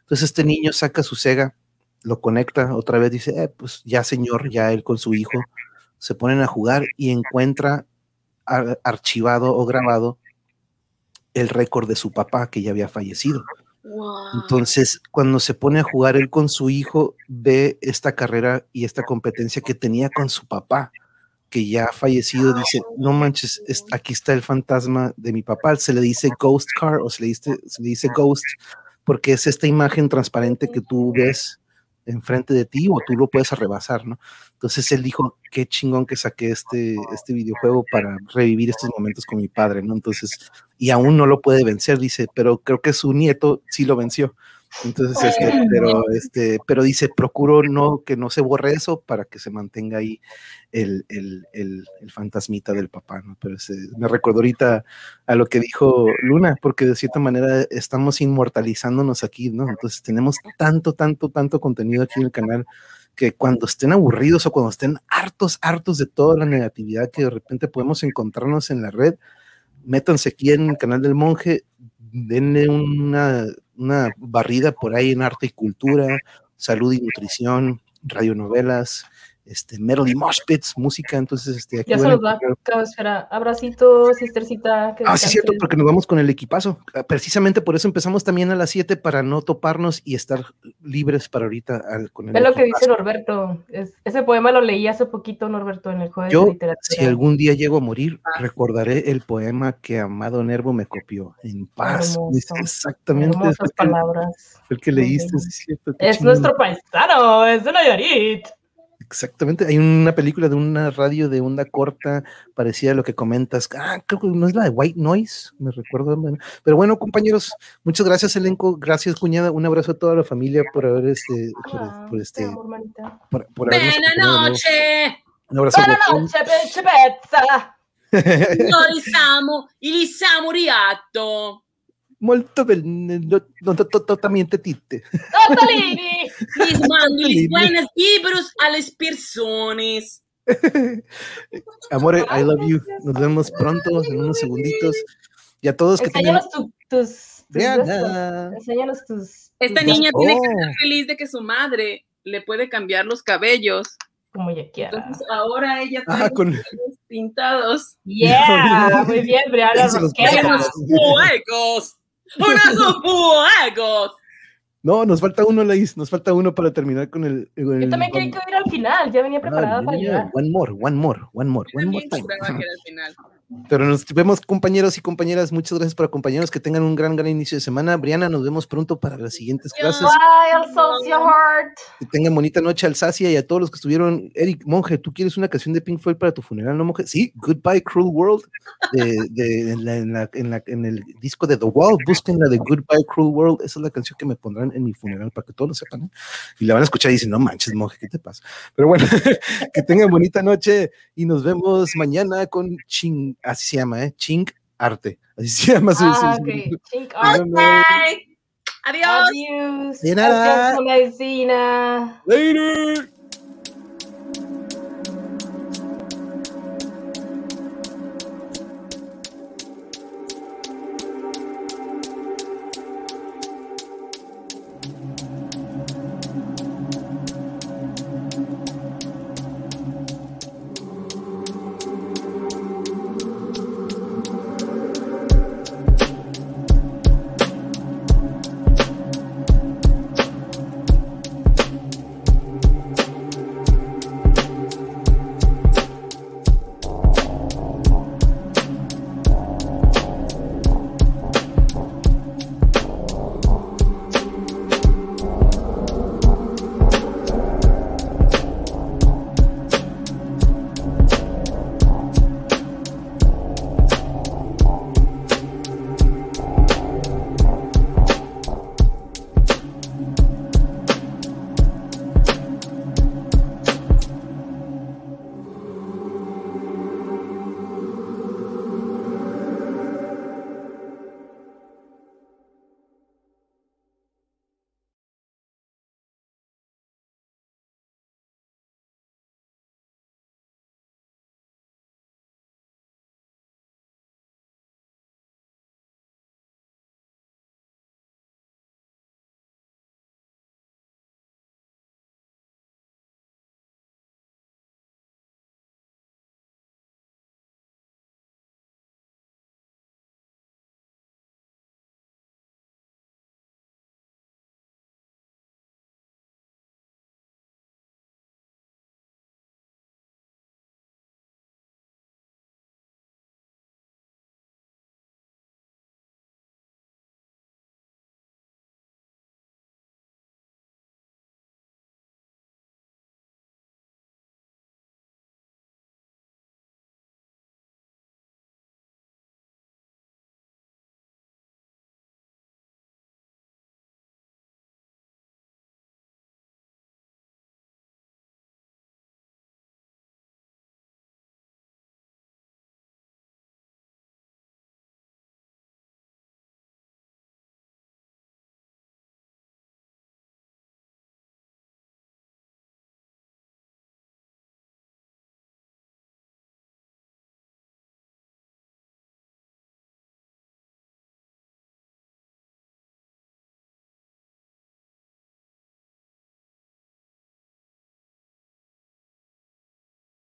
Entonces este niño saca su Sega, lo conecta otra vez, dice, eh, pues ya señor, ya él con su hijo, se ponen a jugar y encuentra ar- archivado o grabado el récord de su papá que ya había fallecido. Wow. Entonces, cuando se pone a jugar él con su hijo, ve esta carrera y esta competencia que tenía con su papá, que ya ha fallecido. Dice, no manches, es- aquí está el fantasma de mi papá. Se le dice ghost car o se le dice, se le dice ghost porque es esta imagen transparente que tú ves enfrente de ti o tú lo puedes rebasar, ¿no? Entonces él dijo, qué chingón que saqué este, este videojuego para revivir estos momentos con mi padre, ¿no? Entonces, y aún no lo puede vencer, dice, pero creo que su nieto sí lo venció. Entonces, este, pero, este, pero dice, procuro no que no se borre eso para que se mantenga ahí el, el, el, el fantasmita del papá, ¿no? Pero me recuerdo ahorita a lo que dijo Luna, porque de cierta manera estamos inmortalizándonos aquí, ¿no? Entonces tenemos tanto, tanto, tanto contenido aquí en el canal que cuando estén aburridos o cuando estén hartos, hartos de toda la negatividad que de repente podemos encontrarnos en la red, métanse aquí en el canal del monje, denle una, una barrida por ahí en arte y cultura, salud y nutrición, radionovelas, este, metal y mosh pits, música, entonces este, aquí Ya se nos va, Cabecera. Abracito, sistercita. que Ah, sí, es cierto, porque nos vamos con el equipazo. Ah, Precisamente por eso empezamos también a las 7 para no toparnos y estar libres para ahorita al- con el Ve lo que dice. Norberto. Es- ese poema lo leí hace poquito, Norberto, en el jueves Yo, de literatura. si algún día llego a morir, Ah. recordaré el poema que Amado Nervo me copió. En paz. Hermoso. Exactamente. Hermosas el que- palabras. fue el que Muy leíste, sí, es cierto. Es chingón. nuestro paisano, es de Nayarit. Exactamente. Hay una película de una radio de onda corta parecida a lo que comentas. Ah, creo que no es la de White Noise, me recuerdo. Pero bueno, compañeros, muchas gracias, elenco. Gracias, cuñada. Un abrazo a toda la familia por haber este, por, por te este, por, por Buena noche. Un abrazo. Buenas guapón. noches, pinche pezza. Noi siamo il samuriato. Molto to- totalmente tite. Totalini. Les mando los buenos libros a las personas. Amore, I love you. Nos vemos pronto, en unos segunditos. Y a todos que tengan. Tu- tus. tus. Enséñanos tus. Esta tus- niña tiene que Oh. estar feliz de que su madre le puede cambiar los cabellos. Como ella quiera. Entonces ahora ella tiene Ah, los con. cabellos pintados. Yeah, muy bien, los Roquera. pasamos. ¡Unos fuegos! No, nos falta uno, Laís. Nos falta uno para terminar con el. con Yo también quería que ir al final, ya venía preparada Ah, para mira, llegar. One more, one more, one more, one more time. que era el final. Pero nos vemos, compañeros y compañeras. Muchas gracias por acompañarnos. Que tengan un gran, gran inicio de semana. Briana, nos vemos pronto para las siguientes clases. Bye, Heart. Que tengan bonita noche, Alsacia, y a todos los que estuvieron. Eric, monje, ¿tú quieres una canción de Pink Floyd para tu funeral, no, monje? Sí, Goodbye, Cruel World. De, de- en, la- en la- en la- en el disco de The Wall, busquen la de Goodbye, Cruel World. Esa es la canción que me pondrán en mi funeral para que todos lo sepan. ¿eh? Y la van a escuchar y dicen, no manches, monje, ¿qué te pasa? Pero bueno, que tengan bonita noche y nos vemos mañana con Ching, así se llama, ¿eh? Ching Arte. Así se llama su. Ah, su- ok. su- Chink Nos art. vemos. Bye. Adiós. Adiós. De nada. Adiós, con la. Later.